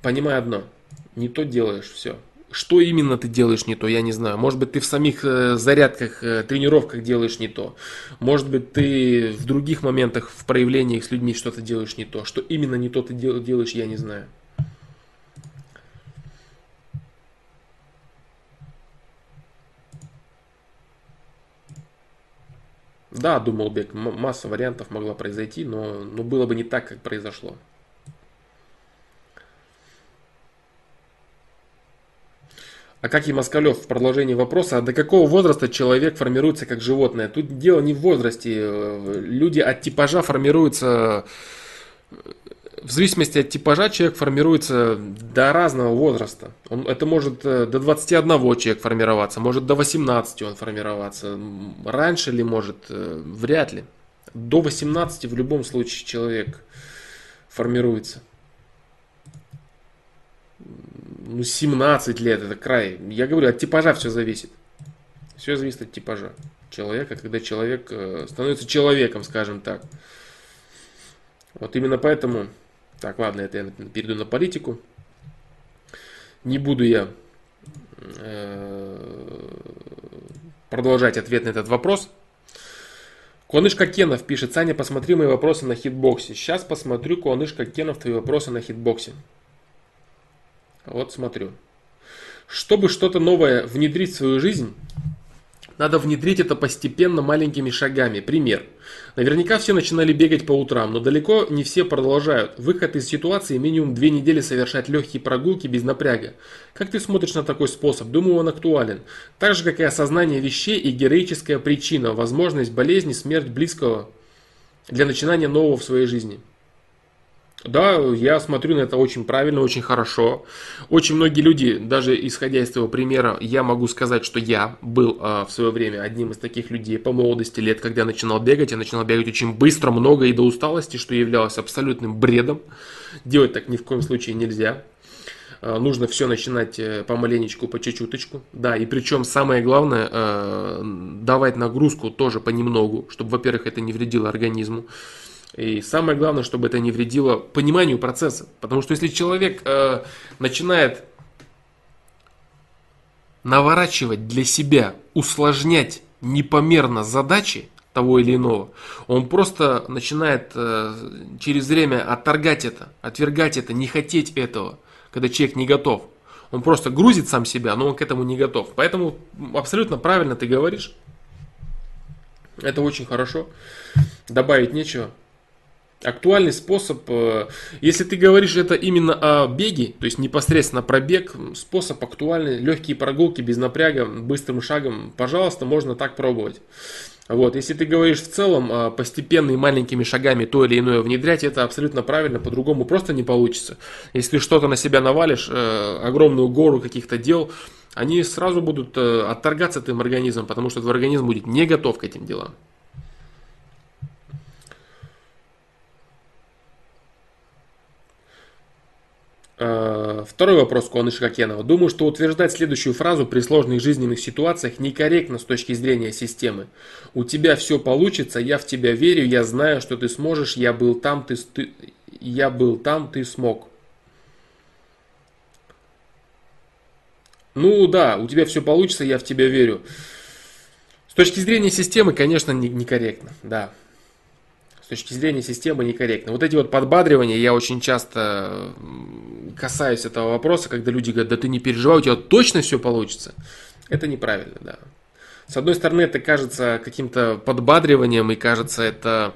понимай одно – не то делаешь, все. Что именно ты делаешь не то, я не знаю. Может быть, ты в самих э, зарядках, э, тренировках делаешь не то. Может быть, ты в других моментах, в проявлениях с людьми что-то делаешь не то. Что именно не то ты делаешь, я не знаю. Да, думал Бек, масса вариантов могла произойти, но, но было бы не так, как произошло. А как и Москалев в продолжении вопроса, а до какого возраста человек формируется как животное? Тут дело не в возрасте. Люди от типажа формируются... В зависимости от типажа человек формируется до разного возраста. Он, это может э, до 21 человек формироваться, может до 18 он формироваться. Раньше ли может? Э, вряд ли. До 18 в любом случае человек формируется ну, 17 лет, это край. Я говорю, от типажа все зависит. Все зависит от типажа человека, когда человек э, становится человеком, скажем так. Вот именно поэтому, так, ладно, это я перейду на политику. Не буду я э, продолжать ответ на этот вопрос. Куанышка Кенов пишет, Саня, посмотри мои вопросы на хитбоксе. Сейчас посмотрю, Куанышка Кенов, твои вопросы на хитбоксе. Вот смотрю. Чтобы что-то новое внедрить в свою жизнь, надо внедрить это постепенно маленькими шагами. Пример. Наверняка все начинали бегать по утрам, но далеко не все продолжают. Выход из ситуации минимум две недели совершать легкие прогулки без напряга. Как ты смотришь на такой способ? Думаю, он актуален. Так же, как и осознание вещей и героическая причина, возможность болезни, смерть близкого для начинания нового в своей жизни. Да, я смотрю на это очень правильно, очень хорошо. Очень многие люди, даже исходя из твоего примера, я могу сказать, что я был э, в свое время одним из таких людей по молодости лет, когда я начинал бегать. Я начинал бегать очень быстро, много и до усталости, что являлось абсолютным бредом. Делать так ни в коем случае нельзя. Э, нужно все начинать помаленечку, по чуть-чуточку. Да, и причем самое главное, э, давать нагрузку тоже понемногу, чтобы, во-первых, это не вредило организму. И самое главное, чтобы это не вредило пониманию процесса. Потому что если человек э, начинает наворачивать для себя, усложнять непомерно задачи того или иного, он просто начинает э, через время отторгать это, отвергать это, не хотеть этого, когда человек не готов. Он просто грузит сам себя, но он к этому не готов. Поэтому абсолютно правильно ты говоришь. Это очень хорошо. Добавить нечего актуальный способ, э, если ты говоришь это именно о беге, то есть непосредственно про бег, способ актуальный, легкие прогулки без напряга, быстрым шагом, пожалуйста, можно так пробовать. Вот, если ты говоришь в целом э, постепенно и маленькими шагами то или иное внедрять, это абсолютно правильно, по-другому просто не получится. Если что-то на себя навалишь, э, огромную гору каких-то дел, они сразу будут отторгаться твоим организмом, потому что твой организм будет не готов к этим делам. Второй вопрос Куаныша Кокенова. Думаю, что утверждать следующую фразу при сложных жизненных ситуациях некорректно с точки зрения системы. У тебя все получится, я в тебя верю, я знаю, что ты сможешь, я был там, ты, ты я был там, ты смог. Ну да, у тебя все получится, я в тебя верю. С точки зрения системы, конечно, некорректно, да с точки зрения системы некорректно. Вот эти вот подбадривания, я очень часто касаюсь этого вопроса, когда люди говорят, да ты не переживай, у тебя точно все получится. Это неправильно, да. С одной стороны, это кажется каким-то подбадриванием и кажется это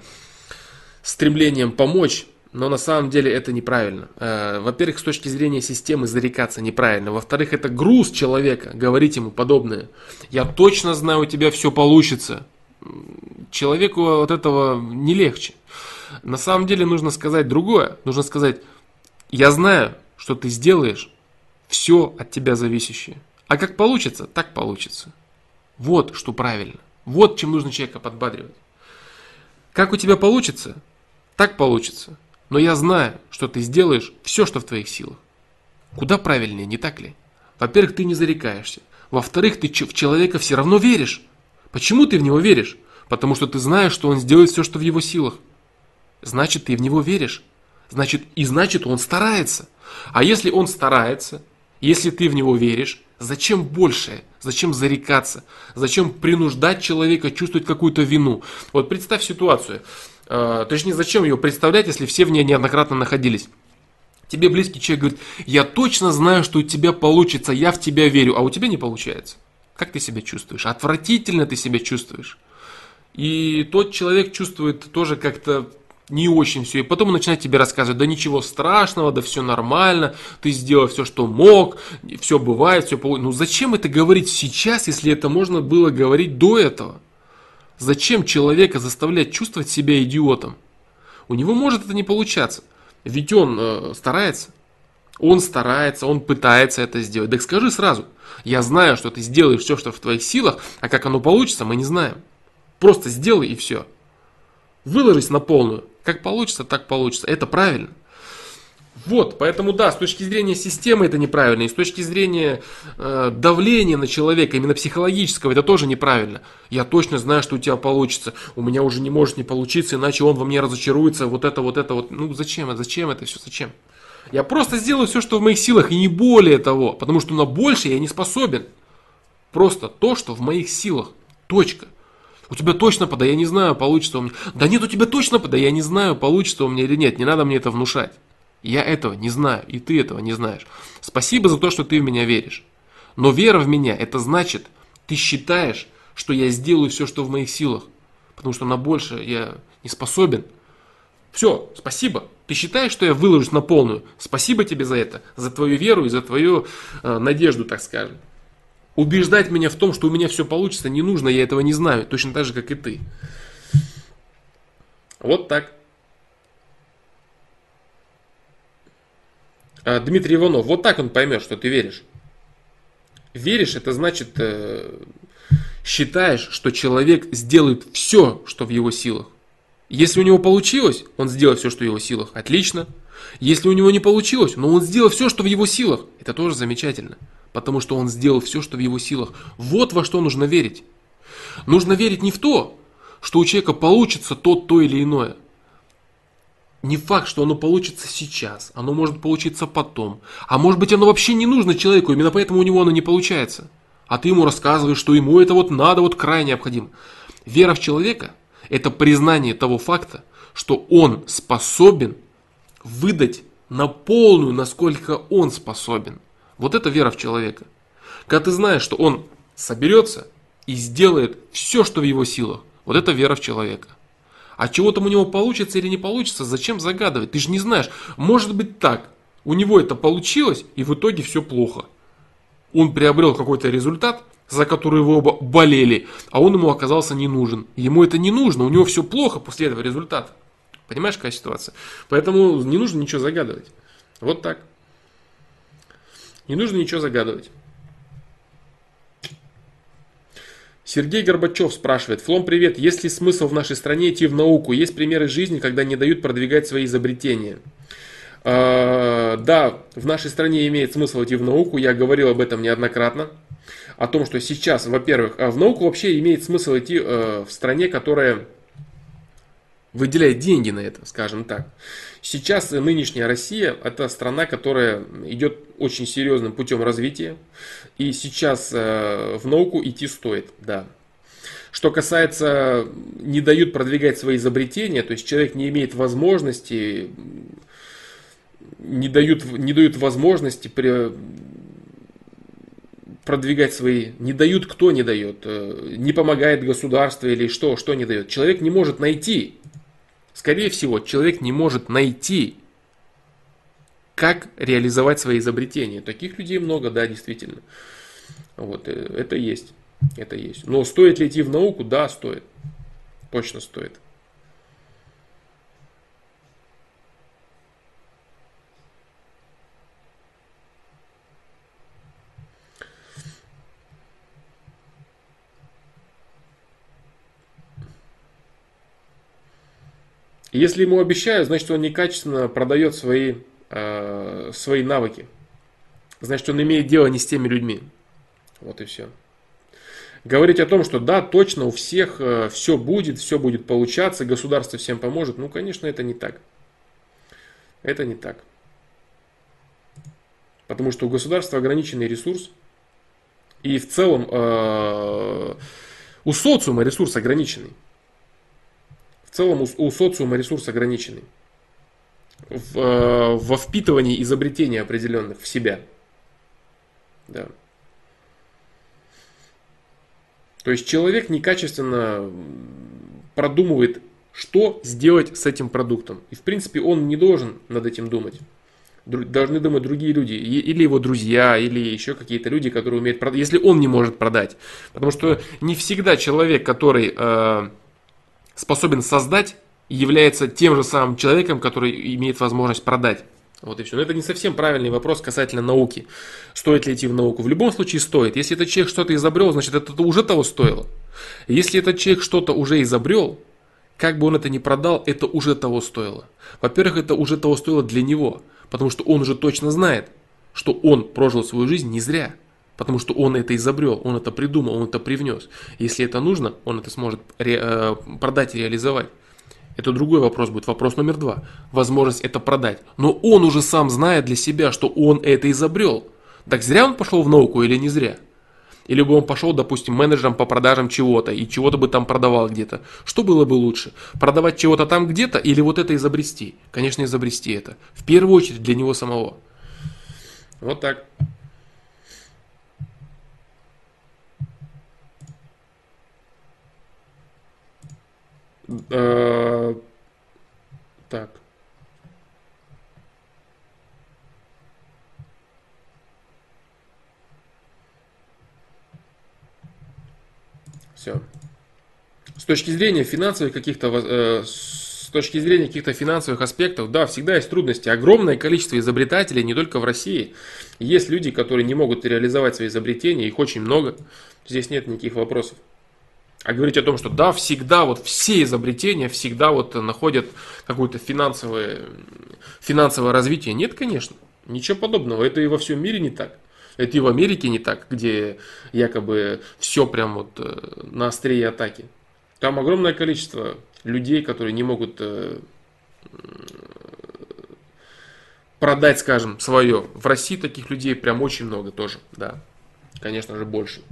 стремлением помочь, но на самом деле это неправильно. Э, во-первых, с точки зрения системы зарекаться неправильно. Во-вторых, это груз человека, говорить ему подобное. Я точно знаю, у тебя все получится человеку от этого не легче. На самом деле нужно сказать другое. Нужно сказать, я знаю, что ты сделаешь все от тебя зависящее. А как получится, так получится. Вот что правильно. Вот чем нужно человека подбадривать. Как у тебя получится, так получится. Но я знаю, что ты сделаешь все, что в твоих силах. Куда правильнее, не так ли? Во-первых, ты не зарекаешься. Во-вторых, ты в человека все равно веришь. Почему ты в него веришь? Потому что ты знаешь, что он сделает все, что в его силах. Значит, ты в него веришь. Значит, и значит, он старается. А если он старается, если ты в него веришь, зачем большее? Зачем зарекаться? Зачем принуждать человека чувствовать какую-то вину? Вот представь ситуацию. Э, точнее, зачем ее представлять, если все в ней неоднократно находились? Тебе близкий человек говорит, я точно знаю, что у тебя получится, я в тебя верю, а у тебя не получается. Как ты себя чувствуешь? Отвратительно ты себя чувствуешь. И тот человек чувствует тоже как-то не очень все. И потом он начинает тебе рассказывать, да ничего страшного, да все нормально, ты сделал все, что мог, все бывает, все получится. Ну зачем это говорить сейчас, если это можно было говорить до этого? Зачем человека заставлять чувствовать себя идиотом? У него может это не получаться. Ведь он э, старается. Он старается, он пытается это сделать. Так скажи сразу, я знаю, что ты сделаешь все, что в твоих силах, а как оно получится, мы не знаем. Просто сделай и все. Выложись на полную. Как получится, так получится. Это правильно. Вот, поэтому да, с точки зрения системы это неправильно, и с точки зрения э, давления на человека, именно психологического, это тоже неправильно. Я точно знаю, что у тебя получится, у меня уже не может не получиться, иначе он во мне разочаруется, вот это, вот это, вот. Ну зачем, зачем это все, зачем? Я просто сделаю все, что в моих силах, и не более того, потому что на больше я не способен. Просто то, что в моих силах. Точка. У тебя точно да я не знаю, получится у меня. Да нет, у тебя точно да я не знаю, получится у меня или нет. Не надо мне это внушать. Я этого не знаю, и ты этого не знаешь. Спасибо за то, что ты в меня веришь. Но вера в меня, это значит, ты считаешь, что я сделаю все, что в моих силах. Потому что на больше я не способен. Все, спасибо. Ты считаешь, что я выложусь на полную? Спасибо тебе за это, за твою веру и за твою э, надежду, так скажем. Убеждать меня в том, что у меня все получится, не нужно, я этого не знаю, точно так же, как и ты. Вот так. А, Дмитрий Иванов, вот так он поймет, что ты веришь. Веришь, это значит, э, считаешь, что человек сделает все, что в его силах. Если у него получилось, он сделал все, что в его силах. Отлично. Если у него не получилось, но он сделал все, что в его силах. Это тоже замечательно потому что он сделал все, что в его силах. Вот во что нужно верить. Нужно верить не в то, что у человека получится то, то или иное. Не факт, что оно получится сейчас, оно может получиться потом. А может быть оно вообще не нужно человеку, именно поэтому у него оно не получается. А ты ему рассказываешь, что ему это вот надо, вот крайне необходимо. Вера в человека – это признание того факта, что он способен выдать на полную, насколько он способен – вот это вера в человека. Когда ты знаешь, что он соберется и сделает все, что в его силах. Вот это вера в человека. А чего там у него получится или не получится, зачем загадывать? Ты же не знаешь. Может быть так. У него это получилось, и в итоге все плохо. Он приобрел какой-то результат, за который вы оба болели, а он ему оказался не нужен. Ему это не нужно, у него все плохо после этого результата. Понимаешь, какая ситуация? Поэтому не нужно ничего загадывать. Вот так. Не нужно ничего загадывать. Сергей Горбачев спрашивает. Флом, привет. Есть ли смысл в нашей стране идти в науку? Есть примеры жизни, когда не дают продвигать свои изобретения? А, да, в нашей стране имеет смысл идти в науку. Я говорил об этом неоднократно. О том, что сейчас, во-первых, а в науку вообще имеет смысл идти э, в стране, которая выделяет деньги на это, скажем так. Сейчас нынешняя Россия – это страна, которая идет очень серьезным путем развития. И сейчас э, в науку идти стоит, да. Что касается, не дают продвигать свои изобретения, то есть человек не имеет возможности, не дают, не дают возможности при, продвигать свои, не дают, кто не дает, э, не помогает государство или что, что не дает. Человек не может найти Скорее всего, человек не может найти, как реализовать свои изобретения. Таких людей много, да, действительно. Вот, э, это есть. Это есть. Но стоит ли идти в науку? Да, стоит. Точно стоит. Если ему обещают, значит он некачественно продает свои, э, свои навыки. Значит он имеет дело не с теми людьми. Вот и все. Говорить о том, что да, точно у всех э, все будет, все будет получаться, государство всем поможет, ну, конечно, это не так. Это не так. Потому что у государства ограниченный ресурс, и в целом э, у социума ресурс ограниченный целом у, у социума ресурс ограниченный в, э, во впитывании изобретений определенных в себя. Да. То есть человек некачественно продумывает, что сделать с этим продуктом. И в принципе он не должен над этим думать. Должны думать другие люди, или его друзья, или еще какие-то люди, которые умеют продать, если он не может продать. Потому что не всегда человек, который э, способен создать, является тем же самым человеком, который имеет возможность продать. Вот и все. Но это не совсем правильный вопрос касательно науки. Стоит ли идти в науку? В любом случае стоит. Если этот человек что-то изобрел, значит это уже того стоило. Если этот человек что-то уже изобрел, как бы он это ни продал, это уже того стоило. Во-первых, это уже того стоило для него, потому что он уже точно знает, что он прожил свою жизнь не зря. Потому что он это изобрел, он это придумал, он это привнес. Если это нужно, он это сможет ре, э, продать и реализовать. Это другой вопрос будет. Вопрос номер два. Возможность это продать. Но он уже сам знает для себя, что он это изобрел. Так зря он пошел в науку или не зря? Или бы он пошел, допустим, менеджером по продажам чего-то и чего-то бы там продавал где-то. Что было бы лучше? Продавать чего-то там где-то или вот это изобрести? Конечно, изобрести это. В первую очередь для него самого. Вот так. Э, так. Все. С точки зрения финансовых каких-то, э, с точки зрения каких-то финансовых аспектов, да, всегда есть трудности. Огромное количество изобретателей не только в России. Есть люди, которые не могут реализовать свои изобретения, их очень много. Здесь нет никаких вопросов. А говорить о том, что да, всегда вот все изобретения всегда вот находят какое-то финансовое, финансовое развитие. Нет, конечно. Ничего подобного. Это и во всем мире не так. Это и в Америке не так, где якобы все прям вот э, на острие атаки. Там огромное количество людей, которые не могут э, продать, скажем, свое. В России таких людей прям очень много тоже, да. Конечно же, больше.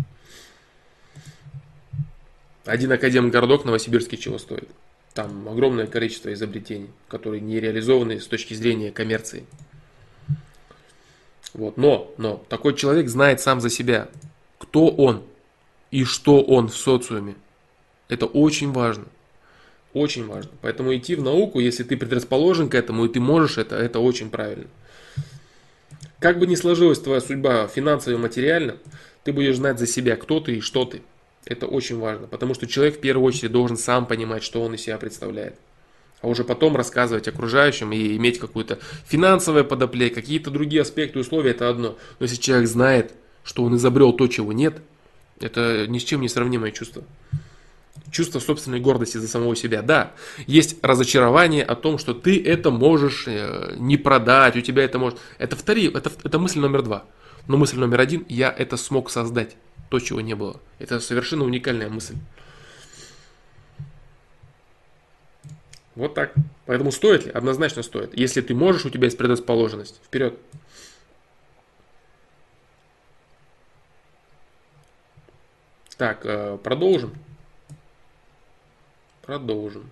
Один академгородок новосибирский чего стоит? Там огромное количество изобретений, которые не реализованы с точки зрения коммерции. Вот. Но, но такой человек знает сам за себя, кто он и что он в социуме. Это очень важно. Очень важно. Поэтому идти в науку, если ты предрасположен к этому и ты можешь это, это очень правильно. Как бы ни сложилась твоя судьба финансово и материально, ты будешь знать за себя, кто ты и что ты. Это очень важно, потому что человек в первую очередь должен сам понимать, что он из себя представляет а уже потом рассказывать окружающим и иметь какую-то финансовое подоплей, какие-то другие аспекты, условия, это одно. Но если человек знает, что он изобрел то, чего нет, это ни с чем не сравнимое чувство. Чувство собственной гордости за самого себя. Да, есть разочарование о том, что ты это можешь э, не продать, у тебя это может... Это, втори, это, это мысль номер два. Но мысль номер один, я это смог создать, то, чего не было. Это совершенно уникальная мысль. Вот так. Поэтому стоит ли? Однозначно стоит. Если ты можешь, у тебя есть предрасположенность. Вперед. Так, э, продолжим. Продолжим.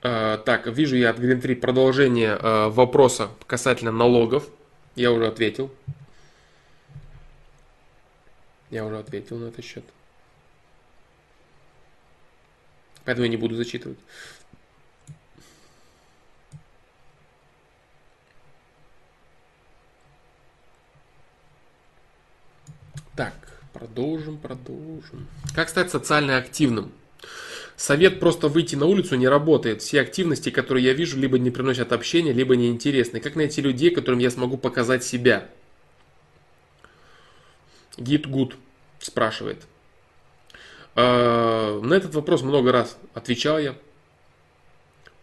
Так, вижу я от Green 3 продолжение э, вопроса касательно налогов. Я уже ответил. Я уже ответил на этот счет. Поэтому я не буду зачитывать. Так, продолжим, продолжим. Как стать социально активным? Совет просто выйти на улицу не работает. Все активности, которые я вижу, либо не приносят общения, либо неинтересны. Как найти людей, которым я смогу показать себя? Гид Гуд спрашивает. А, на этот вопрос много раз отвечал я.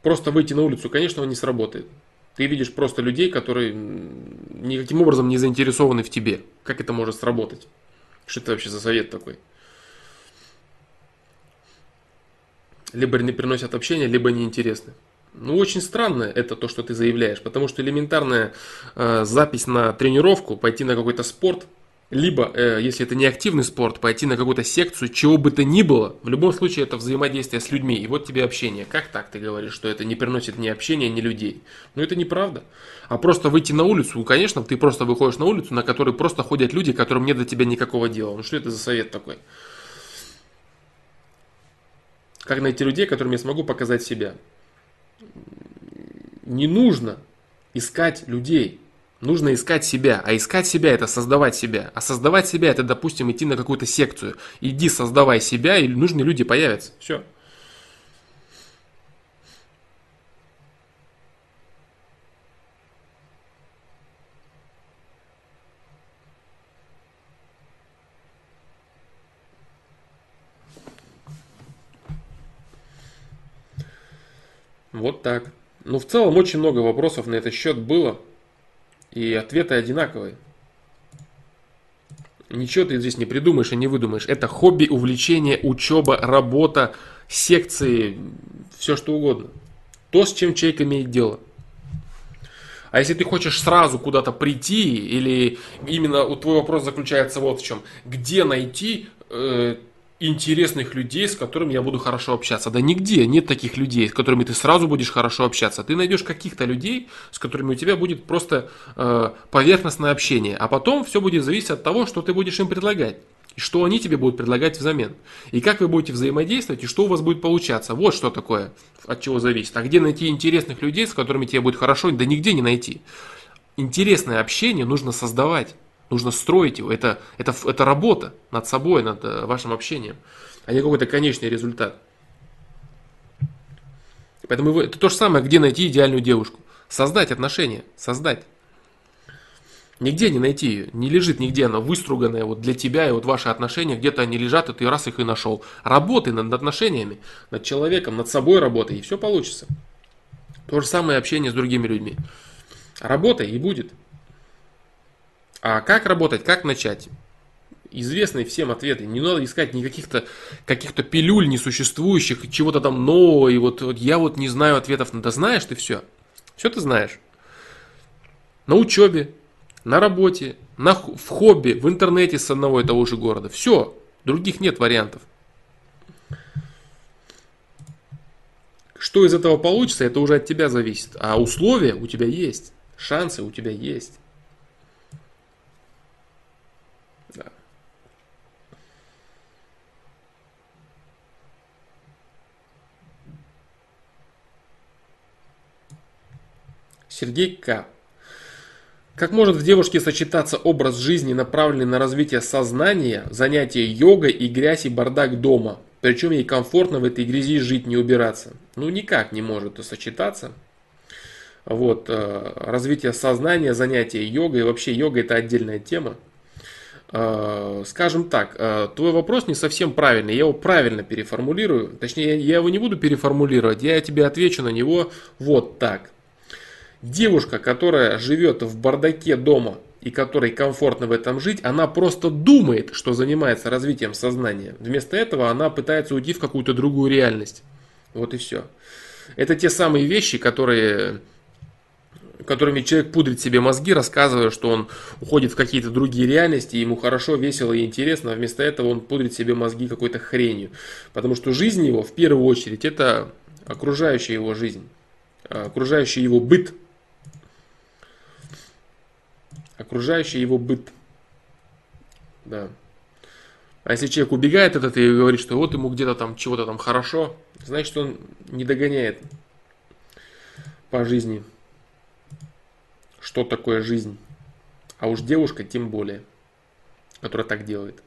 Просто выйти на улицу, конечно, он не сработает. Ты видишь просто людей, которые никаким образом не заинтересованы в тебе. Как это может сработать? Что это вообще за совет такой? Либо не приносят общения, либо неинтересны. Ну, очень странно это то, что ты заявляешь, потому что элементарная э, запись на тренировку, пойти на какой-то спорт – либо, э, если это не активный спорт, пойти на какую-то секцию, чего бы то ни было, в любом случае это взаимодействие с людьми, и вот тебе общение. Как так ты говоришь, что это не приносит ни общения, ни людей? Ну это неправда. А просто выйти на улицу, конечно, ты просто выходишь на улицу, на которой просто ходят люди, которым нет до тебя никакого дела. Ну что это за совет такой? Как найти людей, которым я смогу показать себя? Не нужно искать людей. Нужно искать себя, а искать себя это создавать себя. А создавать себя это, допустим, идти на какую-то секцию. Иди, создавай себя, и нужные люди появятся. Все. Вот так. Ну, в целом, очень много вопросов на этот счет было. И ответы одинаковые. Ничего ты здесь не придумаешь и не выдумаешь. Это хобби, увлечение, учеба, работа, секции, все что угодно. То, с чем человек имеет дело. А если ты хочешь сразу куда-то прийти, или именно твой вопрос заключается вот в чем, где найти э, интересных людей, с которыми я буду хорошо общаться. Да нигде нет таких людей, с которыми ты сразу будешь хорошо общаться. Ты найдешь каких-то людей, с которыми у тебя будет просто э, поверхностное общение. А потом все будет зависеть от того, что ты будешь им предлагать. И что они тебе будут предлагать взамен. И как вы будете взаимодействовать, и что у вас будет получаться. Вот что такое, от чего зависит. А где найти интересных людей, с которыми тебе будет хорошо, да нигде не найти. Интересное общение нужно создавать. Нужно строить его. Это, это, это работа над собой, над э, вашим общением, а не какой-то конечный результат. Поэтому это то же самое, где найти идеальную девушку. Создать отношения, создать. Нигде не найти ее, не лежит нигде она выструганная вот для тебя, и вот ваши отношения где-то они лежат, и ты раз их и нашел. Работай над отношениями, над человеком, над собой работай, и все получится. То же самое общение с другими людьми. Работай, и будет. А как работать, как начать? Известные всем ответы. Не надо искать никаких-то каких-то пилюль несуществующих, чего-то там нового. И вот, вот я вот не знаю ответов. Да знаешь ты все. Все ты знаешь. На учебе, на работе, на, в хобби, в интернете с одного и того же города. Все. Других нет вариантов. Что из этого получится, это уже от тебя зависит. А условия у тебя есть. Шансы у тебя есть. Сергей К. Как может в девушке сочетаться образ жизни, направленный на развитие сознания, занятие йогой и грязь и бардак дома? Причем ей комфортно в этой грязи жить, не убираться. Ну никак не может сочетаться. Вот, э, развитие сознания, занятие йогой, вообще йога это отдельная тема. Э, скажем так, э, твой вопрос не совсем правильный, я его правильно переформулирую. Точнее, я его не буду переформулировать, я тебе отвечу на него вот так. Девушка, которая живет в бардаке дома и которой комфортно в этом жить, она просто думает, что занимается развитием сознания. Вместо этого она пытается уйти в какую-то другую реальность. Вот и все. Это те самые вещи, которые которыми человек пудрит себе мозги, рассказывая, что он уходит в какие-то другие реальности, ему хорошо, весело и интересно, а вместо этого он пудрит себе мозги какой-то хренью. Потому что жизнь его, в первую очередь, это окружающая его жизнь, окружающий его быт, окружающий его быт. Да. А если человек убегает от этого и говорит, что вот ему где-то там чего-то там хорошо, значит он не догоняет по жизни, что такое жизнь. А уж девушка тем более, которая так делает.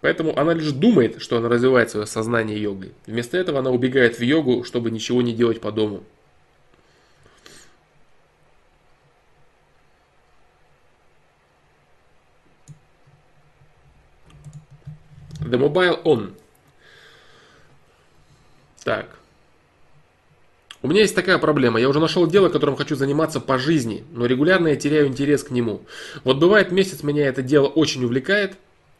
Поэтому она лишь думает, что она развивает свое сознание йогой. Вместо этого она убегает в йогу, чтобы ничего не делать по дому. The Mobile On. Так. У меня есть такая проблема. Я уже нашел дело, которым хочу заниматься по жизни, но регулярно я теряю интерес к нему. Вот бывает месяц меня это дело очень увлекает.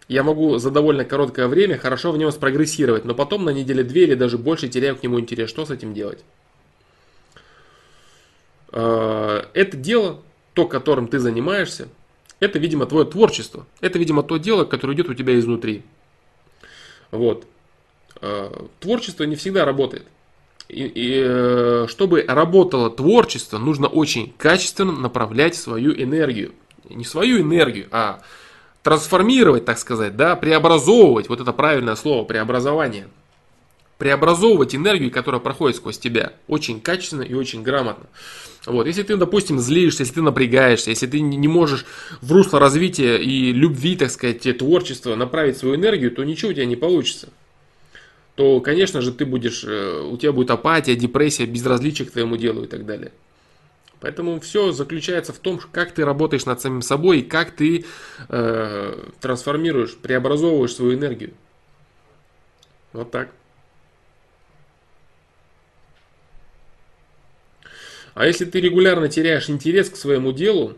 Я могу за довольно короткое время хорошо в нем спрогрессировать, но потом на неделе две или даже больше теряю к нему интерес. Что с этим делать? А, это дело, то, которым ты занимаешься, это, видимо, твое творчество. Это, видимо, то дело, которое идет у тебя изнутри. Вот. Э, творчество не всегда работает. И, и э, чтобы работало творчество, нужно очень качественно направлять свою энергию. Не свою энергию, а трансформировать, так сказать, да, преобразовывать, вот это правильное слово, преобразование. Преобразовывать энергию, которая проходит сквозь тебя, очень качественно и очень грамотно. Вот, если ты, допустим, злишься, если ты напрягаешься, если ты не можешь в русло развития и любви, так сказать, творчества направить свою энергию, то ничего у тебя не получится. То, конечно же, ты будешь, э, у тебя будет апатия, депрессия, безразличие к твоему делу и так далее. Поэтому все заключается в том, как ты работаешь над самим собой и как ты э, трансформируешь, преобразовываешь свою энергию. Вот так. А если ты регулярно теряешь интерес к своему делу,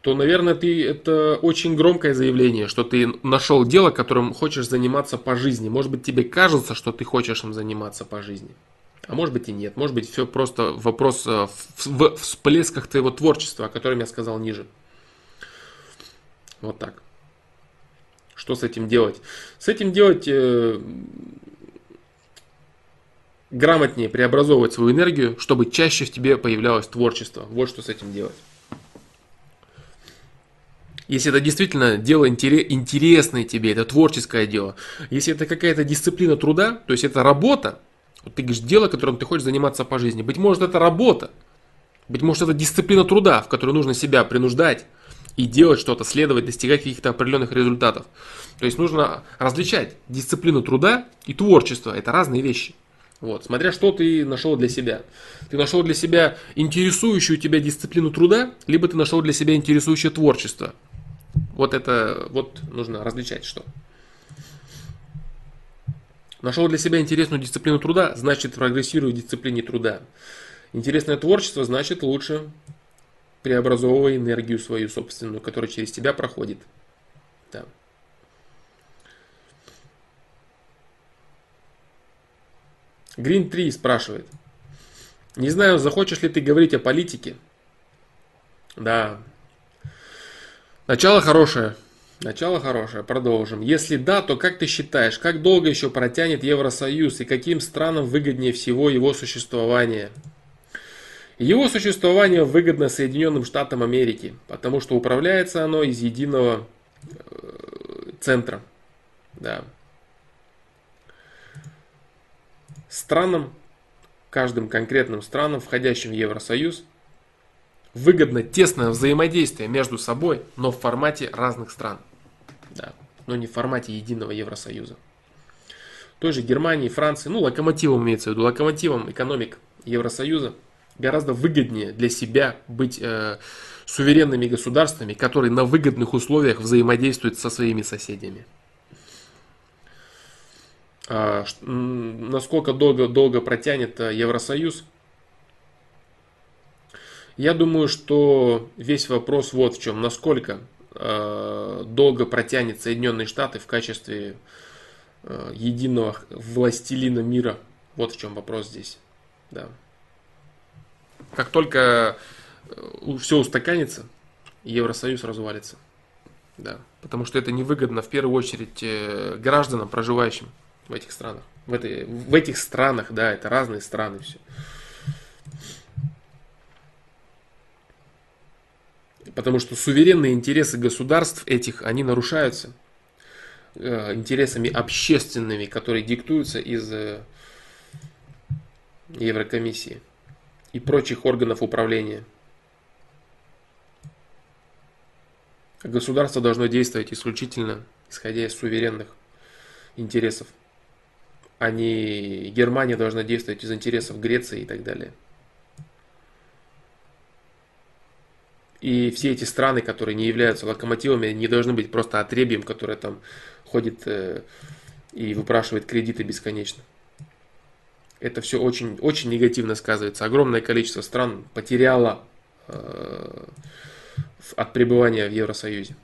то, наверное, ты это очень громкое заявление, что ты нашел дело, которым хочешь заниматься по жизни. Может быть, тебе кажется, что ты хочешь им заниматься по жизни. А может быть и нет. Может быть, все просто вопрос э, в, в всплесках твоего творчества, о котором я сказал ниже. Вот так. Что с этим делать? С этим делать э, грамотнее преобразовывать свою энергию, чтобы чаще в тебе появлялось творчество. Вот что с этим делать. Если это действительно дело интересное тебе, это творческое дело, если это какая-то дисциплина труда, то есть это работа, вот ты говоришь, дело, которым ты хочешь заниматься по жизни, быть может это работа, быть может это дисциплина труда, в которой нужно себя принуждать и делать что-то, следовать, достигать каких-то определенных результатов. То есть нужно различать дисциплину труда и творчество, это разные вещи. Вот, смотря что ты нашел для себя. Ты нашел для себя интересующую тебя дисциплину труда, либо ты нашел для себя интересующее творчество. Вот это вот нужно различать что. Нашел для себя интересную дисциплину труда, значит прогрессирую в дисциплине труда. Интересное творчество, значит лучше преобразовывай энергию свою собственную, которая через тебя проходит. Да. Green 3 спрашивает. Не знаю, захочешь ли ты говорить о политике? Да, Начало хорошее. Начало хорошее. Продолжим. Если да, то как ты считаешь, как долго еще протянет Евросоюз и каким странам выгоднее всего его существование? Его существование выгодно Соединенным Штатам Америки, потому что управляется оно из единого э, центра. Да. Странам, каждым конкретным странам, входящим в Евросоюз, выгодно тесное взаимодействие между собой, но в формате разных стран. Да, но не в формате единого Евросоюза. Той же Германии, Франции, ну локомотивом имеется в виду, локомотивом экономик Евросоюза гораздо выгоднее для себя быть э, суверенными государствами, которые на выгодных условиях взаимодействуют со своими соседями. А, насколько долго, долго протянет э, Евросоюз, я думаю, что весь вопрос вот в чем. Насколько э, долго протянет Соединенные Штаты в качестве э, единого властелина мира. Вот в чем вопрос здесь. Да. Как только все устаканится, Евросоюз развалится. Да. Потому что это невыгодно в первую очередь гражданам, проживающим в этих странах. В, этой, в этих странах, да, это разные страны все. Потому что суверенные интересы государств этих, они нарушаются э, интересами общественными, которые диктуются из э, Еврокомиссии и прочих органов управления. Государство должно действовать исключительно исходя из суверенных интересов, а не Германия должна действовать из интересов Греции и так далее. И все эти страны, которые не являются локомотивами, не должны быть просто отребием, которое там ходит э, и выпрашивает кредиты бесконечно. Это все очень, очень негативно сказывается. Огромное количество стран потеряло э, от пребывания в Евросоюзе.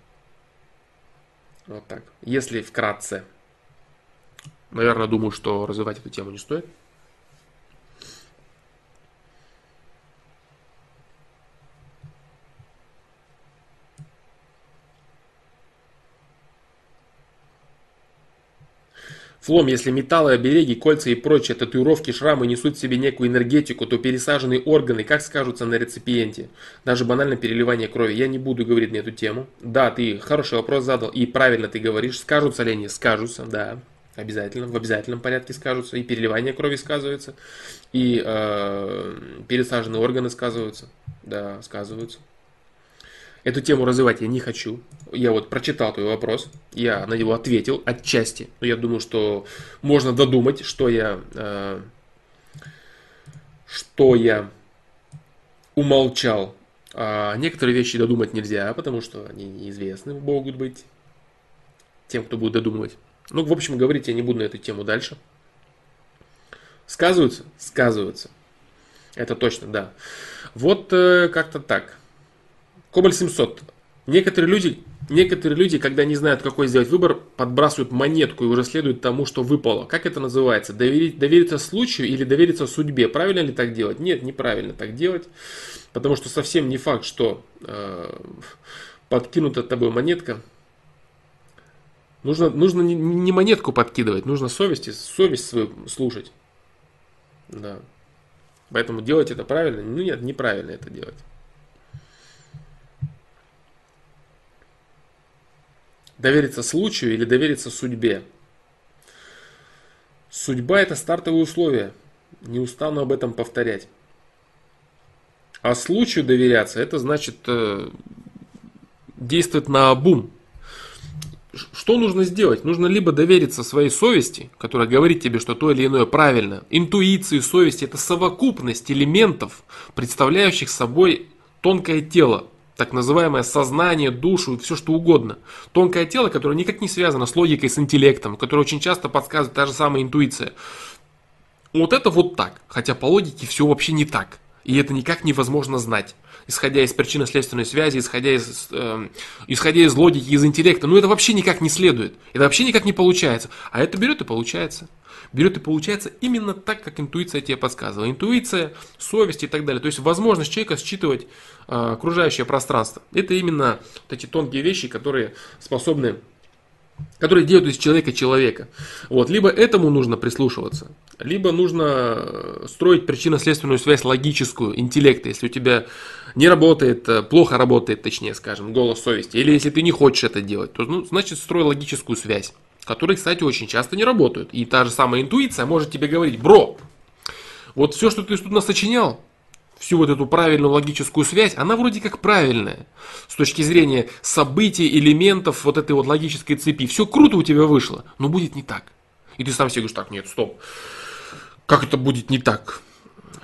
Вот так. Если вкратце. Наверное, думаю, что развивать эту тему не стоит. Флом, если металлы, обереги, кольца и прочие татуировки, шрамы несут в себе некую энергетику, то пересаженные органы как скажутся на реципиенте? Даже банально переливание крови. Я не буду говорить на эту тему. Да, ты хороший вопрос задал, и правильно ты говоришь. Скажутся ли они? Скажутся, да. Обязательно, в обязательном порядке скажутся. И переливание крови сказывается, и э, пересаженные органы сказываются. Да, сказываются. Эту тему развивать я не хочу. Я вот прочитал твой вопрос, я на него ответил отчасти. Но я думаю, что можно додумать, что я, э, что я умолчал. А некоторые вещи додумать нельзя, потому что они неизвестны могут быть тем, кто будет додумывать. Ну, в общем, говорить я не буду на эту тему дальше. Сказываются? Сказываются. Это точно, да. Вот э, как-то так. Кобаль 700. Некоторые люди, некоторые люди, когда не знают, какой сделать выбор, подбрасывают монетку и уже следуют тому, что выпало. Как это называется? Доверить, довериться случаю или довериться судьбе? Правильно ли так делать? Нет, неправильно так делать. Потому что совсем не факт, что э, подкинута тобой монетка. Нужно, нужно не, не монетку подкидывать, нужно совести, совесть свою слушать. Да. Поэтому делать это правильно? Ну нет, неправильно это делать. Довериться случаю или довериться судьбе? Судьба это стартовые условия. Не устану об этом повторять. А случаю доверяться, это значит э, действовать на обум. Что нужно сделать? Нужно либо довериться своей совести, которая говорит тебе, что то или иное правильно. Интуиции, совести – это совокупность элементов, представляющих собой тонкое тело, так называемое сознание, душу, все что угодно. Тонкое тело, которое никак не связано с логикой, с интеллектом, которое очень часто подсказывает та же самая интуиция. Вот это вот так, хотя по логике все вообще не так. И это никак невозможно знать, исходя из причинно-следственной связи, исходя из, э, исходя из логики, из интеллекта. Ну это вообще никак не следует. Это вообще никак не получается. А это берет и получается. Берет и получается именно так, как интуиция тебе подсказывала. Интуиция, совесть и так далее. То есть возможность человека считывать э, окружающее пространство. Это именно вот эти тонкие вещи, которые способны которые делают из человека человека. Вот. Либо этому нужно прислушиваться, либо нужно строить причинно-следственную связь логическую, интеллекта, если у тебя не работает, э, плохо работает, точнее скажем, голос совести, или если ты не хочешь это делать, то ну, значит строй логическую связь, которые, кстати, очень часто не работают. И та же самая интуиция может тебе говорить, бро, вот все, что ты тут нас сочинял, всю вот эту правильную логическую связь, она вроде как правильная. С точки зрения событий, элементов вот этой вот логической цепи. Все круто у тебя вышло, но будет не так. И ты сам себе говоришь, так, нет, стоп. Как это будет не так?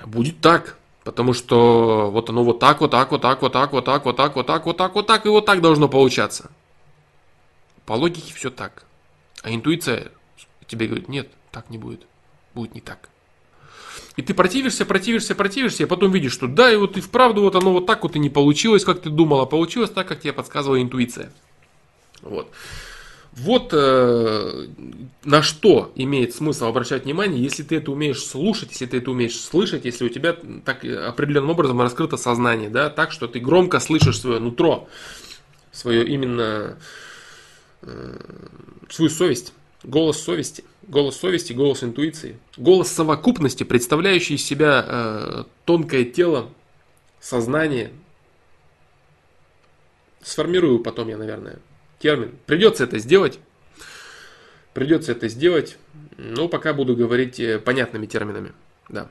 Будет так. Потому что вот оно вот так, вот так, вот так, вот так, вот так, вот так, вот так, вот так, вот так и вот так должно получаться. По логике все так. А интуиция тебе говорит, нет, так не будет. Будет не так. И ты противишься, противишься, противишься, и потом видишь, что да, и вот и вправду вот оно вот так вот и не получилось, как ты думал, а получилось так, как тебе подсказывала интуиция. Вот. Вот э, на что имеет смысл обращать внимание, если ты это умеешь слушать, если ты это умеешь слышать, если у тебя так определенным образом раскрыто сознание, да, так что ты громко слышишь свое нутро, свое именно э, свою совесть, голос совести. Голос совести, голос интуиции. Голос совокупности, представляющий из себя э, тонкое тело, сознание. Сформирую потом я, наверное, термин. Придется это сделать. Придется это сделать. Но пока буду говорить э, понятными терминами. Да.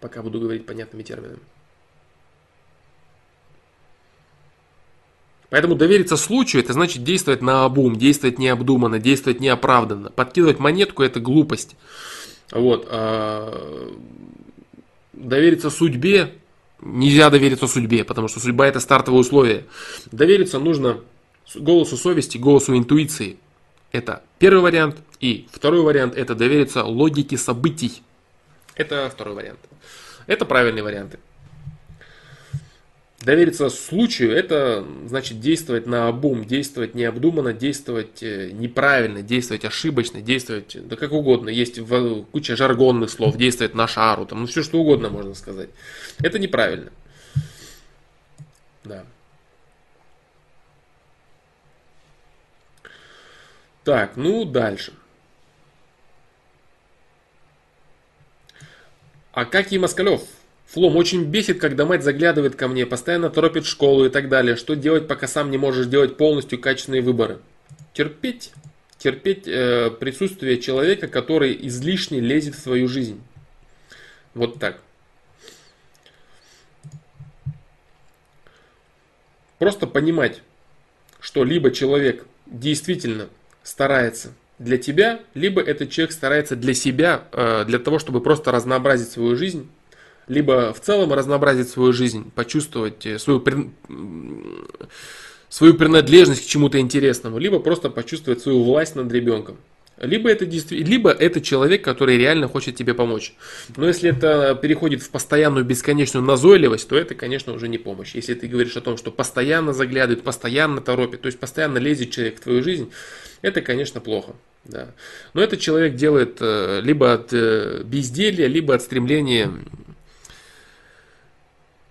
Пока буду говорить понятными терминами. Поэтому довериться случаю, это значит действовать на обум, действовать необдуманно, действовать неоправданно. Подкидывать монетку – это глупость. Вот. А довериться судьбе, нельзя довериться судьбе, потому что судьба – это стартовое условие. Довериться нужно голосу совести, голосу интуиции. Это первый вариант. И второй вариант – это довериться логике событий. Это второй вариант. Это правильные варианты. Довериться случаю – это значит действовать на обум, действовать необдуманно, действовать э, неправильно, действовать ошибочно, действовать да как угодно. Есть куча жаргонных слов, действовать на шару, там, ну все что угодно можно сказать. Это неправильно. Да. Так, ну дальше. А как и Москалев Флом очень бесит, когда мать заглядывает ко мне, постоянно торопит школу и так далее. Что делать, пока сам не можешь делать полностью качественные выборы? Терпеть. Терпеть э, присутствие человека, который излишне лезет в свою жизнь. Вот так. Просто понимать, что либо человек действительно старается для тебя, либо этот человек старается для себя, э, для того, чтобы просто разнообразить свою жизнь либо в целом разнообразить свою жизнь, почувствовать э, свою, свою принадлежность к чему-то интересному, либо просто почувствовать свою власть над ребенком. Либо это, либо это человек, который реально хочет тебе помочь. Но если это переходит в постоянную бесконечную назойливость, то это, конечно, уже не помощь. Если ты говоришь о том, что постоянно заглядывает, постоянно торопит, то есть постоянно лезет человек в твою жизнь, это, конечно, плохо. Да. Но этот человек делает э, либо от э, безделья, либо от стремления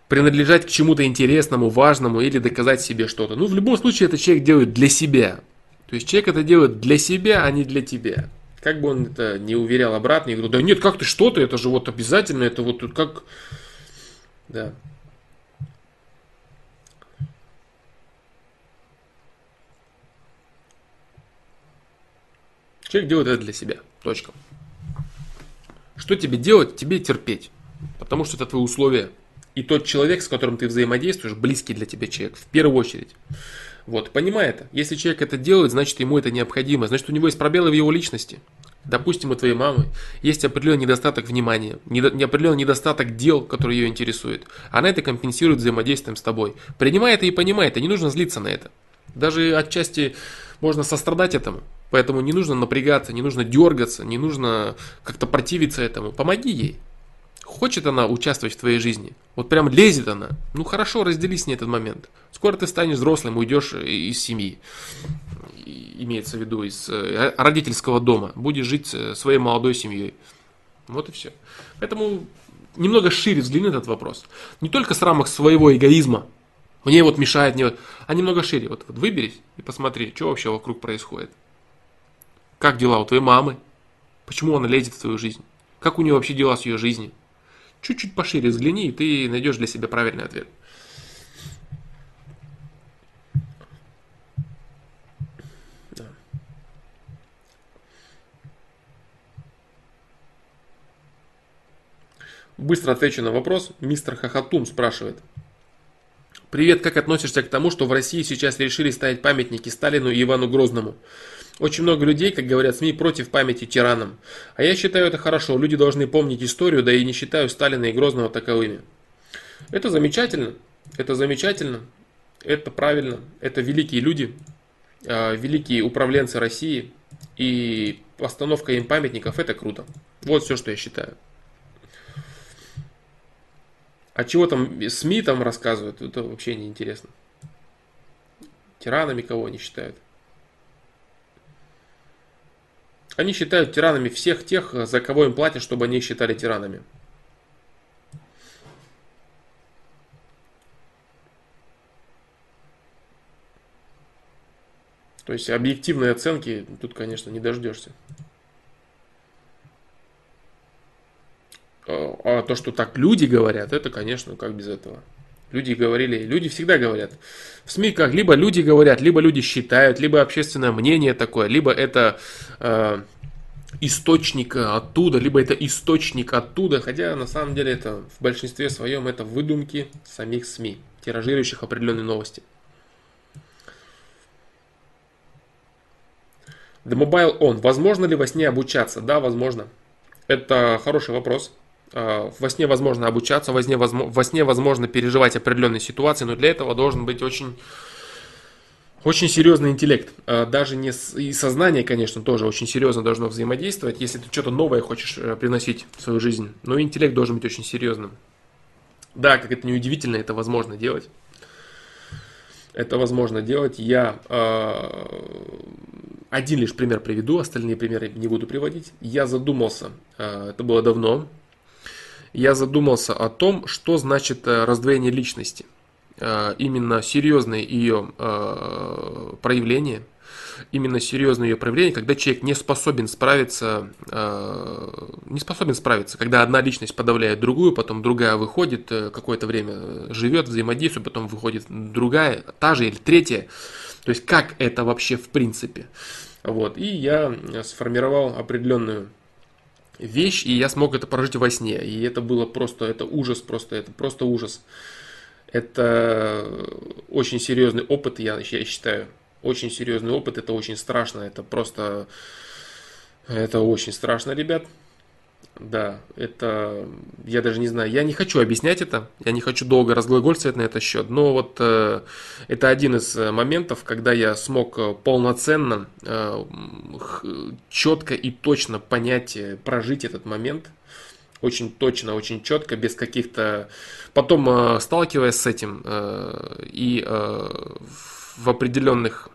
принадлежать к чему-то интересному, важному или доказать себе что-то. Ну, в любом случае, этот человек делает для себя. То есть человек это делает для себя, а не для тебя. Как бы он это не уверял обратно, я говорю, да нет, как ты что-то, это же вот обязательно, это вот как... Да. Человек делает это для себя. Точка. Что тебе делать? Тебе терпеть. Потому что это твои условия. И тот человек, с которым ты взаимодействуешь, близкий для тебя человек, в первую очередь. Вот, понимай это. Если человек это делает, значит ему это необходимо. Значит у него есть пробелы в его личности. Допустим, у твоей мамы есть определенный недостаток внимания, определенный недостаток дел, которые ее интересуют. Она это компенсирует взаимодействием с тобой. Принимай это и понимай это, не нужно злиться на это. Даже отчасти можно сострадать этому. Поэтому не нужно напрягаться, не нужно дергаться, не нужно как-то противиться этому. Помоги ей. Хочет она участвовать в твоей жизни? Вот прям лезет она? Ну хорошо, раздели с ней этот момент. Скоро ты станешь взрослым, уйдешь из семьи. Имеется в виду из э, родительского дома. Будешь жить своей молодой семьей. Вот и все. Поэтому немного шире взгляни на этот вопрос. Не только с рамок своего эгоизма. Мне вот мешает, мне вот, а немного шире. Вот, вот выберись и посмотри, что вообще вокруг происходит. Как дела у твоей мамы? Почему она лезет в твою жизнь? Как у нее вообще дела с ее жизнью? Чуть-чуть пошире взгляни, и ты найдешь для себя правильный ответ. Быстро отвечу на вопрос. Мистер Хахатум спрашивает. Привет, как относишься к тому, что в России сейчас решили ставить памятники Сталину и Ивану Грозному? Очень много людей, как говорят СМИ, против памяти тиранам. А я считаю это хорошо. Люди должны помнить историю, да и не считаю Сталина и Грозного таковыми. Это замечательно. Это замечательно. Это правильно. Это великие люди, а, великие управленцы России. И постановка им памятников это круто. Вот все, что я считаю. А чего там СМИ там рассказывают, это вообще не интересно. Тиранами кого они считают? Они считают тиранами всех тех, за кого им платят, чтобы они их считали тиранами. То есть объективной оценки тут, конечно, не дождешься. А, а то, что так люди говорят, это, конечно, как без этого. Люди говорили, люди всегда говорят. В СМИ как либо люди говорят, либо люди считают, либо общественное мнение такое, либо это э, источник оттуда, либо это источник оттуда, хотя на самом деле это в большинстве своем это выдумки самих СМИ, тиражирующих определенные новости. The Mobile On. Возможно ли во сне обучаться? Да, возможно. Это хороший вопрос. А, во сне возможно обучаться, во сне, возможно, во сне возможно переживать определенные ситуации, но для этого должен быть очень, очень серьезный интеллект. А, даже не с, и сознание, конечно, тоже очень серьезно должно взаимодействовать, если ты что-то новое хочешь э, приносить в свою жизнь. Но интеллект должен быть очень серьезным. Да, как это не удивительно, это возможно делать. Это возможно делать. Я э, один лишь пример приведу, остальные примеры не буду приводить. Я задумался, э, это было давно, я задумался о том, что значит э, раздвоение личности. Э, именно серьезное ее э, проявление, именно серьезное ее проявление, когда человек не способен справиться, не способен справиться, когда одна личность подавляет другую, потом другая выходит, какое-то время живет, взаимодействует, потом выходит другая, та же или третья. То есть как это вообще в принципе. Вот. И я сформировал определенную вещь, и я смог это прожить во сне. И это было просто, это ужас, просто, это просто ужас. Это очень серьезный опыт, я, я считаю. Очень серьезный опыт, это очень страшно, это просто, это очень страшно, ребят. Да, это, я даже не знаю, я не хочу объяснять это, я не хочу долго разглагольствовать на этот счет, но вот э, это один из э, моментов, когда я смог э, полноценно, э, четко и точно понять, э, прожить этот момент, очень точно, очень четко, без каких-то... Потом, э, сталкиваясь с этим э, и э, в определенных...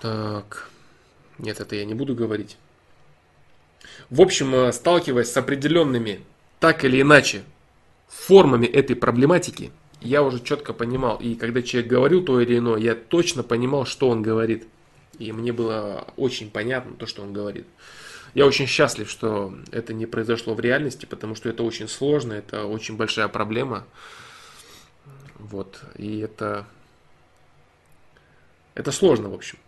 Так, нет, это я не буду говорить. В общем, э, сталкиваясь с определенными, так или иначе, формами этой проблематики, я уже четко понимал. И когда человек говорил то или иное, я точно понимал, что он говорит. И мне было очень понятно то, что он говорит. Я очень счастлив, что это не произошло в реальности, потому что это очень сложно, это очень большая проблема. Вот. И это... Это сложно, в общем.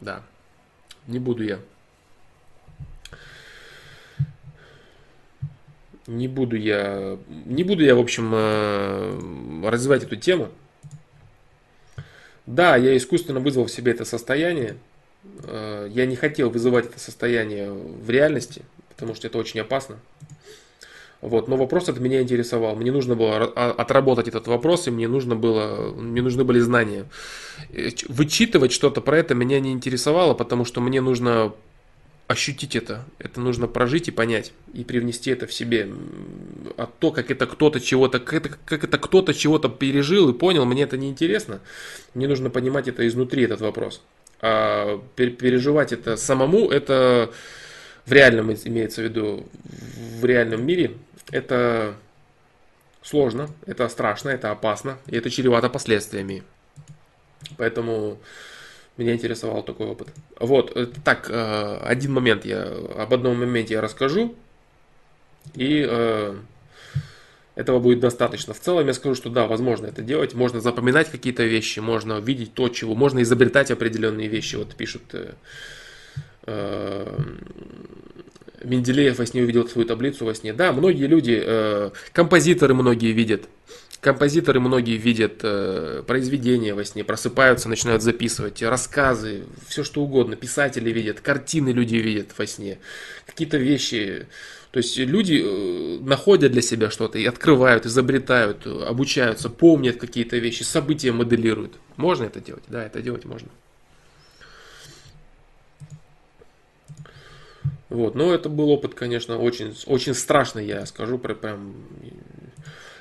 Да. Не буду я не буду я, не буду я, в общем, э, развивать эту тему. Да, я искусственно вызвал в себе это состояние. Э, я не хотел вызывать это состояние в реальности, потому что это очень опасно. Вот, но вопрос от меня интересовал. Мне нужно было отработать этот вопрос, и мне нужно было, мне нужны были знания. Э, вычитывать что-то про это меня не интересовало, потому что мне нужно ощутить это. Это нужно прожить и понять, и привнести это в себе. А то, как это кто-то чего-то, как это, как это кто-то чего-то пережил и понял, мне это не интересно. Мне нужно понимать это изнутри, этот вопрос. А переживать это самому, это в реальном, имеется в виду, в реальном мире, это сложно, это страшно, это опасно, и это чревато последствиями. Поэтому меня интересовал такой опыт. Вот, э, так, э, один момент я, об одном моменте я расскажу. И э, этого будет достаточно. В целом я скажу, что да, возможно это делать. Можно запоминать какие-то вещи, можно видеть то, чего. Можно изобретать определенные вещи. Вот пишут Менделеев во сне увидел свою таблицу во сне. Да, многие люди, композиторы многие видят Композиторы многие видят э, произведения во сне, просыпаются, начинают записывать рассказы, все что угодно. Писатели видят, картины люди видят во сне, какие-то вещи. То есть люди э, находят для себя что-то и открывают, изобретают, обучаются, помнят какие-то вещи, события моделируют. Можно это делать? Да, это делать можно. Вот, но это был опыт, конечно, очень, очень страшный, я скажу, прям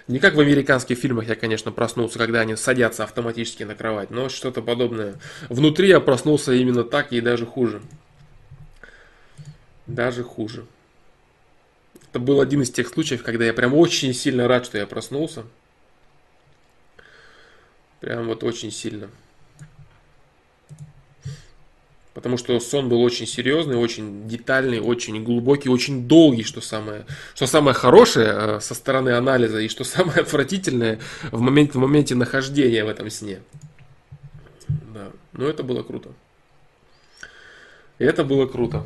не как в американских фильмах я, конечно, проснулся, когда они садятся автоматически на кровать, но что-то подобное. Внутри я проснулся именно так и даже хуже. Даже хуже. Это был один из тех случаев, когда я прям очень сильно рад, что я проснулся. Прям вот очень сильно. Потому что сон был очень серьезный, очень детальный, очень глубокий, очень долгий, что самое, что самое хорошее э, со стороны анализа и что самое отвратительное в моменте, в моменте нахождения в этом сне. Да, но это было круто. И это было круто.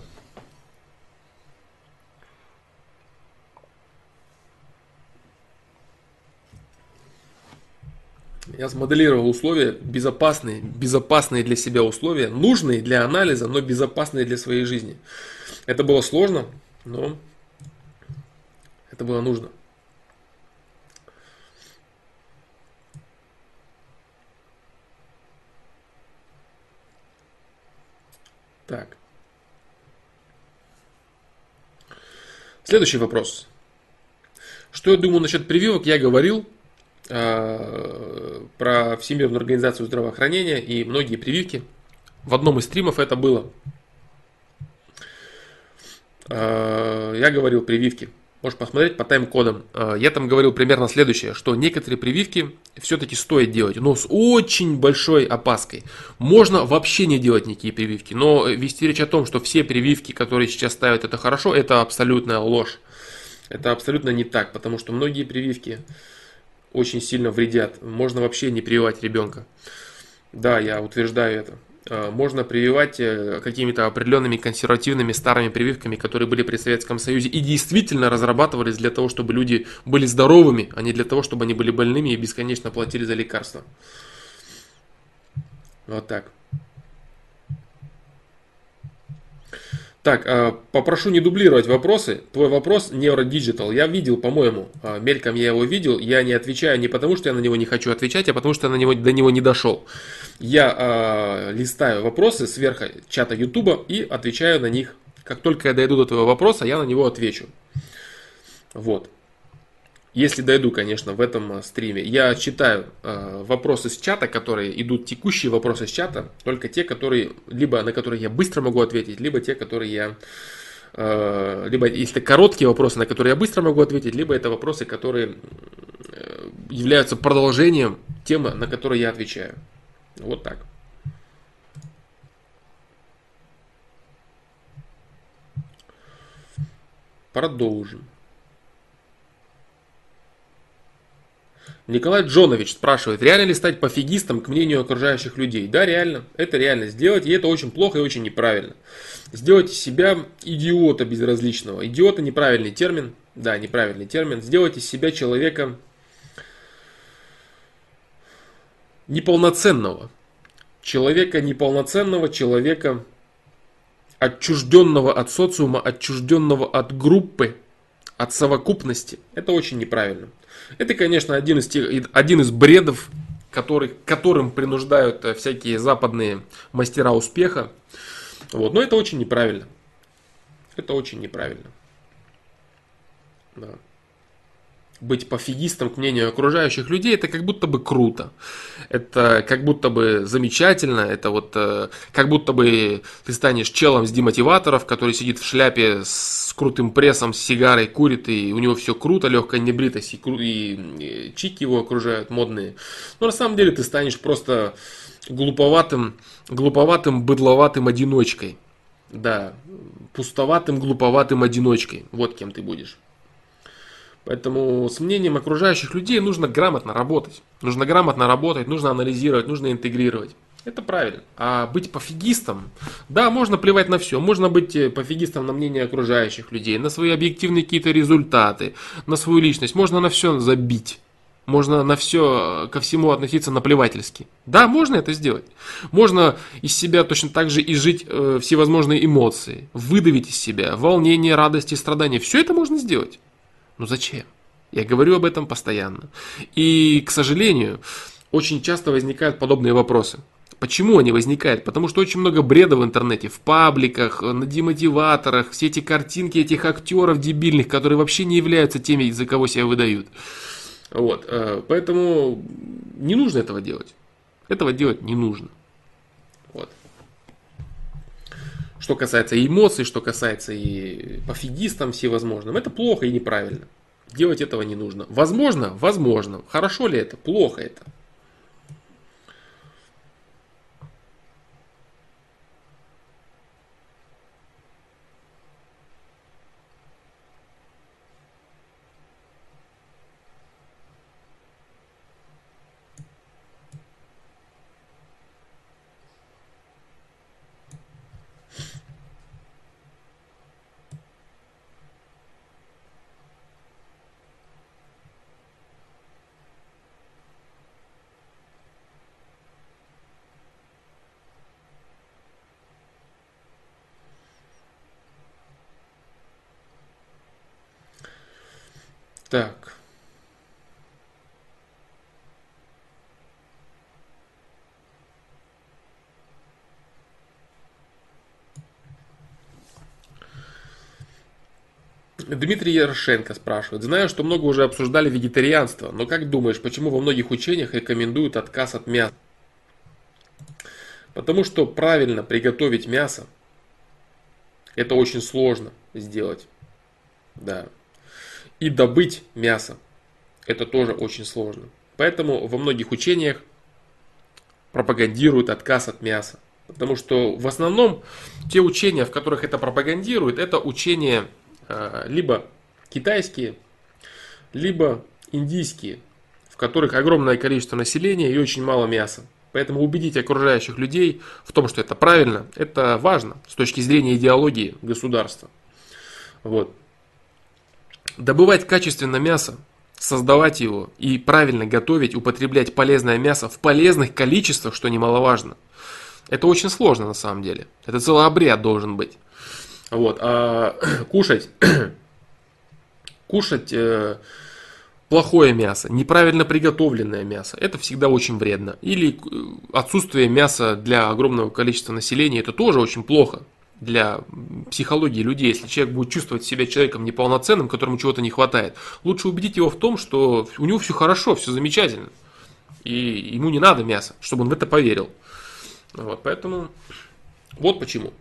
Я смоделировал условия безопасные, безопасные для себя условия, нужные для анализа, но безопасные для своей жизни. Это было сложно, но это было нужно. Так. Следующий вопрос. Что я думаю насчет прививок, я говорил. Э, про Всемирную организацию здравоохранения и многие прививки. В одном из стримов это было. Э, я говорил прививки. Можешь посмотреть по тайм-кодам. Э, я там говорил примерно следующее, что некоторые прививки все-таки стоит делать, но с очень большой опаской. Можно вообще не делать никакие прививки, но вести речь о том, что все прививки, которые сейчас ставят, это хорошо, это абсолютная ложь. Это абсолютно не так, потому что многие прививки очень сильно вредят. Можно вообще не прививать ребенка. Да, я утверждаю это. А, можно прививать э, какими-то определенными консервативными старыми прививками, которые были при Советском Союзе и действительно разрабатывались для того, чтобы люди были здоровыми, а не для того, чтобы они были больными и бесконечно платили за лекарства. Вот так. Так, а, попрошу не дублировать вопросы. Твой вопрос Neurodigital. Я видел, по-моему, а, мельком я его видел. Я не отвечаю не потому, что я на него не хочу отвечать, а потому, что я на него, до него не дошел. Я э, листаю вопросы сверху чата YouTube и отвечаю на них. Как только я дойду до твоего вопроса, я на него отвечу. Вот. Если дойду, конечно, в этом э, стриме. Я читаю э, вопросы с чата, которые идут, текущие вопросы с чата, только те, которые, либо на которые я быстро могу ответить, либо те, которые я э, либо если короткие вопросы, на которые я быстро могу ответить, либо это вопросы, которые э, являются продолжением темы, на которые я отвечаю. Вот так. Продолжим. Николай Джонович спрашивает, реально ли стать пофигистом к мнению окружающих людей? Да, реально. Это реально сделать, и это очень плохо и очень неправильно. Сделать из себя идиота безразличного. Идиота неправильный термин. Да, неправильный термин. Сделать из себя человека неполноценного. Человека неполноценного, человека отчужденного от социума, отчужденного от группы, от совокупности. Это очень неправильно. Это, конечно, один из, тех, один из бредов, который, которым принуждают э, всякие западные мастера успеха. Вот. Но это очень неправильно. Это очень неправильно. Да быть пофигистом к мнению окружающих людей, это как будто бы круто. Это как будто бы замечательно. Это вот э, как будто бы ты станешь челом с демотиваторов, который сидит в шляпе с крутым прессом, с сигарой, курит, и у него все круто, легкая небритость, и, и, и чики его окружают модные. Но на самом деле ты станешь просто глуповатым, глуповатым, быдловатым одиночкой. Да, пустоватым, глуповатым одиночкой. Вот кем ты будешь. Поэтому с мнением окружающих людей нужно грамотно работать. Нужно грамотно работать, нужно анализировать, нужно интегрировать. Это правильно. А быть пофигистом, да, можно плевать на все. Можно быть э, пофигистом на мнение окружающих людей, на свои объективные какие-то результаты, на свою личность. Можно на все забить. Можно на все, ко всему относиться наплевательски. Да, можно это сделать. Можно из себя точно так же и жить э, всевозможные эмоции, выдавить из себя волнение, радость и страдания. Все это можно сделать. Ну зачем? Я говорю об этом постоянно. И, к сожалению, очень часто возникают подобные вопросы. Почему они возникают? Потому что очень много бреда в интернете, в пабликах, на демотиваторах, все эти картинки этих актеров дебильных, которые вообще не являются теми, за кого себя выдают. Вот, э, поэтому не нужно этого делать. Этого делать не нужно. Вот. Что касается эмоций, что касается и пофигистам всевозможным, это плохо и неправильно. Делать этого не нужно. Возможно, возможно. Хорошо ли это, плохо это. Так. Дмитрий Ярошенко спрашивает. Знаю, что много уже обсуждали вегетарианство, но как думаешь, почему во многих учениях рекомендуют отказ от мяса? Потому что правильно приготовить мясо, это очень сложно сделать. Да и добыть мясо. Это тоже очень сложно. Поэтому во многих учениях пропагандируют отказ от мяса. Потому что в основном те учения, в которых это пропагандируют, это учения э, либо китайские, либо индийские, в которых огромное количество населения и очень мало мяса. Поэтому убедить окружающих людей в том, что это правильно, это важно с точки зрения идеологии государства. Вот добывать качественно мясо, создавать его и правильно готовить, употреблять полезное мясо в полезных количествах, что немаловажно. Это очень сложно на самом деле. Это целый обряд должен быть. Вот, а кушать, кушать э, плохое мясо, неправильно приготовленное мясо, это всегда очень вредно. Или э, отсутствие мяса для огромного количества населения, это тоже очень плохо для психологии людей. Если человек будет чувствовать себя человеком неполноценным, которому чего-то не хватает, лучше убедить его в том, что у него все хорошо, все замечательно. И ему не надо мяса, чтобы он в это поверил. Вот, поэтому вот почему.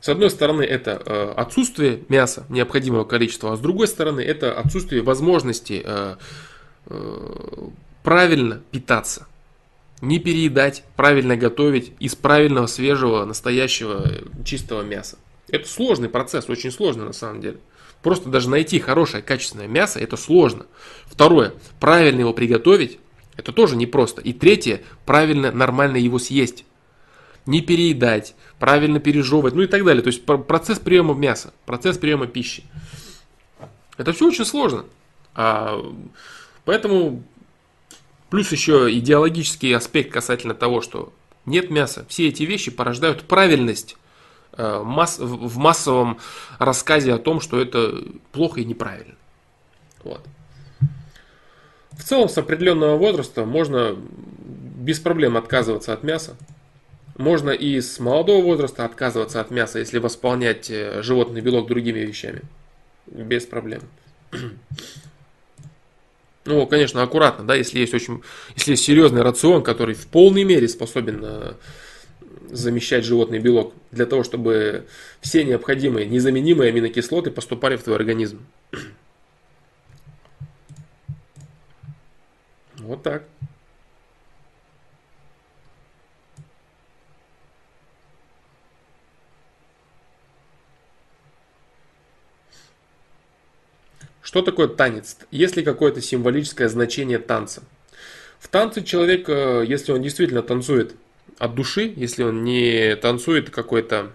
С одной стороны, это э, отсутствие мяса необходимого количества, а с другой стороны, это отсутствие возможности э, э, правильно питаться. Не переедать, правильно готовить из правильного, свежего, настоящего, чистого мяса. Это сложный процесс, очень сложный на самом деле. Просто даже найти хорошее, качественное мясо, это сложно. Второе, правильно его приготовить, это тоже непросто. И третье, правильно, нормально его съесть. Не переедать, правильно пережевывать, ну и так далее. То есть процесс приема мяса, процесс приема пищи. Это все очень сложно. А, поэтому плюс еще идеологический аспект касательно того, что нет мяса. Все эти вещи порождают правильность э, в массовом рассказе о том, что это плохо и неправильно. Вот. В целом, с определенного возраста можно без проблем отказываться от мяса. Можно и с молодого возраста отказываться от мяса, если восполнять э, животный белок другими вещами. Без проблем. Ну, конечно, аккуратно, да, если есть очень, если есть серьезный рацион, который в полной мере способен э, замещать животный белок, для того, чтобы все необходимые, незаменимые аминокислоты поступали в твой организм. Вот так. Что такое танец? Есть ли какое-то символическое значение танца? В танце человек, э, если он действительно танцует от души, если он не танцует какой-то...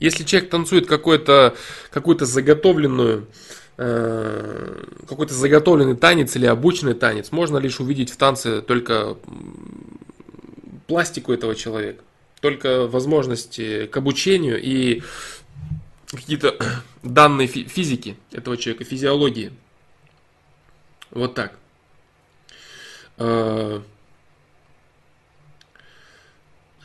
Если человек танцует какой-то, какую-то заготовленную, э, какой-то заготовленный танец или обученный танец, можно лишь увидеть в танце только пластику этого человека, только возможности к обучению и какие-то данные физики этого человека, физиологии. Вот так. А,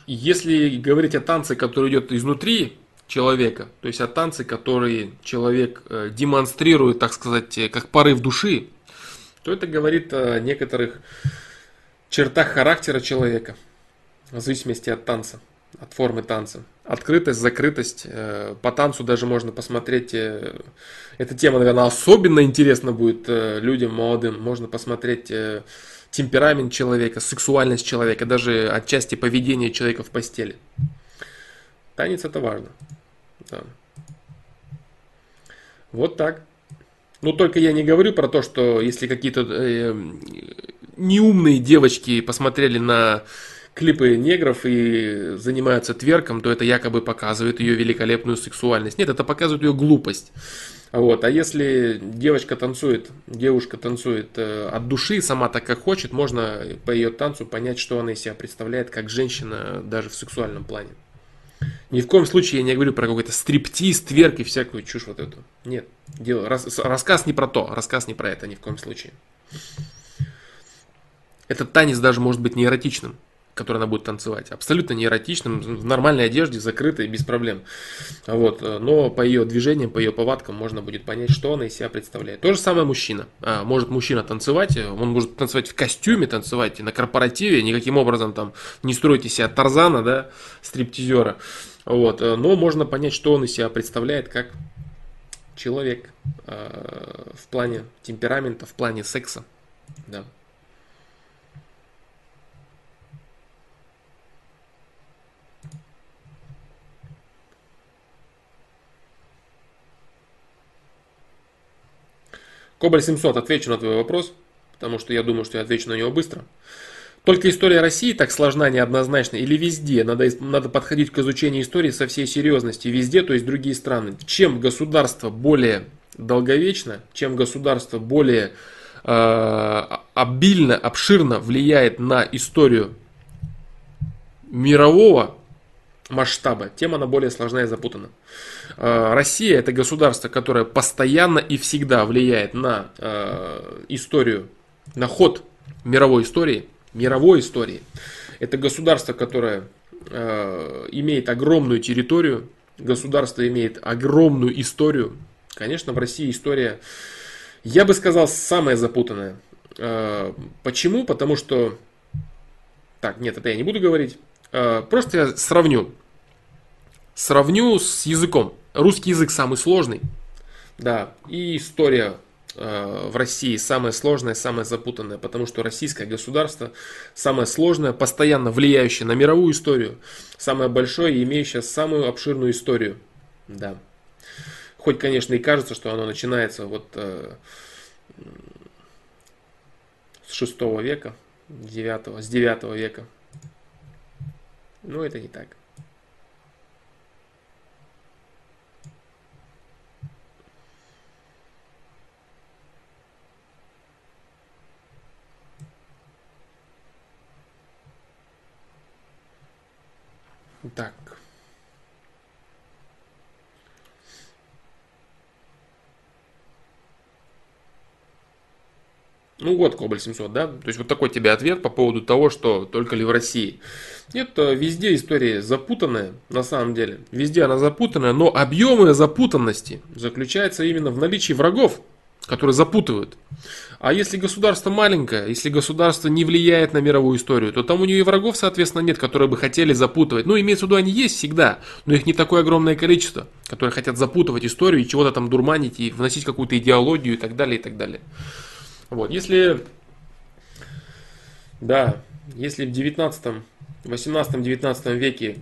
если говорить о танце, который идет изнутри человека, то есть о танце, который человек э, демонстрирует, так сказать, э, как порыв души, то это говорит о некоторых чертах характера человека, в зависимости от танца от формы танца. Открытость, закрытость. Э, по танцу даже можно посмотреть. Э, эта тема, наверное, особенно интересна будет э, людям молодым. Можно посмотреть темперамент человека, сексуальность человека, даже отчасти поведение человека в постели. Танец это важно. Да. Вот так. Ну, только я не говорю про то, что если какие-то э, неумные девочки посмотрели на клипы негров и занимаются тверком, то это якобы показывает ее великолепную сексуальность. Нет, это показывает ее глупость. Вот. А если девочка танцует, девушка танцует э, от души, сама так как хочет, можно по ее танцу понять, что она из себя представляет как женщина даже в сексуальном плане. Ни в коем случае я не говорю про какой-то стриптиз, тверк и всякую чушь вот эту. Нет, дело, рас, рассказ не про то, рассказ не про это ни в коем случае. Этот танец даже может быть не эротичным который она будет танцевать. Абсолютно не эротичным, в нормальной одежде, закрытой, без проблем. Вот. Но по ее движениям, по ее повадкам можно будет понять, что она из себя представляет. То же самое мужчина. А, может мужчина танцевать, он может танцевать в костюме, танцевать на корпоративе, никаким образом там не стройте себя Тарзана, да, стриптизера. Вот. Но можно понять, что он из себя представляет как человек э, в плане темперамента, в плане секса. Да. Кобаль 700, отвечу на твой вопрос, потому что я думаю, что я отвечу на него быстро. Только история России так сложна, неоднозначна или везде? Надо, надо подходить к изучению истории со всей серьезностью. Везде, то есть другие страны. Чем государство более долговечно, чем государство более э, обильно, обширно влияет на историю мирового масштаба, тем она более сложная и запутана. Э, Россия это государство, которое постоянно и всегда влияет на э, историю, на ход мировой истории, мировой истории. Это государство, которое имеет огромную территорию, государство имеет огромную историю. Конечно, в России история, я бы сказал, самая запутанная. Почему? Потому что... Так, нет, это я не буду говорить. Просто я сравню Сравню с языком. Русский язык самый сложный. Да, и история э, в России самая сложная, самая запутанная, потому что российское государство самое сложное, постоянно влияющее на мировую историю, самое большое и имеющее самую обширную историю. Да. Хоть, конечно, и кажется, что оно начинается вот э, с 6 века, 9, с 9 века. Но это не так. Так. Ну вот, Кобаль 700, да? То есть вот такой тебе ответ по поводу того, что только ли в России. Нет, э, везде история запутанная, на самом деле. Везде она запутанная, но объемы запутанности заключаются именно в наличии врагов, которые запутывают. А если государство маленькое, если государство не влияет на мировую историю, то там у нее и врагов, соответственно, нет, которые бы хотели запутывать. Ну, имеется в виду, они есть всегда, но их не такое огромное количество, которые хотят запутывать историю и чего-то там дурманить и вносить какую-то идеологию и так далее, и так далее. Вот, если, да, если в 19, 18-19 веке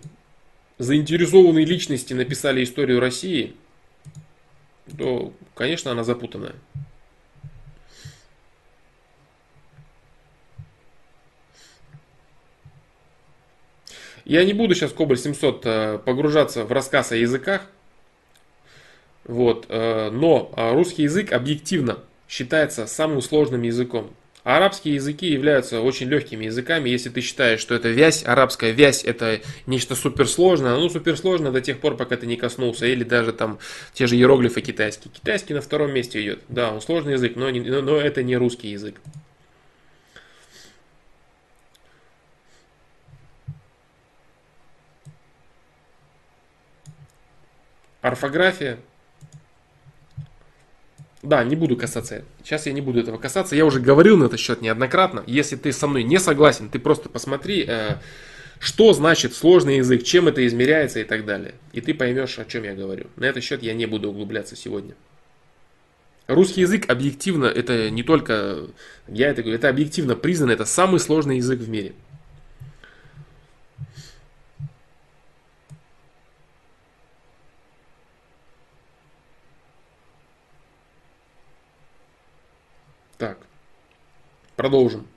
заинтересованные личности написали историю России, то, конечно, она запутанная. Я не буду сейчас Кобаль 700 э, погружаться в рассказ о языках, вот, э, но э, русский язык объективно считается самым сложным языком. Арабские языки являются очень легкими языками, если ты считаешь, что это вязь, арабская вязь это нечто суперсложное, ну суперсложное до тех пор, пока ты не коснулся, или даже там те же иероглифы китайские. Китайский на втором месте идет, да, он сложный язык, но, не, но это не русский язык. Орфография. Да, не буду касаться. Сейчас я не буду этого касаться. Я уже говорил на этот счет неоднократно. Если ты со мной не согласен, ты просто посмотри, э, что значит сложный язык, чем это измеряется и так далее. И ты поймешь, о чем я говорю. На этот счет я не буду углубляться сегодня. Русский язык объективно, это не только, я это говорю, это объективно признано, это самый сложный язык в мире. Так, продолжим.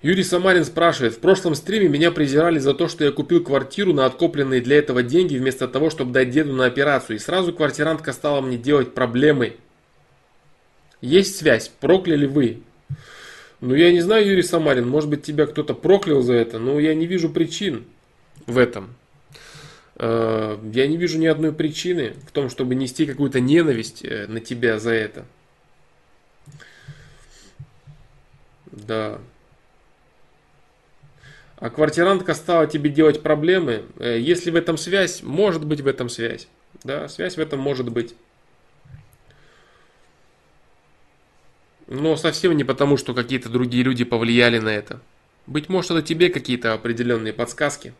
Юрий Самарин спрашивает, в прошлом стриме меня презирали за то, что я купил квартиру на откопленные для этого деньги, вместо того, чтобы дать деду на операцию, и сразу квартирантка стала мне делать проблемы. Есть связь, прокляли вы? Ну я не знаю, Юрий Самарин, может быть тебя кто-то проклял за это, но я не вижу причин в этом. Э, я не вижу ни одной причины в том, чтобы нести какую-то ненависть э, на тебя за это. Да а квартирантка стала тебе делать проблемы, э, если в этом связь, может быть в этом связь. Да, связь в этом может быть. Но совсем не потому, что какие-то другие люди повлияли на это. Быть может, это тебе какие-то определенные подсказки.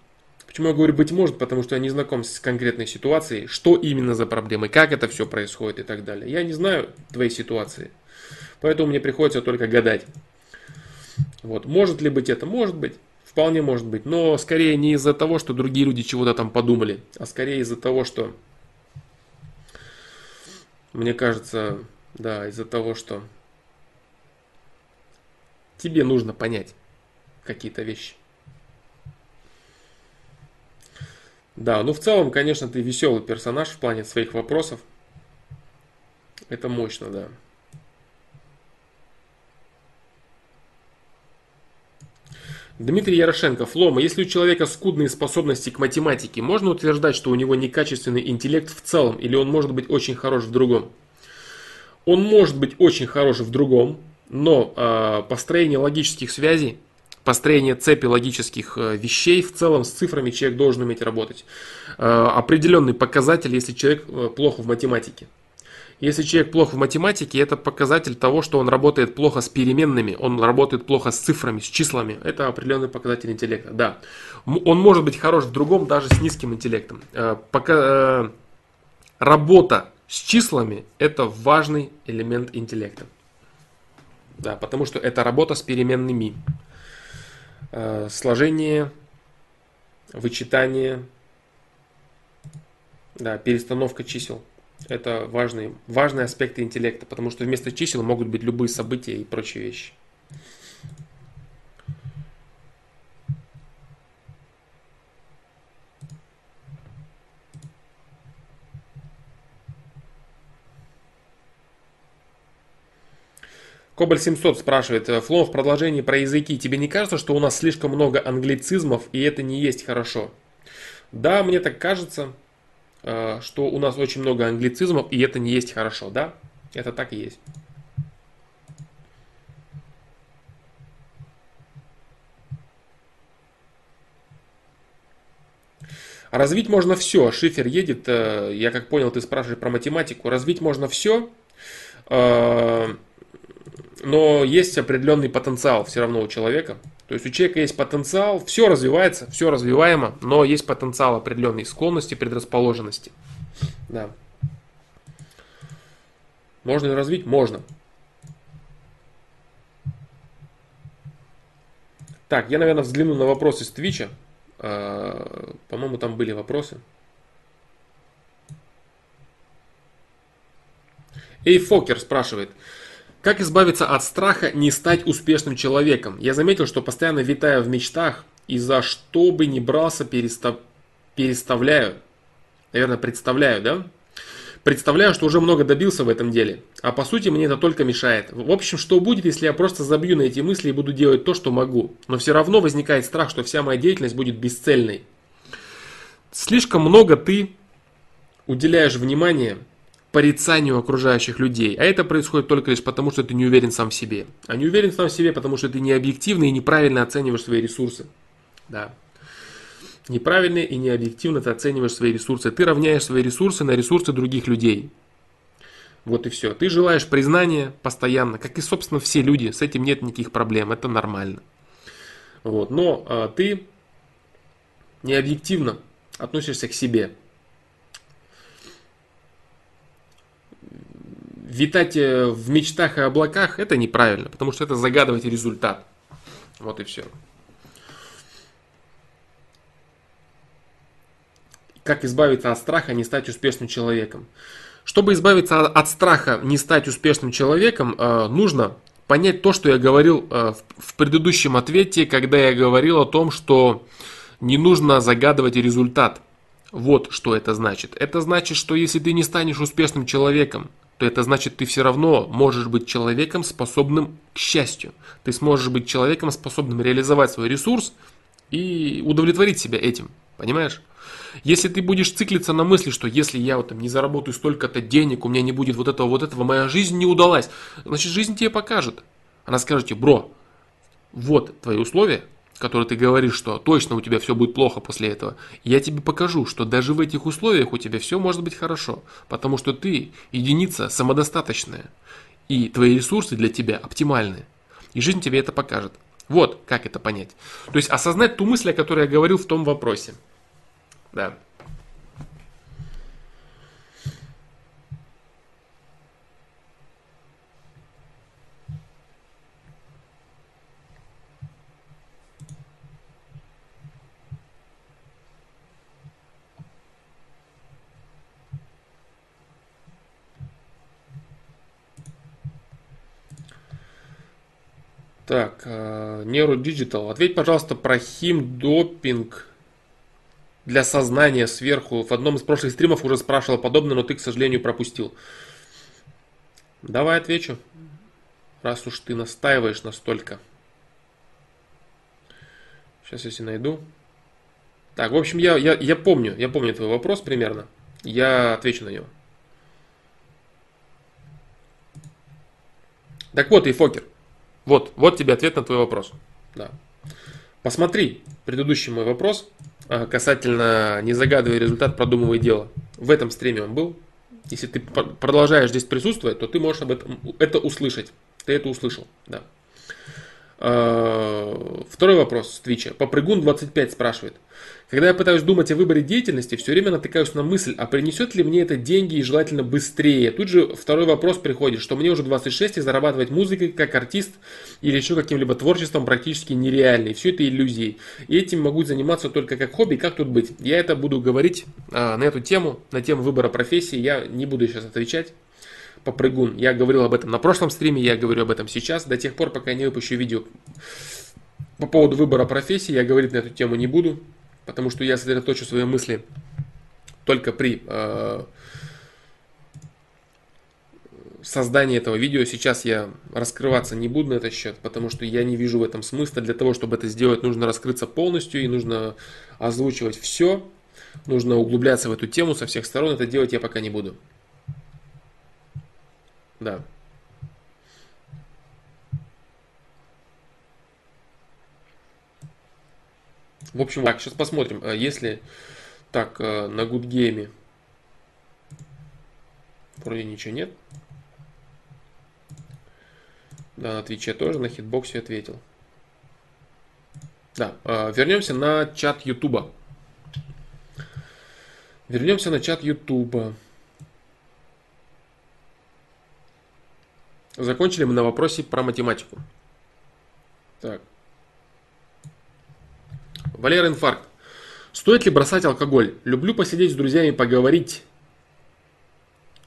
Почему я говорю быть может? Потому что я не знаком с конкретной ситуацией, что именно за проблемы, как это все происходит и так далее. Я не знаю твоей ситуации. Поэтому мне приходится только гадать. Вот. Может ли быть это? Может быть. Вполне может быть, но скорее не из-за того, что другие люди чего-то там подумали, а скорее из-за того, что, мне кажется, да, из-за того, что Тебе нужно понять какие-то вещи. Да, ну в целом, конечно, ты веселый персонаж в плане своих вопросов. Это мощно, да. Дмитрий Ярошенко, Флома, если у человека скудные способности к математике, можно утверждать, что у него некачественный интеллект в целом, или он может быть очень хорош в другом? Он может быть очень хорош в другом, но э, построение логических связей, построение цепи логических э, вещей в целом с цифрами человек должен уметь работать. Э, определенный показатель, если человек э, плохо в математике. Если человек плохо в математике, это показатель того, что он работает плохо с переменными, он работает плохо с цифрами, с числами. Это определенный показатель интеллекта, да. Он может быть хорош в другом, даже с низким интеллектом. Э, пока, э, работа с числами – это важный элемент интеллекта. Да, потому что это работа с переменными. Э, сложение, вычитание, да, перестановка чисел – это важные, важные аспекты интеллекта, потому что вместо чисел могут быть любые события и прочие вещи. Кобаль 700 спрашивает, Флом, в продолжении про языки, тебе не кажется, что у нас слишком много англицизмов, и это не есть хорошо? Да, мне так кажется, Э, что у нас очень много англицизмов, и это не есть хорошо, да? Это так и есть. Развить можно все. Шифер едет, э, я как понял, ты спрашиваешь про математику. Развить можно все, э, но есть определенный потенциал все равно у человека. То есть у человека есть потенциал, все развивается, все развиваемо, но есть потенциал определенной склонности, предрасположенности. Да. Можно развить? Можно. Так, я, наверное, взгляну на вопросы с Твича. А, по-моему, там были вопросы. Эй, Фокер спрашивает. Как избавиться от страха не стать успешным человеком? Я заметил, что постоянно витаю в мечтах и за что бы ни брался, перестав... переставляю. Наверное, представляю, да? Представляю, что уже много добился в этом деле. А по сути мне это только мешает. В общем, что будет, если я просто забью на эти мысли и буду делать то, что могу? Но все равно возникает страх, что вся моя деятельность будет бесцельной. Слишком много ты уделяешь внимания порицанию окружающих людей. А это происходит только лишь потому, что ты не уверен сам в себе. А не уверен сам в себе, потому что ты не объективно и неправильно оцениваешь свои ресурсы. Да. Неправильно и необъективно ты оцениваешь свои ресурсы. Ты равняешь свои ресурсы на ресурсы других людей. Вот и все. Ты желаешь признания постоянно, как и, собственно, все люди. С этим нет никаких проблем. Это нормально. Вот. Но а, ты не объективно относишься к себе. Витать э, в мечтах и облаках, это неправильно, потому что это загадывать результат. Вот и все. Как избавиться от страха, не стать успешным человеком? Чтобы избавиться от страха, не стать успешным человеком, э, нужно понять то, что я говорил э, в предыдущем ответе, когда я говорил о том, что не нужно загадывать результат. Вот что это значит. Это значит, что если ты не станешь успешным человеком, то это значит, ты все равно можешь быть человеком, способным к счастью. Ты сможешь быть человеком, способным реализовать свой ресурс и удовлетворить себя этим. Понимаешь? Если ты будешь циклиться на мысли, что если я вот там не заработаю столько-то денег, у меня не будет вот этого, вот этого, моя жизнь не удалась, значит жизнь тебе покажет. Она скажет тебе, бро, вот твои условия, который ты говоришь, что точно у тебя все будет плохо после этого, я тебе покажу, что даже в этих условиях у тебя все может быть хорошо, потому что ты единица самодостаточная, и твои ресурсы для тебя оптимальны. И жизнь тебе это покажет. Вот как это понять. То есть осознать ту мысль, о которой я говорил в том вопросе. Да. Так, Nero Digital. Ответь, пожалуйста, про химдопинг для сознания сверху. В одном из прошлых стримов уже спрашивал подобное, но ты, к сожалению, пропустил. Давай отвечу, раз уж ты настаиваешь настолько. Сейчас, если найду. Так, в общем, я, я, я помню, я помню твой вопрос примерно. Я отвечу на него. Так вот, и Фокер. Вот, вот тебе ответ на твой вопрос. Да. Посмотри предыдущий мой вопрос а, касательно не загадывай результат, продумывай дело. В этом стриме он был. Если ты продолжаешь здесь присутствовать, то ты можешь об этом это услышать. Ты это услышал, да. А, второй вопрос с Твича. Попрыгун 25 спрашивает. Когда я пытаюсь думать о выборе деятельности, все время натыкаюсь на мысль, а принесет ли мне это деньги и желательно быстрее. Тут же второй вопрос приходит, что мне уже 26 и зарабатывать музыкой как артист или еще каким-либо творчеством практически нереально. И все это иллюзии. И этим могу заниматься только как хобби. Как тут быть? Я это буду говорить а, на эту тему, на тему выбора профессии. Я не буду сейчас отвечать попрыгун. Я говорил об этом на прошлом стриме, я говорю об этом сейчас. До тех пор, пока я не выпущу видео по поводу выбора профессии, я говорить на эту тему не буду потому что я сосредоточу свои мысли только при э, создании этого видео. Сейчас я раскрываться не буду на этот счет, потому что я не вижу в этом смысла. Для того, чтобы это сделать, нужно раскрыться полностью и нужно озвучивать все. Нужно углубляться в эту тему со всех сторон. Это делать я пока не буду. Да. В общем, так, сейчас посмотрим. А если так, э, на Гудгейме вроде ничего нет. Да, на Твиче тоже, на хитбоксе ответил. Да, э, вернемся на чат Ютуба. Вернемся на чат Ютуба. Закончили мы на вопросе про математику. Так. Валер инфаркт. Стоит ли бросать алкоголь? Люблю посидеть с друзьями, поговорить.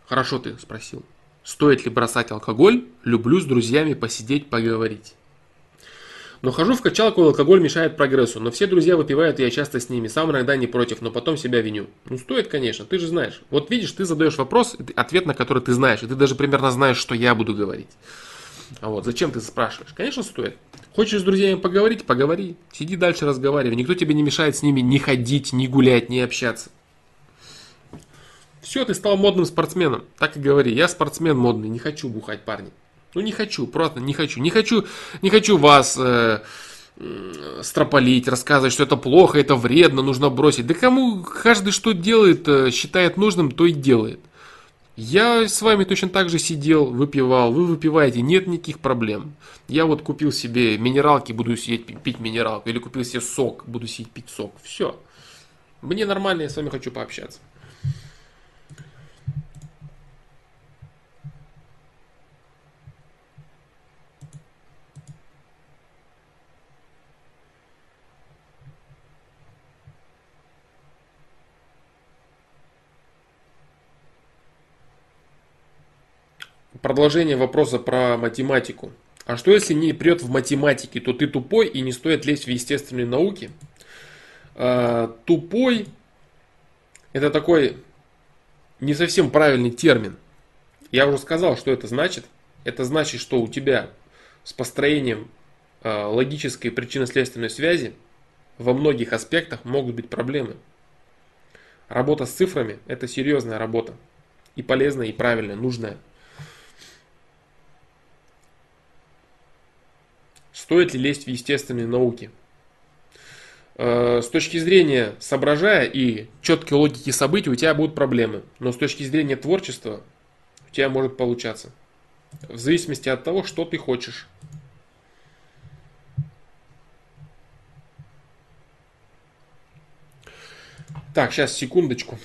Хорошо ты спросил. Стоит ли бросать алкоголь? Люблю с друзьями посидеть, поговорить. Но хожу в качалку, алкоголь мешает прогрессу. Но все друзья выпивают, и я часто с ними. Сам иногда не против, но потом себя виню. Ну, стоит, конечно, ты же знаешь. Вот видишь, ты задаешь вопрос, ответ на который ты знаешь. И ты даже примерно знаешь, что я буду говорить. А вот, зачем ты спрашиваешь? Конечно, стоит. Хочешь с друзьями поговорить? Поговори. Сиди дальше, разговаривай. Никто тебе не мешает с ними ни ходить, ни гулять, ни общаться. Все, ты стал модным спортсменом. Так и говори. Я спортсмен модный, не хочу бухать, парни. Ну не хочу, просто не хочу. Не хочу, не хочу вас э, э, строполить, рассказывать, что это плохо, это вредно, нужно бросить. Да кому каждый что делает, э, считает нужным, то и делает. Я с вами точно так же сидел, выпивал, вы выпиваете, нет никаких проблем. Я вот купил себе минералки, буду сидеть пить минералку, или купил себе сок, буду сидеть пить сок. Все. Мне нормально, я с вами хочу пообщаться. Продолжение вопроса про математику. А что если не прет в математике, то ты тупой и не стоит лезть в естественные науки? А, тупой это такой не совсем правильный термин. Я уже сказал, что это значит. Это значит, что у тебя с построением а, логической причинно-следственной связи во многих аспектах могут быть проблемы. Работа с цифрами – это серьезная работа. И полезная, и правильная, нужная. Стоит ли лезть в естественные науки? Э, с точки зрения соображая и четкой логики событий у тебя будут проблемы. Но с точки зрения творчества у тебя может получаться. В зависимости от того, что ты хочешь. Так, сейчас секундочку.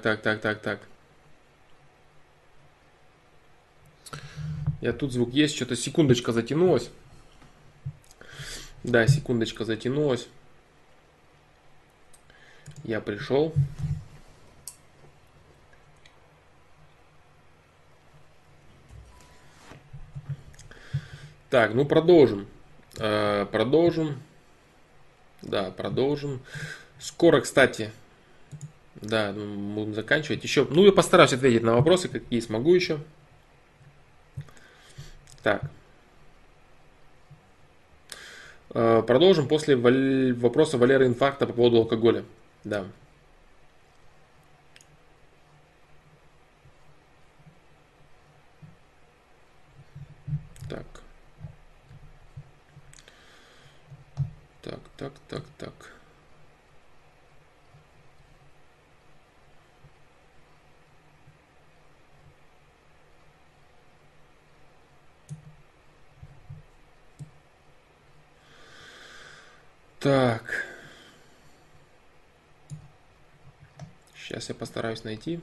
так, так, так, так, так. Я тут звук есть, что-то секундочка затянулась. Да, секундочка затянулась. Я пришел. Так, ну продолжим. Э, продолжим. Да, продолжим. Скоро, кстати, да, ну, будем заканчивать. Еще, ну, я постараюсь ответить на вопросы, какие смогу еще. Так. Э, продолжим после вопроса Валеры инфаркта по поводу алкоголя. Да. Так. Так, так, так, так. Так. Сейчас я постараюсь найти.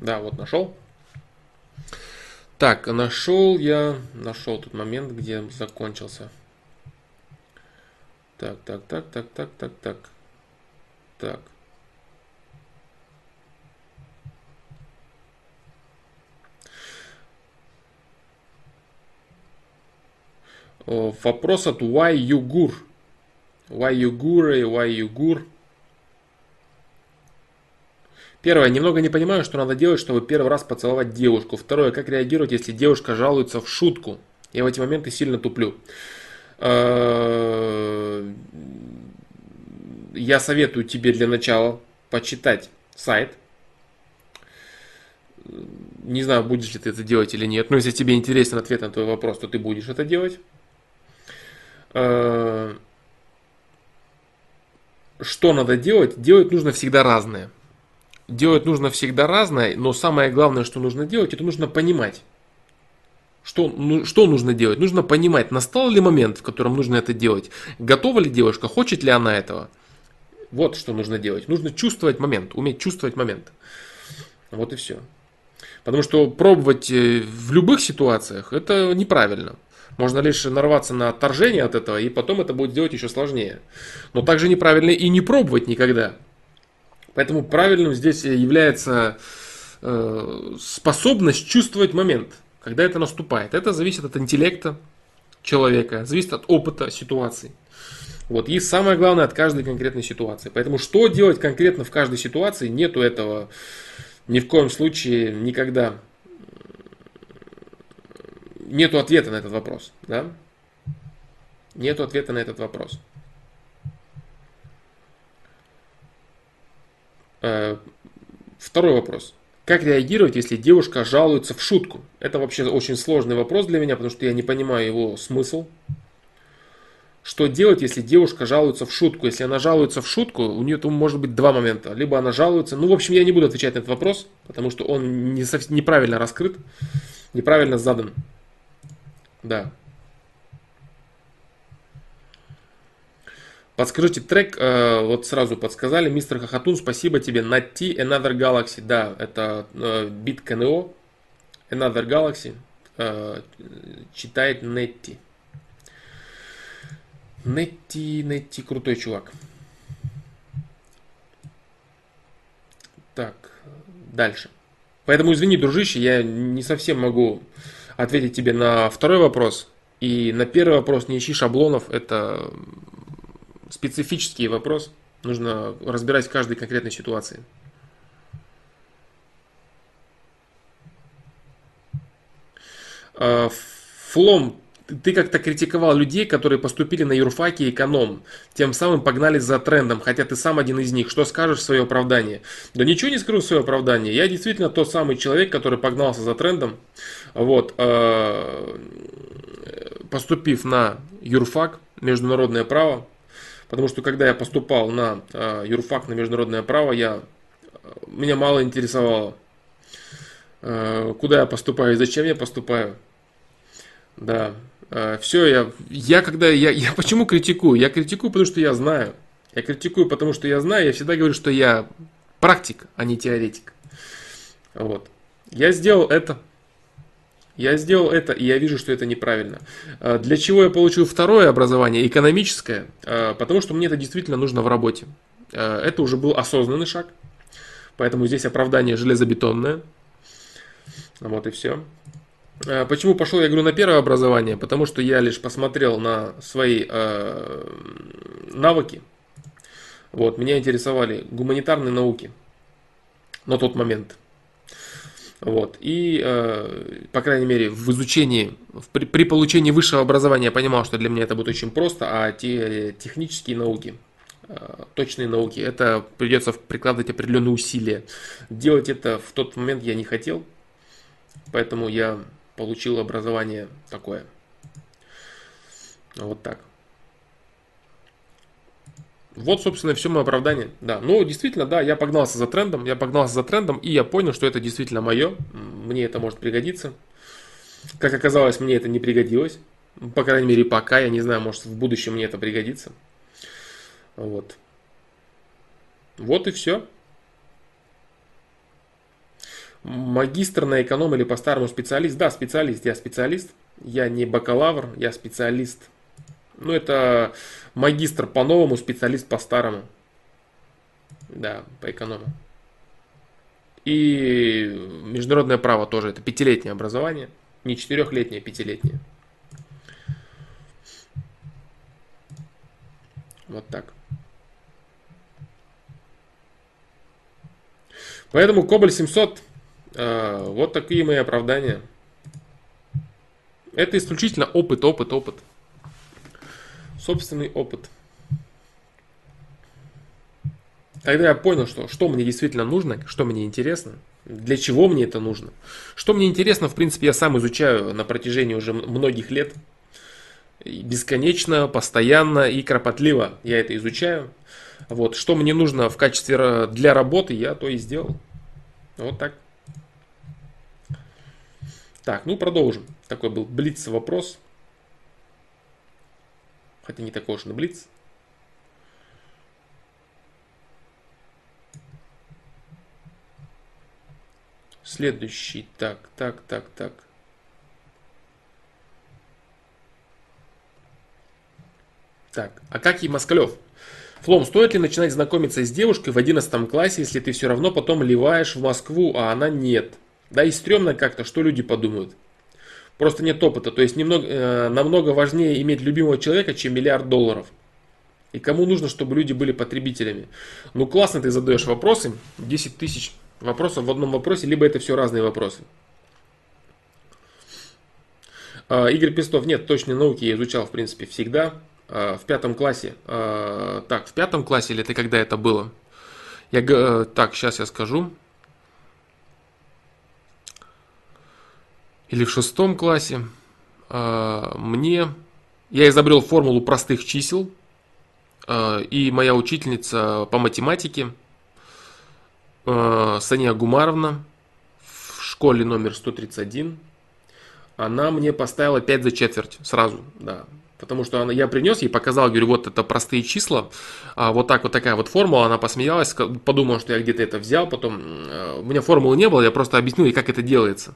Да, вот нашел. Так, нашел я, нашел тот момент, где закончился. Так, так, так, так, так, так, так. Так. вопрос от Why Югур. Why Югур и Why Югур. Первое. Немного не понимаю, что надо делать, чтобы первый раз поцеловать девушку. Второе. Как реагировать, если девушка жалуется в шутку? Я в эти моменты сильно туплю. Э, я советую тебе для начала почитать сайт. Не знаю, будешь ли ты это делать или нет. Но если тебе интересен ответ на твой вопрос, то ты будешь это делать. Э, что надо делать? Делать нужно всегда разное. Делать нужно всегда разное, но самое главное, что нужно делать, это нужно понимать. Что, ну, что нужно делать? Нужно понимать, настал ли момент, в котором нужно это делать. Готова ли девушка, хочет ли она этого. Вот что нужно делать. Нужно чувствовать момент, уметь чувствовать момент. Вот и все. Потому что пробовать э, в любых ситуациях это неправильно. Можно лишь нарваться на отторжение от этого, и потом это будет делать еще сложнее. Но также неправильно и не пробовать никогда. Поэтому правильным здесь является э, способность чувствовать момент, когда это наступает. Это зависит от интеллекта человека, зависит от опыта ситуации. Вот. И самое главное от каждой конкретной ситуации. Поэтому что делать конкретно в каждой ситуации, нету этого ни в коем случае никогда. Нету ответа на этот вопрос. Да? Нету ответа на этот вопрос. Э, второй вопрос. Как реагировать, если девушка жалуется в шутку? Это вообще очень сложный вопрос для меня, потому что я не понимаю его смысл. Что делать, если девушка жалуется в шутку? Если она жалуется в шутку, у нее там может быть два момента. Либо она жалуется, ну, в общем, я не буду отвечать на этот вопрос, потому что он не совсем, неправильно раскрыт, неправильно задан. Да. Подскажите трек, э, вот сразу подсказали, мистер Хахатун, спасибо тебе. Nati Another Galaxy, да, это э, бит КНО, Another Galaxy, э, читает Нетти. Нетти, Нетти, крутой чувак. Так, дальше. Поэтому извини, дружище, я не совсем могу ответить тебе на второй вопрос. И на первый вопрос не ищи шаблонов, это специфический вопрос. Нужно разбирать в каждой конкретной ситуации. А, Флом, ты как-то критиковал людей, которые поступили на юрфаке эконом, тем самым погнались за трендом, хотя ты сам один из них. Что скажешь в свое оправдание? Да ничего не скажу в свое оправдание. Я действительно тот самый человек, который погнался за трендом. Вот, а, поступив на юрфак, международное право, Потому что когда я поступал на э, юрфак, на международное право, я, меня мало интересовало, э, куда я поступаю и зачем я поступаю. Да, э, все, я, я когда, я, я почему критикую? Я критикую, потому что я знаю. Я критикую, потому что я знаю, я всегда говорю, что я практик, а не теоретик. Вот. Я сделал это, я сделал это, и я вижу, что это неправильно. А, для чего я получил второе образование, экономическое? А, потому что мне это действительно нужно в работе. Это уже был осознанный шаг. Поэтому здесь оправдание железобетонное. Вот и все. Почему пошел, я говорю, на первое образование? Потому что я лишь посмотрел на свои э, навыки. Вот, меня интересовали гуманитарные науки на тот момент. Вот. И, э, по крайней мере, в изучении, в, при, при получении высшего образования я понимал, что для меня это будет очень просто, а те технические науки, э, точные науки, это придется прикладывать определенные усилия. Делать это в тот момент я не хотел, поэтому я получил образование такое. Вот так. Вот, собственно, все мое оправдание. Да, ну, действительно, да, я погнался за трендом, я погнался за трендом, и я понял, что это действительно мое, мне это может пригодиться. Как оказалось, мне это не пригодилось. По крайней мере, пока, я не знаю, может, в будущем мне это пригодится. Вот. Вот и все. Магистр на эконом или по-старому специалист? Да, специалист, я специалист. Я не бакалавр, я специалист. Ну, это магистр по-новому, специалист по-старому. Да, по эконому. И международное право тоже это пятилетнее образование. Не четырехлетнее, а пятилетнее. Вот так. Поэтому Кобаль 700, э, вот такие мои оправдания. Это исключительно опыт, опыт, опыт собственный опыт. Тогда я понял, что, что мне действительно нужно, что мне интересно, для чего мне это нужно. Что мне интересно, в принципе, я сам изучаю на протяжении уже многих лет. Бесконечно, постоянно и кропотливо я это изучаю. Вот, что мне нужно в качестве для работы, я то и сделал. Вот так. Так, ну продолжим. Такой был блиц вопрос. Хотя не такой уж на блиц. Следующий. Так, так, так, так. Так, а как и Москалев? Флом, стоит ли начинать знакомиться с девушкой в 11 классе, если ты все равно потом ливаешь в Москву, а она нет? Да и стрёмно как-то, что люди подумают. Просто нет опыта. То есть немного, э, намного важнее иметь любимого человека, чем миллиард долларов. И кому нужно, чтобы люди были потребителями? Ну классно ты задаешь вопросы. 10 тысяч вопросов в одном вопросе, либо это все разные вопросы. А, Игорь Пестов, нет, точной науки я изучал, в принципе, всегда. А, в пятом классе. А, так, в пятом классе или это когда это было? Я, э, так, сейчас я скажу. Или в шестом классе. Мне... Я изобрел формулу простых чисел. И моя учительница по математике э, Сания Гумаровна в школе номер 131, она мне поставила 5 за четверть сразу, да. Потому что она, я принес ей, показал, говорю, вот это простые числа, а вот так вот такая вот формула, она посмеялась, подумала, что я где-то это взял, потом у меня формулы не было, я просто объяснил ей, как это делается.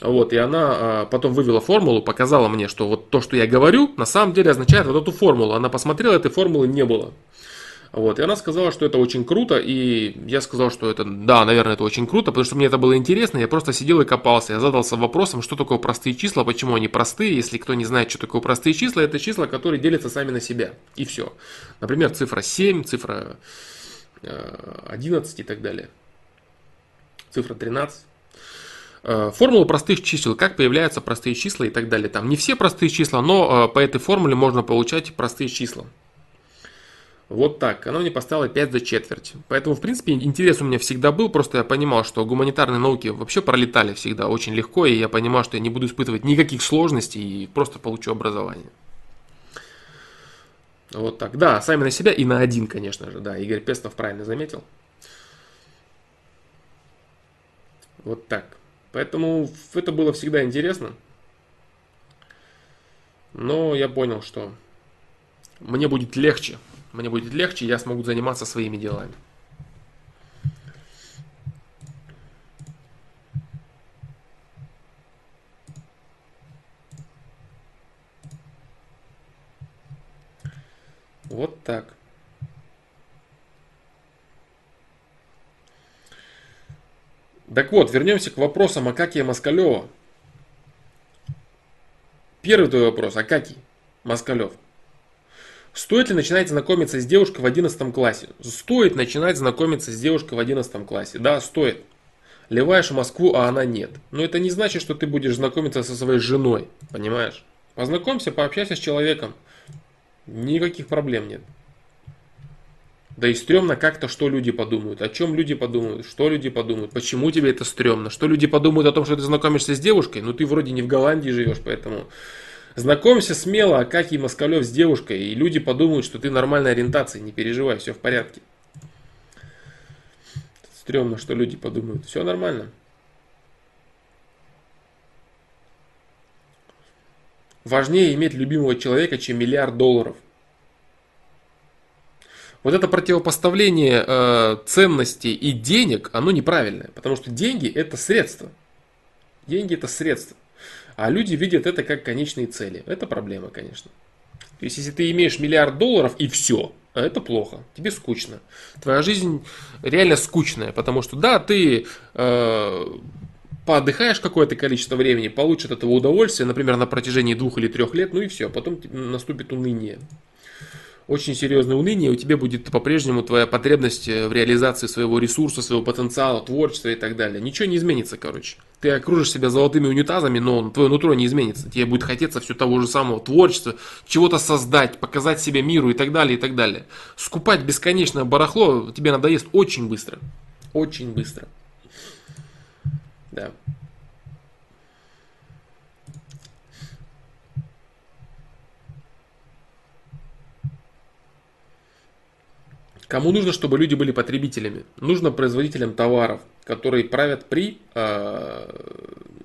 Вот, и она э, потом вывела формулу, показала мне, что вот то, что я говорю, на самом деле означает вот эту формулу. Она посмотрела, этой формулы не было. Вот, и она сказала, что это очень круто, и я сказал, что это, да, наверное, это очень круто, потому что мне это было интересно, я просто сидел и копался, я задался вопросом, что такое простые числа, почему они простые, если кто не знает, что такое простые числа, это числа, которые делятся сами на себя, и все. Например, цифра 7, цифра 11 э, и так далее, цифра 13. Э, формула простых чисел, как появляются простые числа и так далее. Там не все простые числа, но э, по этой формуле можно получать простые числа. Вот так. Она мне поставила 5 за четверть. Поэтому, в принципе, интерес у меня всегда был. Просто я понимал, что гуманитарные науки вообще пролетали всегда очень легко. И я понимал, что я не буду испытывать никаких сложностей и просто получу образование. Вот так. Да, сами на себя и на один, конечно же. Да, Игорь Пестов правильно заметил. Вот так. Поэтому это было всегда интересно. Но я понял, что мне будет легче мне будет легче, я смогу заниматься своими делами. Вот так. Так вот, вернемся к вопросам Акакия Москалева. Первый твой вопрос, Акакий Москалев. Стоит ли начинать знакомиться с девушкой в 11 классе? Стоит начинать знакомиться с девушкой в 11 классе. Да, стоит. Ливаешь Москву, а она нет. Но это не значит, что ты будешь знакомиться со своей женой. Понимаешь? Познакомься, пообщайся с человеком. Никаких проблем нет. Да и стрёмно как-то, что люди подумают. О чем люди подумают, что люди подумают, почему тебе это стрёмно. Что люди подумают о том, что ты знакомишься с девушкой. Ну ты вроде не в Голландии живешь, поэтому Знакомься смело, Акакий Москалев с девушкой, и люди подумают, что ты нормальной ориентации, не переживай, все в порядке. Стремно, что люди подумают. Все нормально. Важнее иметь любимого человека, чем миллиард долларов. Вот это противопоставление э, ценностей и денег, оно неправильное. Потому что деньги это средство. Деньги это средство. А люди видят это как конечные цели. Это проблема, конечно. То есть, если ты имеешь миллиард долларов и все, это плохо, тебе скучно. Твоя жизнь реально скучная, потому что да, ты э, поотдыхаешь какое-то количество времени, получишь от этого удовольствие, например, на протяжении двух или трех лет, ну и все, потом наступит уныние очень серьезное уныние, у тебя будет по-прежнему твоя потребность э, в реализации своего ресурса, своего потенциала, творчества и так далее. Ничего не изменится, короче. Ты окружишь себя золотыми унитазами, но твое нутро не изменится. Тебе будет хотеться все того же самого творчества, чего-то создать, показать себя миру и так далее, и так далее. Скупать бесконечное барахло тебе надоест очень быстро. Очень быстро. Да. Кому нужно, чтобы люди были потребителями? Нужно производителям товаров, которые правят при э,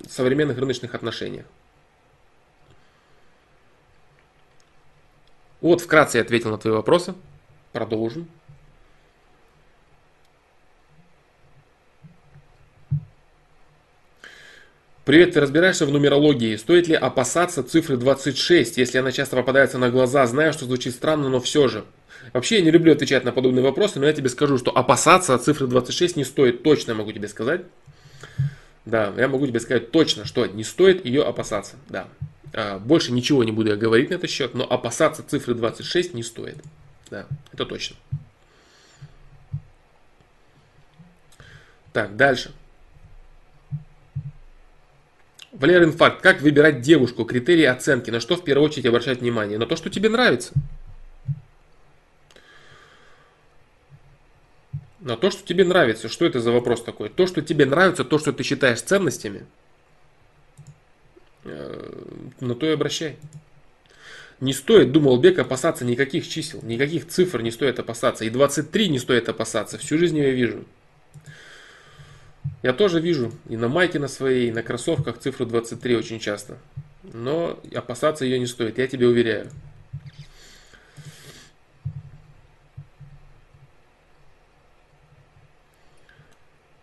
современных рыночных отношениях. Вот, вкратце я ответил на твои вопросы. Продолжим. Привет, ты разбираешься в нумерологии. Стоит ли опасаться цифры 26, если она часто попадается на глаза? Знаю, что звучит странно, но все же. Вообще, я не люблю отвечать на подобные вопросы, но я тебе скажу, что опасаться цифры 26 не стоит. Точно могу тебе сказать. Да, я могу тебе сказать точно, что не стоит ее опасаться. Да. А, больше ничего не буду я говорить на этот счет, но опасаться цифры 26 не стоит. Да, это точно. Так, дальше. Валер Инфаркт. Как выбирать девушку? Критерии оценки. На что в первую очередь обращать внимание? На то, что тебе нравится. На то, что тебе нравится. Что это за вопрос такой? То, что тебе нравится, то, что ты считаешь ценностями, э, на то и обращай. Не стоит, думал Бек, опасаться никаких чисел, никаких цифр не стоит опасаться. И 23 не стоит опасаться. Всю жизнь я вижу. Я тоже вижу и на майке на своей, и на кроссовках цифру 23 очень часто. Но опасаться ее не стоит, я тебе уверяю.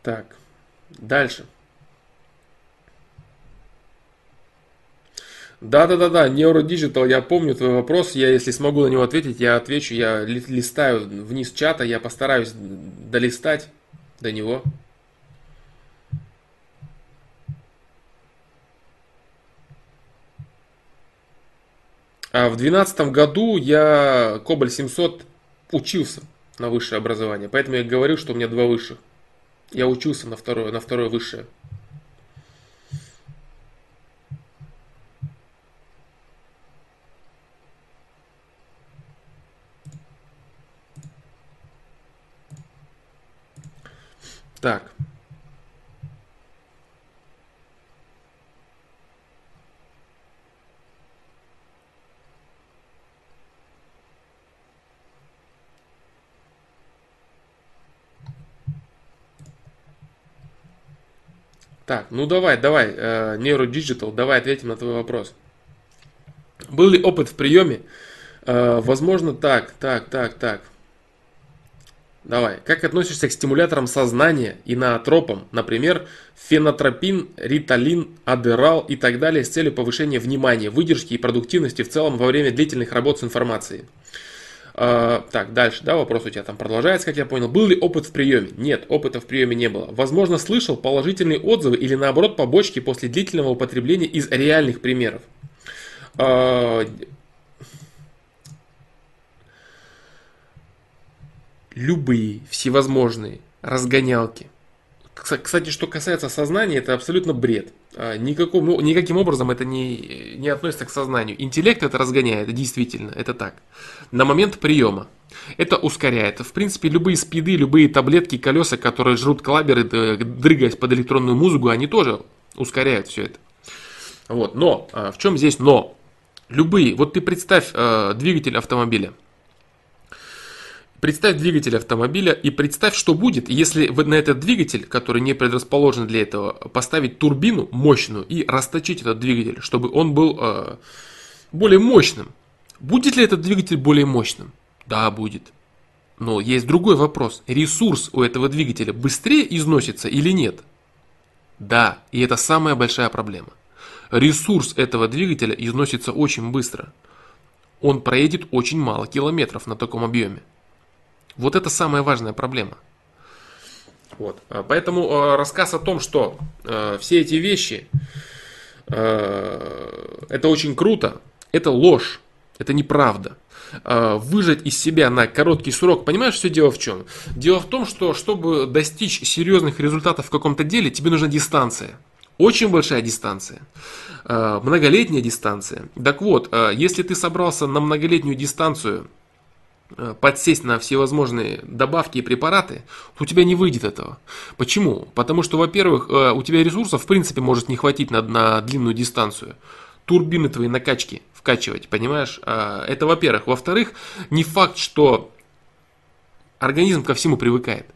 Так, дальше. Да-да-да-да, Neurodиgital, я помню твой вопрос, я если смогу на него ответить, я отвечу, я листаю вниз чата, я постараюсь долистать до него. А в 2012 году я Кобаль 700 учился на высшее образование, поэтому я говорю, что у меня два высших. Я учился на второе, на второе высшее. Так. Так, ну давай, давай, э, Digital, давай ответим на твой вопрос. Был ли опыт в приеме? Э, возможно, так, так, так, так. Давай. Как относишься к стимуляторам сознания и наотропам, например, фенотропин, риталин, адерал и так далее с целью повышения внимания, выдержки и продуктивности в целом во время длительных работ с информацией? А, так, дальше, да, вопрос у тебя там продолжается, как я понял. Был ли опыт в приеме? Нет, опыта в приеме не было. Возможно, слышал положительные отзывы или наоборот побочки после длительного употребления из реальных примеров. А, любые, всевозможные разгонялки. Кстати, что касается сознания, это абсолютно бред. А, никаком, ну, никаким образом это не, не относится к сознанию. Интеллект это разгоняет, действительно, это так. На момент приема. Это ускоряет. В принципе, любые спиды, любые таблетки, колеса, которые жрут клаберы, дрыгаясь под электронную музыку, они тоже ускоряют все это. Вот. Но, а, в чем здесь но? Любые, вот ты представь э, двигатель автомобиля. Представь двигатель автомобиля и представь, что будет, если на этот двигатель, который не предрасположен для этого, поставить турбину мощную и расточить этот двигатель, чтобы он был э, более мощным. Будет ли этот двигатель более мощным? Да, будет. Но есть другой вопрос. Ресурс у этого двигателя быстрее износится или нет? Да, и это самая большая проблема. Ресурс этого двигателя износится очень быстро. Он проедет очень мало километров на таком объеме. Вот это самая важная проблема. Вот. А поэтому э, рассказ о том, что э, все эти вещи, это очень круто, это ложь, это неправда. Выжать из себя на короткий срок, понимаешь, все дело в чем? Дело в том, что чтобы достичь серьезных результатов в каком-то деле, тебе нужна дистанция. Очень большая дистанция. Многолетняя дистанция. Так вот, если ты собрался на многолетнюю дистанцию, подсесть на всевозможные добавки и препараты, у тебя не выйдет этого. Почему? Потому что, во-первых, э, у тебя ресурсов в принципе может не хватить на, на длинную дистанцию. Турбины твои накачки вкачивать, понимаешь? Э, это во-первых. Во-вторых, не факт, что Организм ко всему привыкает.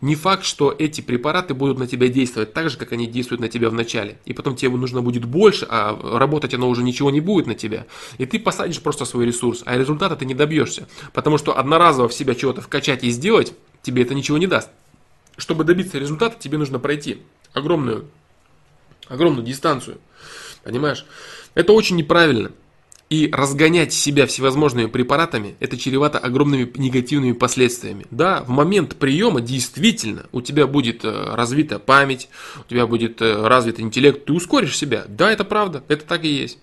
Не факт, что эти препараты будут на тебя действовать так же, как они действуют на тебя в начале. И потом тебе нужно будет больше, а работать оно уже ничего не будет на тебя. И ты посадишь просто свой ресурс, а результата ты не добьешься. Потому что одноразово в себя чего-то вкачать и сделать, тебе это ничего не даст. Чтобы добиться результата, тебе нужно пройти огромную, огромную дистанцию. Понимаешь? Это очень неправильно. И разгонять себя всевозможными препаратами, это чревато огромными негативными последствиями. Да, в момент приема действительно у тебя будет э, развита память, у тебя будет э, развит интеллект, ты ускоришь себя. Да, это правда, это так и есть.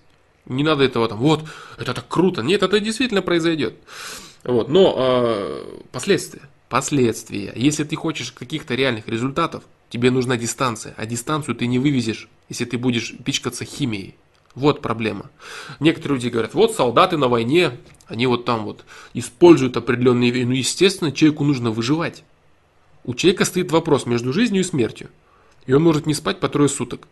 Не надо этого там, вот, это так круто. Нет, это действительно произойдет. Вот, но э, последствия, последствия. Если ты хочешь каких-то реальных результатов, тебе нужна дистанция, а дистанцию ты не вывезешь, если ты будешь пичкаться химией. Вот проблема. Некоторые люди говорят, вот солдаты на войне, они вот там вот используют определенные вещи. Ну, естественно, человеку нужно выживать. У человека стоит вопрос между жизнью и смертью. И он может не спать по трое суток.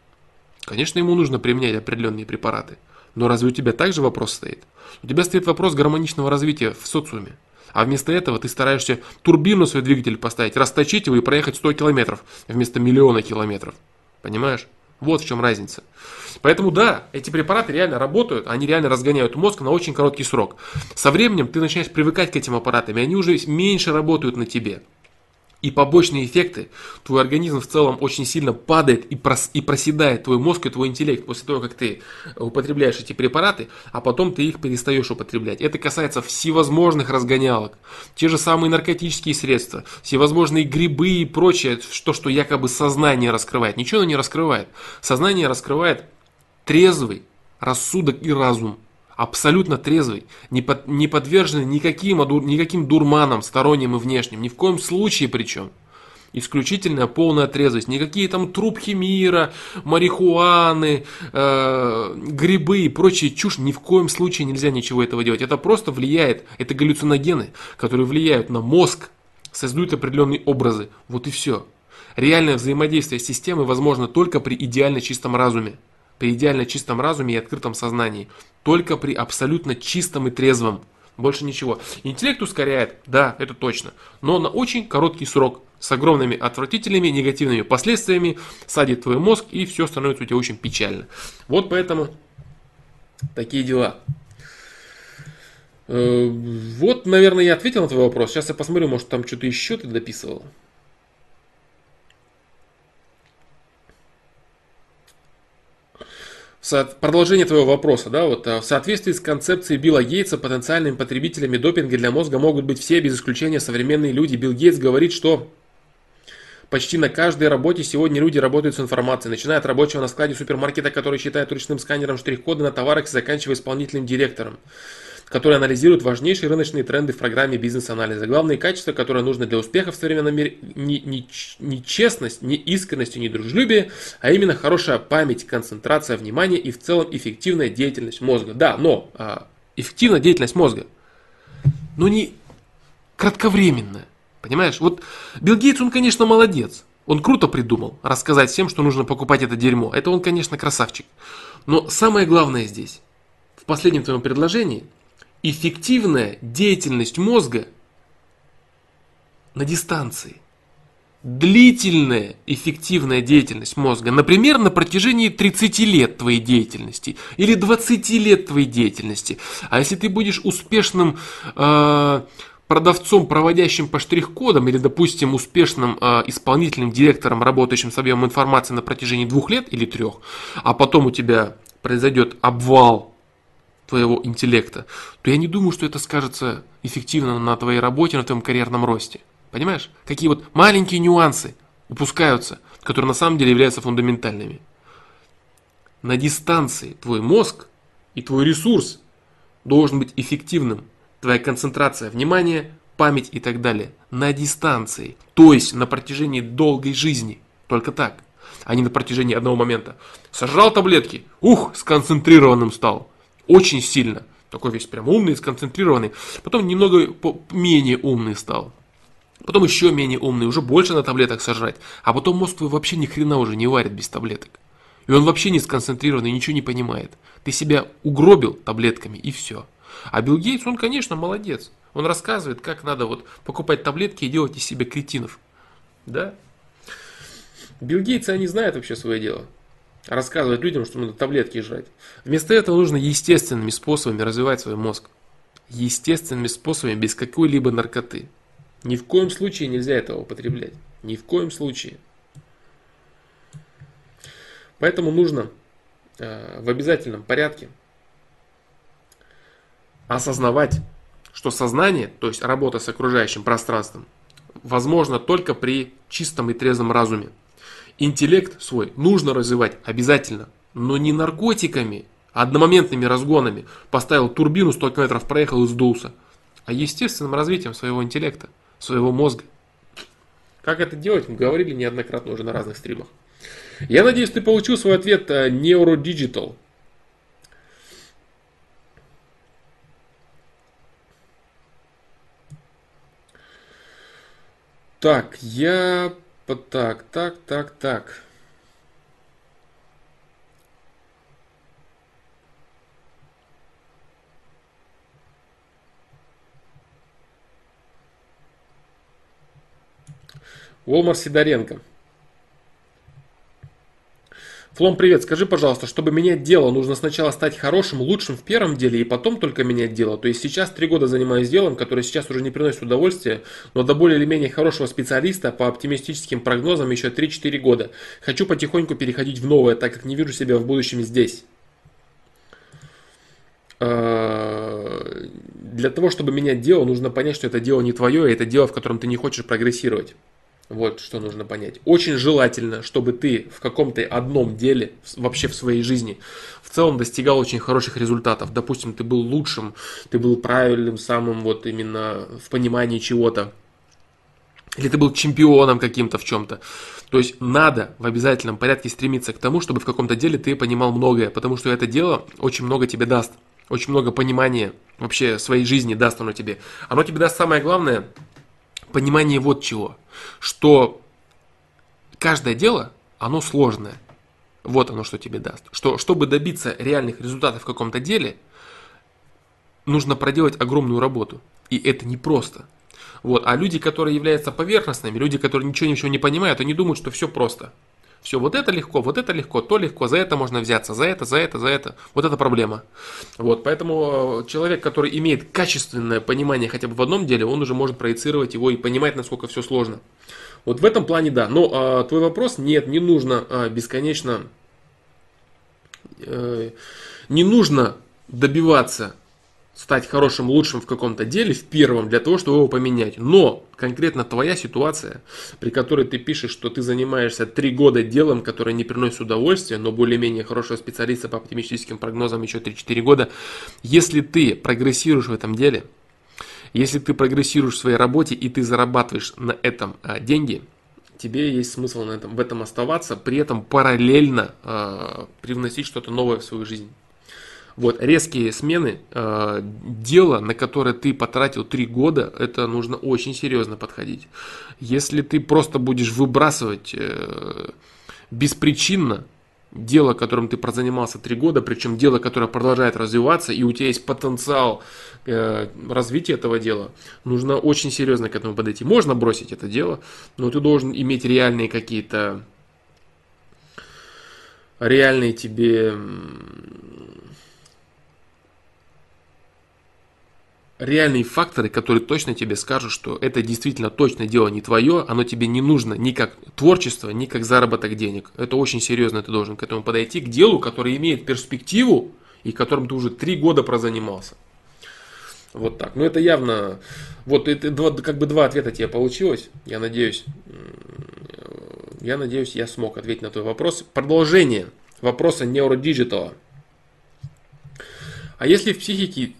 Конечно, ему нужно применять определенные препараты. Но разве у тебя также вопрос стоит? У тебя стоит вопрос гармоничного развития в социуме. А вместо этого ты стараешься турбину свой двигатель поставить, расточить его и проехать 100 километров вместо миллиона километров. Понимаешь? Вот в чем разница. Поэтому да, эти препараты реально работают, они реально разгоняют мозг на очень короткий срок. Со временем ты начинаешь привыкать к этим аппаратам, и они уже меньше работают на тебе. И побочные эффекты, твой организм в целом очень сильно падает и, прос, и проседает твой мозг и твой интеллект после того, как ты употребляешь эти препараты, а потом ты их перестаешь употреблять. Это касается всевозможных разгонялок, те же самые наркотические средства, всевозможные грибы и прочее, что, что якобы сознание раскрывает. Ничего оно не раскрывает. Сознание раскрывает трезвый рассудок и разум, абсолютно трезвый, не, под, не подверженный никаким, никаким дурманам, сторонним и внешним, ни в коем случае причем. Исключительная полная трезвость. Никакие там трубки мира, марихуаны, э, грибы и прочие чушь. Ни в коем случае нельзя ничего этого делать. Это просто влияет. Это галлюциногены, которые влияют на мозг, создают определенные образы. Вот и все. Реальное взаимодействие с системой возможно только при идеально чистом разуме при идеально чистом разуме и открытом сознании. Только при абсолютно чистом и трезвом. Больше ничего. Интеллект ускоряет, да, это точно. Но на очень короткий срок. С огромными отвратительными негативными последствиями садит твой мозг и все становится у тебя очень печально. Вот поэтому такие дела. Э, вот, наверное, я ответил на твой вопрос. Сейчас я посмотрю, может там что-то еще ты дописывал. Продолжение твоего вопроса, да, вот а, в соответствии с концепцией Билла Гейтса потенциальными потребителями допинга для мозга могут быть все без исключения современные люди. Билл Гейтс говорит, что почти на каждой работе сегодня люди работают с информацией, начиная от рабочего на складе супермаркета, который считает ручным сканером штрих-коды на товарах и заканчивая исполнительным директором который анализирует важнейшие рыночные тренды в программе бизнес-анализа. Главные качества, которые нужны для успеха в современном мире, не, не, не честность, не искренность и не дружелюбие, а именно хорошая память, концентрация внимания и в целом эффективная деятельность мозга. Да, но а, эффективная деятельность мозга, но не кратковременная. Понимаешь? Вот Билл Гейтс, он, конечно, молодец. Он круто придумал рассказать всем, что нужно покупать это дерьмо. Это он, конечно, красавчик. Но самое главное здесь, в последнем твоем предложении – эффективная деятельность мозга на дистанции. Длительная эффективная деятельность мозга, например, на протяжении 30 лет твоей деятельности или 20 лет твоей деятельности. А если ты будешь успешным э, продавцом, проводящим по штрих-кодам, или, допустим, успешным э, исполнительным директором, работающим с объемом информации на протяжении двух лет или трех, а потом у тебя произойдет обвал твоего интеллекта, то я не думаю, что это скажется эффективно на твоей работе, на твоем карьерном росте. Понимаешь? Какие вот маленькие нюансы упускаются, которые на самом деле являются фундаментальными. На дистанции твой мозг и твой ресурс должен быть эффективным. Твоя концентрация внимания, память и так далее. На дистанции. То есть на протяжении долгой жизни. Только так. А не на протяжении одного момента. Сожрал таблетки. Ух, сконцентрированным стал очень сильно. Такой весь прям умный, сконцентрированный. Потом немного менее умный стал. Потом еще менее умный, уже больше на таблеток сожрать. А потом мозг твой вообще ни хрена уже не варит без таблеток. И он вообще не сконцентрированный, ничего не понимает. Ты себя угробил таблетками и все. А Билл Гейтс, он, конечно, молодец. Он рассказывает, как надо вот покупать таблетки и делать из себя кретинов. Да? Билл Гейтс, они знают вообще свое дело. Рассказывать людям, что надо таблетки жрать. Вместо этого нужно естественными способами развивать свой мозг. Естественными способами, без какой-либо наркоты. Ни в коем случае нельзя этого употреблять. Ни в коем случае. Поэтому нужно э, в обязательном порядке осознавать, что сознание, то есть работа с окружающим пространством, возможно только при чистом и трезвом разуме. Интеллект свой нужно развивать обязательно, но не наркотиками, а одномоментными разгонами. Поставил турбину, 100 км проехал и сдулся. А естественным развитием своего интеллекта, своего мозга. Как это делать, мы говорили неоднократно уже на разных стримах. Я надеюсь, ты получил свой ответ э, Neurodigital. Так, я... Так, так, так, так. Волмар Сидоренко. Флом, привет. Скажи, пожалуйста, чтобы менять дело, нужно сначала стать хорошим, лучшим в первом деле и потом только менять дело. То есть сейчас три года занимаюсь делом, которое сейчас уже не приносит удовольствия, но до более или менее хорошего специалиста по оптимистическим прогнозам еще 3-4 года. Хочу потихоньку переходить в новое, так как не вижу себя в будущем здесь. А, для того, чтобы менять дело, нужно понять, что это дело не твое, и это дело, в котором ты не хочешь прогрессировать. Вот что нужно понять. Очень желательно, чтобы ты в каком-то одном деле, вообще в своей жизни, в целом достигал очень хороших результатов. Допустим, ты был лучшим, ты был правильным, самым вот именно в понимании чего-то. Или ты был чемпионом каким-то в чем-то. То есть надо в обязательном порядке стремиться к тому, чтобы в каком-то деле ты понимал многое, потому что это дело очень много тебе даст. Очень много понимания вообще своей жизни даст оно тебе. Оно тебе даст самое главное – понимание вот чего, что каждое дело, оно сложное. Вот оно, что тебе даст. Что, чтобы добиться реальных результатов в каком-то деле, нужно проделать огромную работу. И это непросто. Вот. А люди, которые являются поверхностными, люди, которые ничего ничего не понимают, они думают, что все просто. Все, вот это легко, вот это легко, то легко, за это можно взяться, за это, за это, за это. Вот это проблема. Вот, поэтому э, человек, который имеет качественное понимание хотя бы в одном деле, он уже может проецировать его и понимать, насколько все сложно. Вот в этом плане да. Но а, твой вопрос, нет, не нужно а, бесконечно, э, не нужно добиваться стать хорошим, лучшим в каком-то деле, в первом, для того, чтобы его поменять. Но конкретно твоя ситуация, при которой ты пишешь, что ты занимаешься три года делом, которое не приносит удовольствия, но более-менее хорошего специалиста по оптимистическим прогнозам еще 3-4 года, если ты прогрессируешь в этом деле, если ты прогрессируешь в своей работе и ты зарабатываешь на этом а, деньги, тебе есть смысл на этом, в этом оставаться, при этом параллельно а, привносить что-то новое в свою жизнь. Вот, резкие смены э, дела, на которое ты потратил три года, это нужно очень серьезно подходить. Если ты просто будешь выбрасывать э, беспричинно дело, которым ты прозанимался три года, причем дело, которое продолжает развиваться, и у тебя есть потенциал э, развития этого дела, нужно очень серьезно к этому подойти. Можно бросить это дело, но ты должен иметь реальные какие-то реальные тебе реальные факторы, которые точно тебе скажут, что это действительно точно дело не твое, оно тебе не нужно ни как творчество, ни как заработок денег. Это очень серьезно ты должен к этому подойти, к делу, которое имеет перспективу и которым ты уже три года прозанимался. Вот так. Ну это явно, вот это два, как бы два ответа тебе получилось. Я надеюсь, я надеюсь, я смог ответить на твой вопрос. Продолжение вопроса Neurodigital. А если в психике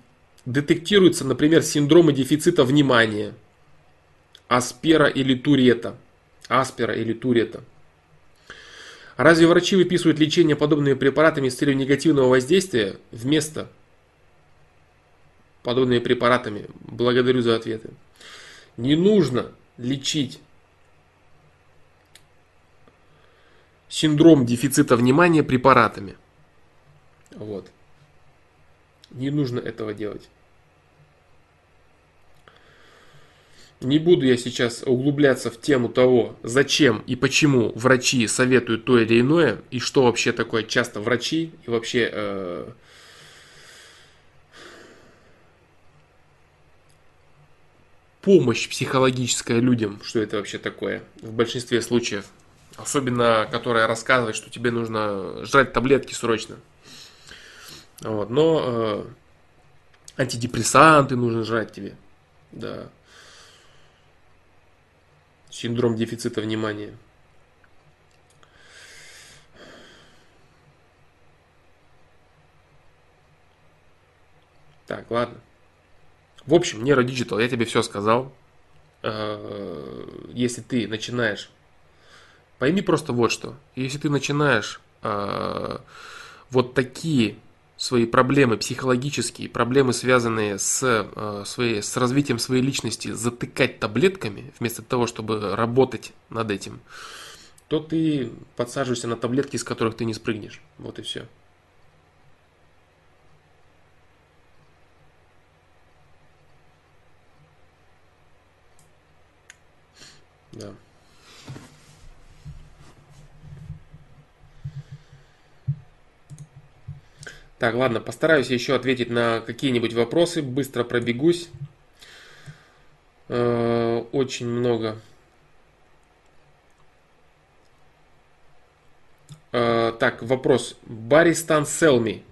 детектируются, например, синдромы дефицита внимания, аспера или турета, аспера или турета. Разве врачи выписывают лечение подобными препаратами с целью негативного воздействия вместо подобными препаратами? Благодарю за ответы. Не нужно лечить синдром дефицита внимания препаратами. Вот. Не нужно этого делать. Не буду я сейчас углубляться в тему того, зачем и почему врачи советуют то или иное, и что вообще такое часто врачи, и вообще э, помощь психологическая людям, что это вообще такое в большинстве случаев. Особенно, которая рассказывает, что тебе нужно жрать таблетки срочно. Вот. Но э, антидепрессанты нужно жрать тебе. Да. Синдром дефицита внимания. Так, ладно. В общем, Digital, я тебе все сказал. Э, если ты начинаешь, пойми просто вот что. Если ты начинаешь э, вот такие свои проблемы психологические, проблемы, связанные с, э, своей, с развитием своей личности, затыкать таблетками, вместо того, чтобы работать над этим, то ты подсаживаешься на таблетки, из которых ты не спрыгнешь. Вот и все. Да. Так, ладно, постараюсь еще ответить на какие-нибудь вопросы. Быстро пробегусь. Э, очень много. Э, так, вопрос. Баристан Селми.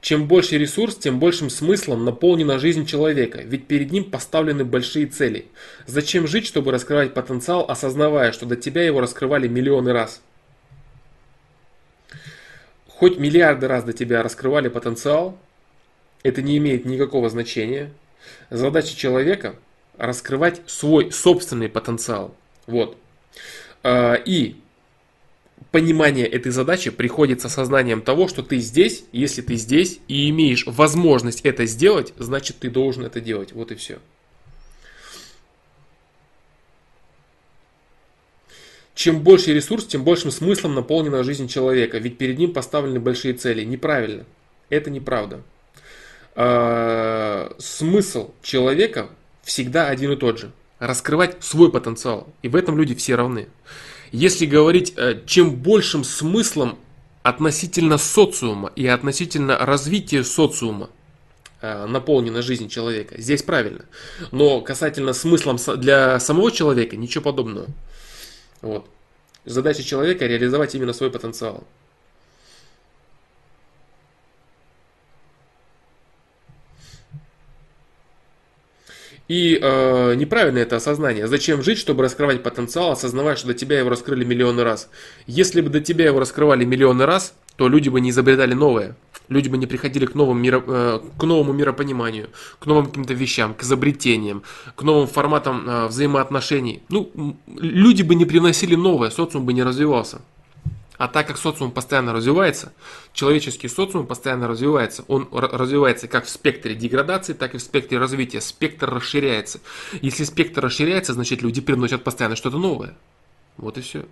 Чем больше ресурс, тем большим смыслом наполнена жизнь человека, ведь перед ним поставлены большие цели. Зачем жить, чтобы раскрывать потенциал, осознавая, что до тебя его раскрывали миллионы раз? Хоть миллиарды раз до тебя раскрывали потенциал, это не имеет никакого значения. Задача человека раскрывать свой собственный потенциал. Вот. А, и понимание этой задачи приходит с осознанием того, что ты здесь, если ты здесь и имеешь возможность это сделать, значит ты должен это делать. Вот и все. Чем больше ресурс, тем большим смыслом наполнена жизнь человека, ведь перед ним поставлены большие цели. Неправильно. Это неправда. А, смысл человека всегда один и тот же. Раскрывать свой потенциал. И в этом люди все равны. Если говорить, э, чем большим смыслом относительно социума и относительно развития социума э, наполнена жизнь человека, здесь правильно. Но касательно смыслом для самого человека, ничего подобного. Вот. Задача человека реализовать именно свой потенциал. И э, неправильное это осознание. Зачем жить, чтобы раскрывать потенциал, осознавая, что до тебя его раскрыли миллионы раз? Если бы до тебя его раскрывали миллионы раз, то люди бы не изобретали новое. Люди бы не приходили к, новым миро, э, к новому миропониманию, к новым каким-то вещам, к изобретениям, к новым форматам э, взаимоотношений. Ну, люди бы не приносили новое, социум бы не развивался. А так как социум постоянно развивается, человеческий социум постоянно развивается. Он развивается как в спектре деградации, так и в спектре развития. Спектр расширяется. Если спектр расширяется, значит люди приносят постоянно что-то новое. Вот и все.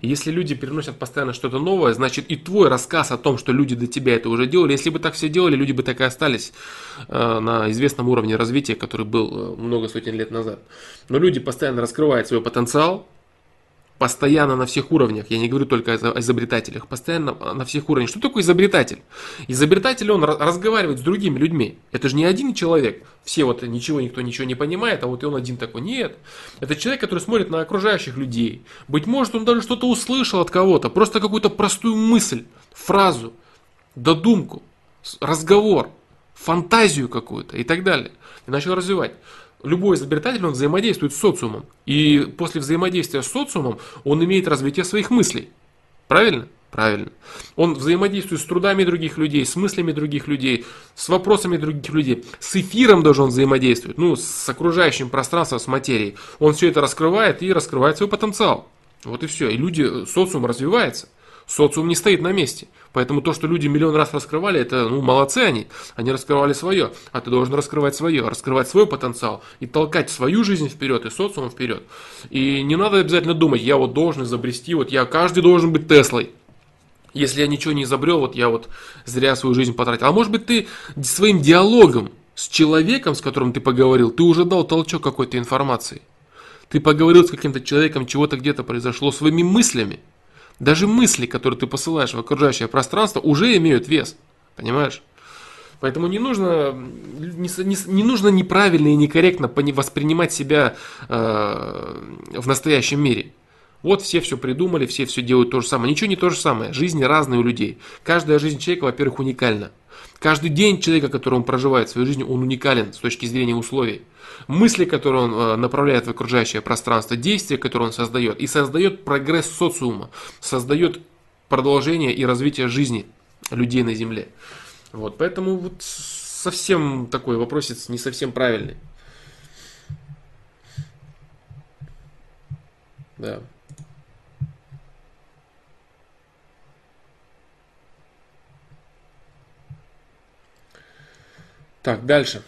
если люди переносят постоянно что-то новое, значит и твой рассказ о том, что люди до тебя это уже делали, если бы так все делали, люди бы так и остались э, на известном уровне развития, который был э, много сотен лет назад. Но люди постоянно раскрывают свой потенциал, Постоянно на всех уровнях, я не говорю только о изобретателях, постоянно на всех уровнях. Что такое изобретатель? Изобретатель, он разговаривает с другими людьми. Это же не один человек. Все вот ничего, никто ничего не понимает, а вот и он один такой. Нет. Это человек, который смотрит на окружающих людей. Быть может, он даже что-то услышал от кого-то, просто какую-то простую мысль, фразу, додумку, разговор, фантазию какую-то и так далее. И начал развивать любой изобретатель, он взаимодействует с социумом. И после взаимодействия с социумом он имеет развитие своих мыслей. Правильно? Правильно. Он взаимодействует с трудами других людей, с мыслями других людей, с вопросами других людей. С эфиром даже он взаимодействует, ну, с окружающим пространством, с материей. Он все это раскрывает и раскрывает свой потенциал. Вот и все. И люди, социум развивается. Социум не стоит на месте. Поэтому то, что люди миллион раз раскрывали, это, ну, молодцы они. Они раскрывали свое. А ты должен раскрывать свое, раскрывать свой потенциал и толкать свою жизнь вперед и социум вперед. И не надо обязательно думать, я вот должен изобрести, вот я каждый должен быть Теслой. Если я ничего не изобрел, вот я вот зря свою жизнь потратил. А может быть ты своим диалогом С человеком, с которым ты поговорил, ты уже дал толчок какой-то информации. Ты поговорил с каким-то человеком, чего-то где-то произошло, своими мыслями. Даже мысли, которые ты посылаешь в окружающее пространство, уже имеют вес. Понимаешь? Поэтому не нужно, не, не, не нужно неправильно и некорректно воспринимать себя э, в настоящем мире. Вот все все придумали, все все делают то же самое. Ничего не то же самое. Жизни разные у людей. Каждая жизнь человека, во-первых, уникальна. Каждый день человека, который он проживает в своей жизни, он уникален с точки зрения условий. Мысли, которые он э, направляет в окружающее пространство, действия, которые он создает, и создает прогресс социума, создает продолжение и развитие жизни людей на Земле. Вот, поэтому вот совсем такой вопросец не совсем правильный. Да. Так, дальше.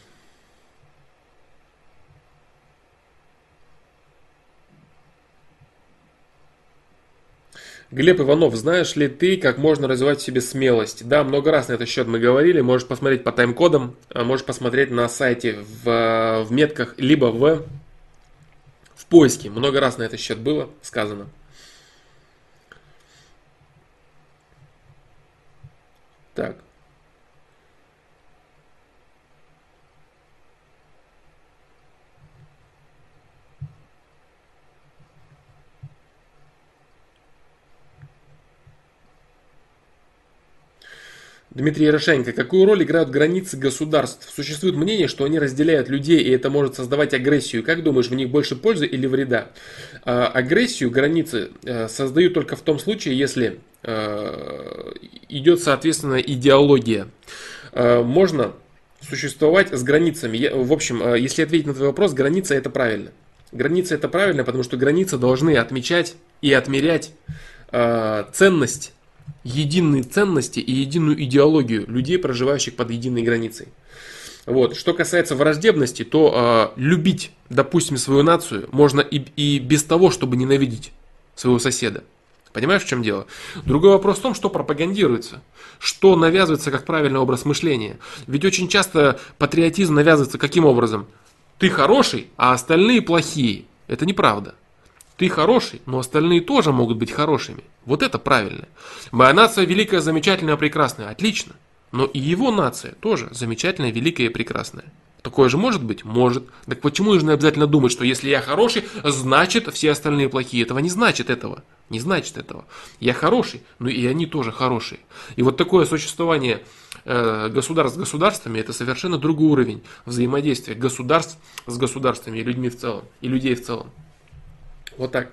Глеб Иванов, знаешь ли ты, как можно развивать в себе смелость? Да, много раз на этот счет мы говорили. Можешь посмотреть по тайм-кодам, а можешь посмотреть на сайте в, в метках, либо в, в поиске. Много раз на этот счет было сказано. Так. Дмитрий Ярошенко. Какую роль играют границы государств? Существует мнение, что они разделяют людей, и это может создавать агрессию. Как думаешь, в них больше пользы или вреда? А, агрессию границы а, создают только в том случае, если а, идет, соответственно, идеология. А, можно существовать с границами. В общем, если ответить на твой вопрос, граница это правильно. Граница это правильно, потому что границы должны отмечать и отмерять ценность единые ценности и единую идеологию людей, проживающих под единой границей. Вот. Что касается враждебности, то э, любить, допустим, свою нацию можно и, и без того, чтобы ненавидеть своего соседа. Понимаешь, в чем дело? Другой вопрос в том, что пропагандируется, что навязывается как правильный образ мышления. Ведь очень часто патриотизм навязывается каким образом? Ты хороший, а остальные плохие. Это неправда. Ты хороший, но остальные тоже могут быть хорошими. Вот это правильно. Моя нация великая, замечательная, прекрасная. Отлично. Но и его нация тоже замечательная, великая и прекрасная. Такое же может быть? Может. Так почему нужно обязательно думать, что если я хороший, значит все остальные плохие? Этого не значит этого. Не значит этого. Я хороший, но и они тоже хорошие. И вот такое существование э, государств с государствами это совершенно другой уровень взаимодействия государств с государствами и людьми в целом, и людей в целом. Вот так.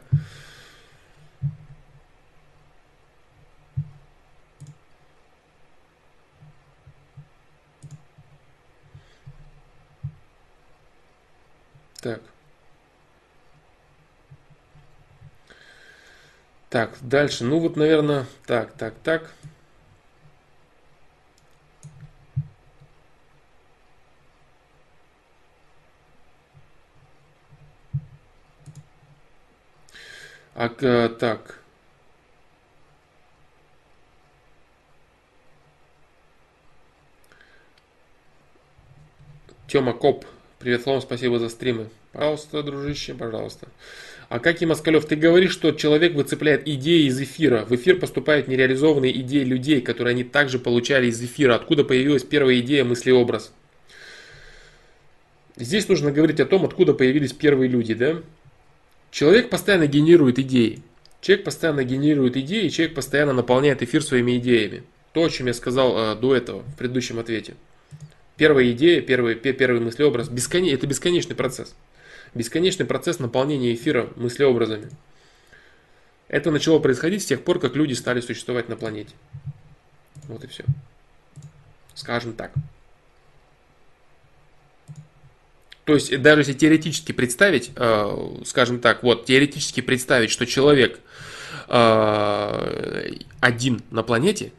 Так. Так, дальше. Ну вот, наверное, так, так, так. А, так. Тёма Коп. Привет, Слава, спасибо за стримы. Пожалуйста, дружище, пожалуйста. А как и Москалев, ты говоришь, что человек выцепляет идеи из эфира. В эфир поступают нереализованные идеи людей, которые они также получали из эфира. Откуда появилась первая идея, мыслеобраз? Здесь нужно говорить о том, откуда появились первые люди, да? Человек постоянно генерирует идеи. Человек постоянно генерирует идеи, человек постоянно наполняет эфир своими идеями. То, о чем я сказал э, до этого, в предыдущем ответе. Первая идея, первый, первый мыслеобраз, бескон... это бесконечный процесс. Бесконечный процесс наполнения эфира мыслеобразами. Это начало происходить с тех пор, как люди стали существовать на планете. Вот и все. Скажем так. То есть, даже если теоретически представить, э, скажем так, вот, теоретически представить, что человек э, один на планете,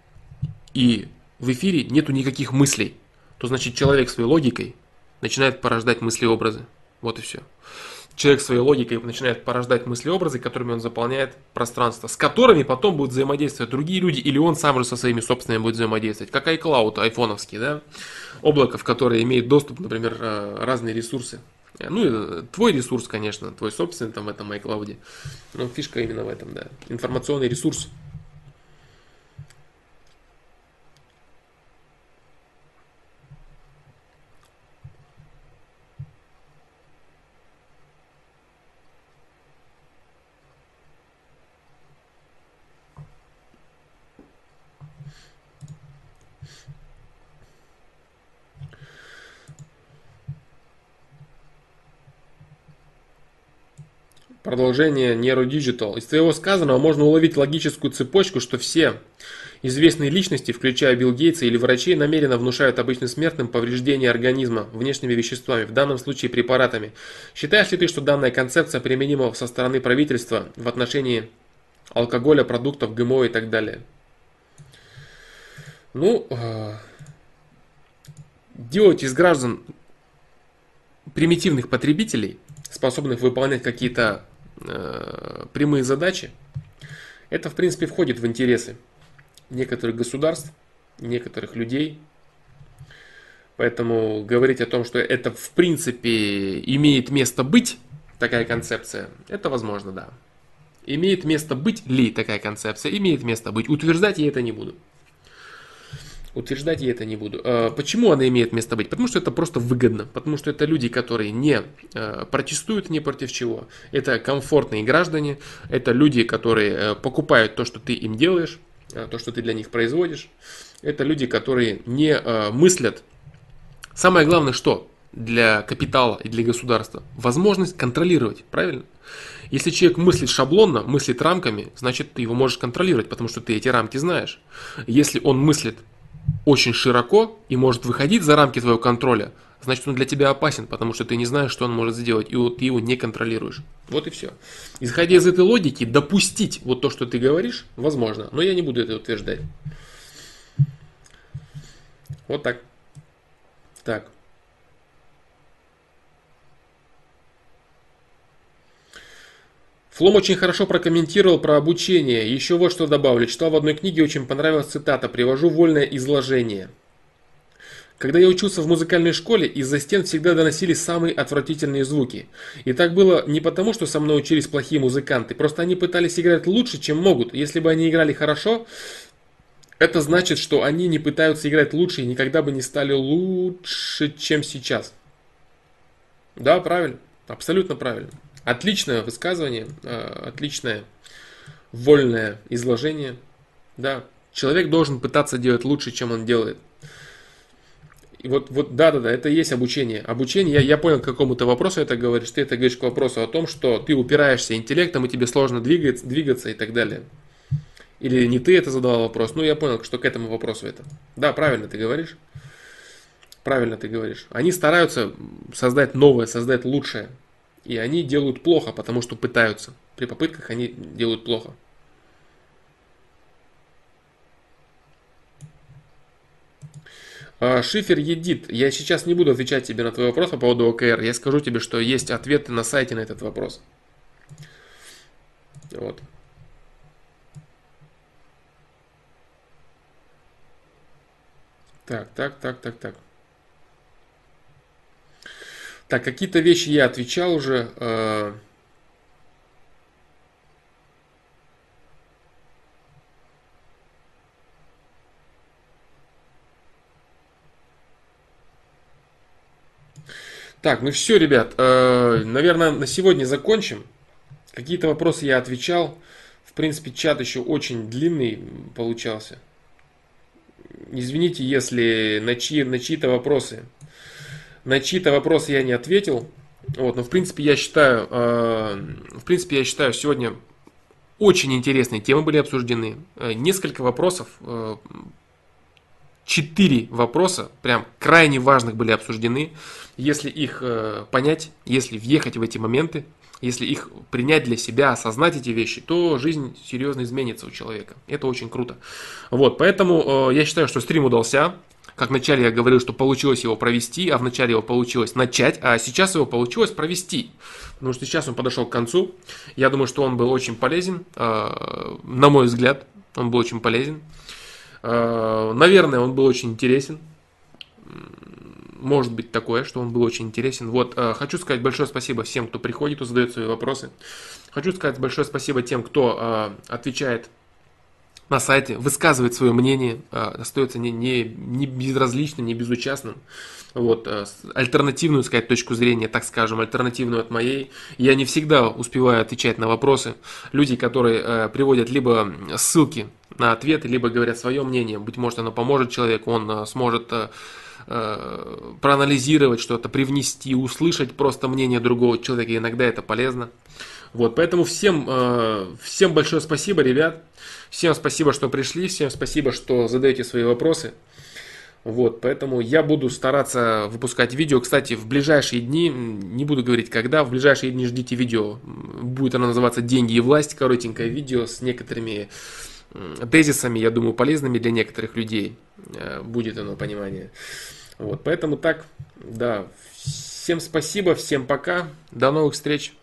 и в эфире нету никаких мыслей, то значит человек своей логикой начинает порождать мысли-образы. Вот и все. человек своей логикой начинает порождать мысли-образы, которыми он заполняет пространство, с которыми потом будут взаимодействовать другие люди, или он сам же со своими собственными будет взаимодействовать, как iCloud айфоновский, да, облако, в которое имеет доступ, например, э, разные ресурсы. Ну, и твой ресурс, конечно, твой собственный там в этом iCloud. Но фишка именно в этом, да. Информационный ресурс. Продолжение Digital. Из твоего сказанного можно уловить логическую цепочку, что все известные личности, включая Билл Гейтса или врачей, намеренно внушают обычным смертным повреждение организма внешними веществами, в данном случае препаратами. Считаешь ли ты, что данная концепция применима со стороны правительства в отношении алкоголя, продуктов, ГМО и так далее? Ну, э, делать из граждан примитивных потребителей, способных выполнять какие-то прямые задачи, это в принципе входит в интересы некоторых государств, некоторых людей. Поэтому говорить о том, что это в принципе имеет место быть, такая концепция, это возможно, да. Имеет место быть ли такая концепция? Имеет место быть. Утверждать я это не буду. Утверждать я это не буду. А, почему она имеет место быть? Потому что это просто выгодно. Потому что это люди, которые не а, протестуют ни против чего. Это комфортные граждане. Это люди, которые э, покупают то, что ты им делаешь, а, то, что ты для них производишь. Это люди, которые не мыслят. Самое главное, что для капитала и для государства? Возможность контролировать, правильно? Если человек мыслит шаблонно, мыслит рамками, значит ты его можешь контролировать, потому что ты эти рамки знаешь. Если он мыслит очень широко и может выходить за рамки твоего контроля, значит он для тебя опасен, потому что ты не знаешь, что он может сделать, и ты его не контролируешь. Вот и все. Исходя из этой логики, допустить вот то, что ты говоришь, возможно, но я не буду это утверждать. Вот так. Так. Флом очень хорошо прокомментировал про обучение. Еще вот что добавлю. Читал в одной книге, очень понравилась цитата. Привожу вольное изложение. Когда я учился в музыкальной школе, из-за стен всегда доносились самые отвратительные звуки. И так было не потому, что со мной учились плохие музыканты, просто они пытались играть лучше, чем могут. Если бы они играли хорошо, это значит, что они не пытаются играть лучше и никогда бы не стали лучше, чем сейчас. Да, правильно. Абсолютно правильно. Отличное высказывание, э, отличное вольное изложение. Да, человек должен пытаться делать лучше, чем он делает. И вот, вот, да, да, да, это и есть обучение. Обучение, я, я понял, к какому-то вопросу это говоришь. Ты это говоришь к вопросу о том, что ты упираешься интеллектом, и тебе сложно двигаться, двигаться и так далее. Или не ты это задавал вопрос. Ну, я понял, что к этому вопросу это. Да, правильно ты говоришь. Правильно ты говоришь. Они стараются создать новое, создать лучшее. И они делают плохо, потому что пытаются. При попытках они делают плохо. А, Шифер едит. Я сейчас не буду отвечать тебе на твой вопрос по поводу ОКР. Я скажу тебе, что есть ответы на сайте на этот вопрос. Вот. Так, так, так, так, так. Так, какие-то вещи я отвечал уже. Э, так, ну все, ребят, э, наверное, на сегодня закончим. Какие-то вопросы я отвечал. В принципе, чат еще очень длинный получался. Извините, если на, чьи, на чьи-то вопросы на чьи-то вопросы я не ответил. Вот, но в принципе я считаю, э, в принципе я считаю, сегодня очень интересные темы были обсуждены. Э, несколько вопросов, э, четыре вопроса, прям крайне важных были обсуждены. Если их э, понять, если въехать в эти моменты, если их принять для себя, осознать эти вещи, то жизнь серьезно изменится у человека. Это очень круто. Вот, поэтому я считаю, что стрим удался. Как вначале я говорил, что получилось его провести, а вначале его получилось начать, а сейчас его получилось провести. Потому что сейчас он подошел к концу. Я думаю, что он был очень полезен, э, на мой взгляд, он был очень полезен. Э, наверное, он был очень интересен может быть такое, что он был очень интересен. Вот, э, хочу сказать большое спасибо всем, кто приходит, кто задает свои вопросы. Хочу сказать большое спасибо тем, кто отвечает на сайте, высказывает свое мнение, э, остается не, не, не безразличным, не безучастным. Вот, э, альтернативную, сказать, точку зрения, так скажем, альтернативную от моей. Я не всегда успеваю отвечать на вопросы. Люди, которые э, приводят либо ссылки на ответы, либо говорят свое мнение, быть может, оно поможет человеку, он э, сможет э, проанализировать что-то, привнести, услышать просто мнение другого человека. Иногда это полезно. Вот, поэтому всем, всем большое спасибо, ребят. Всем спасибо, что пришли. Всем спасибо, что задаете свои вопросы. Вот, поэтому я буду стараться выпускать видео. Кстати, в ближайшие дни, не буду говорить когда, в ближайшие дни ждите видео. Будет оно называться «Деньги и власть», коротенькое видео с некоторыми тезисами, я думаю, полезными для некоторых людей. Э, будет оно понимание. Вот, поэтому так, да. Всем спасибо, всем пока. До новых встреч.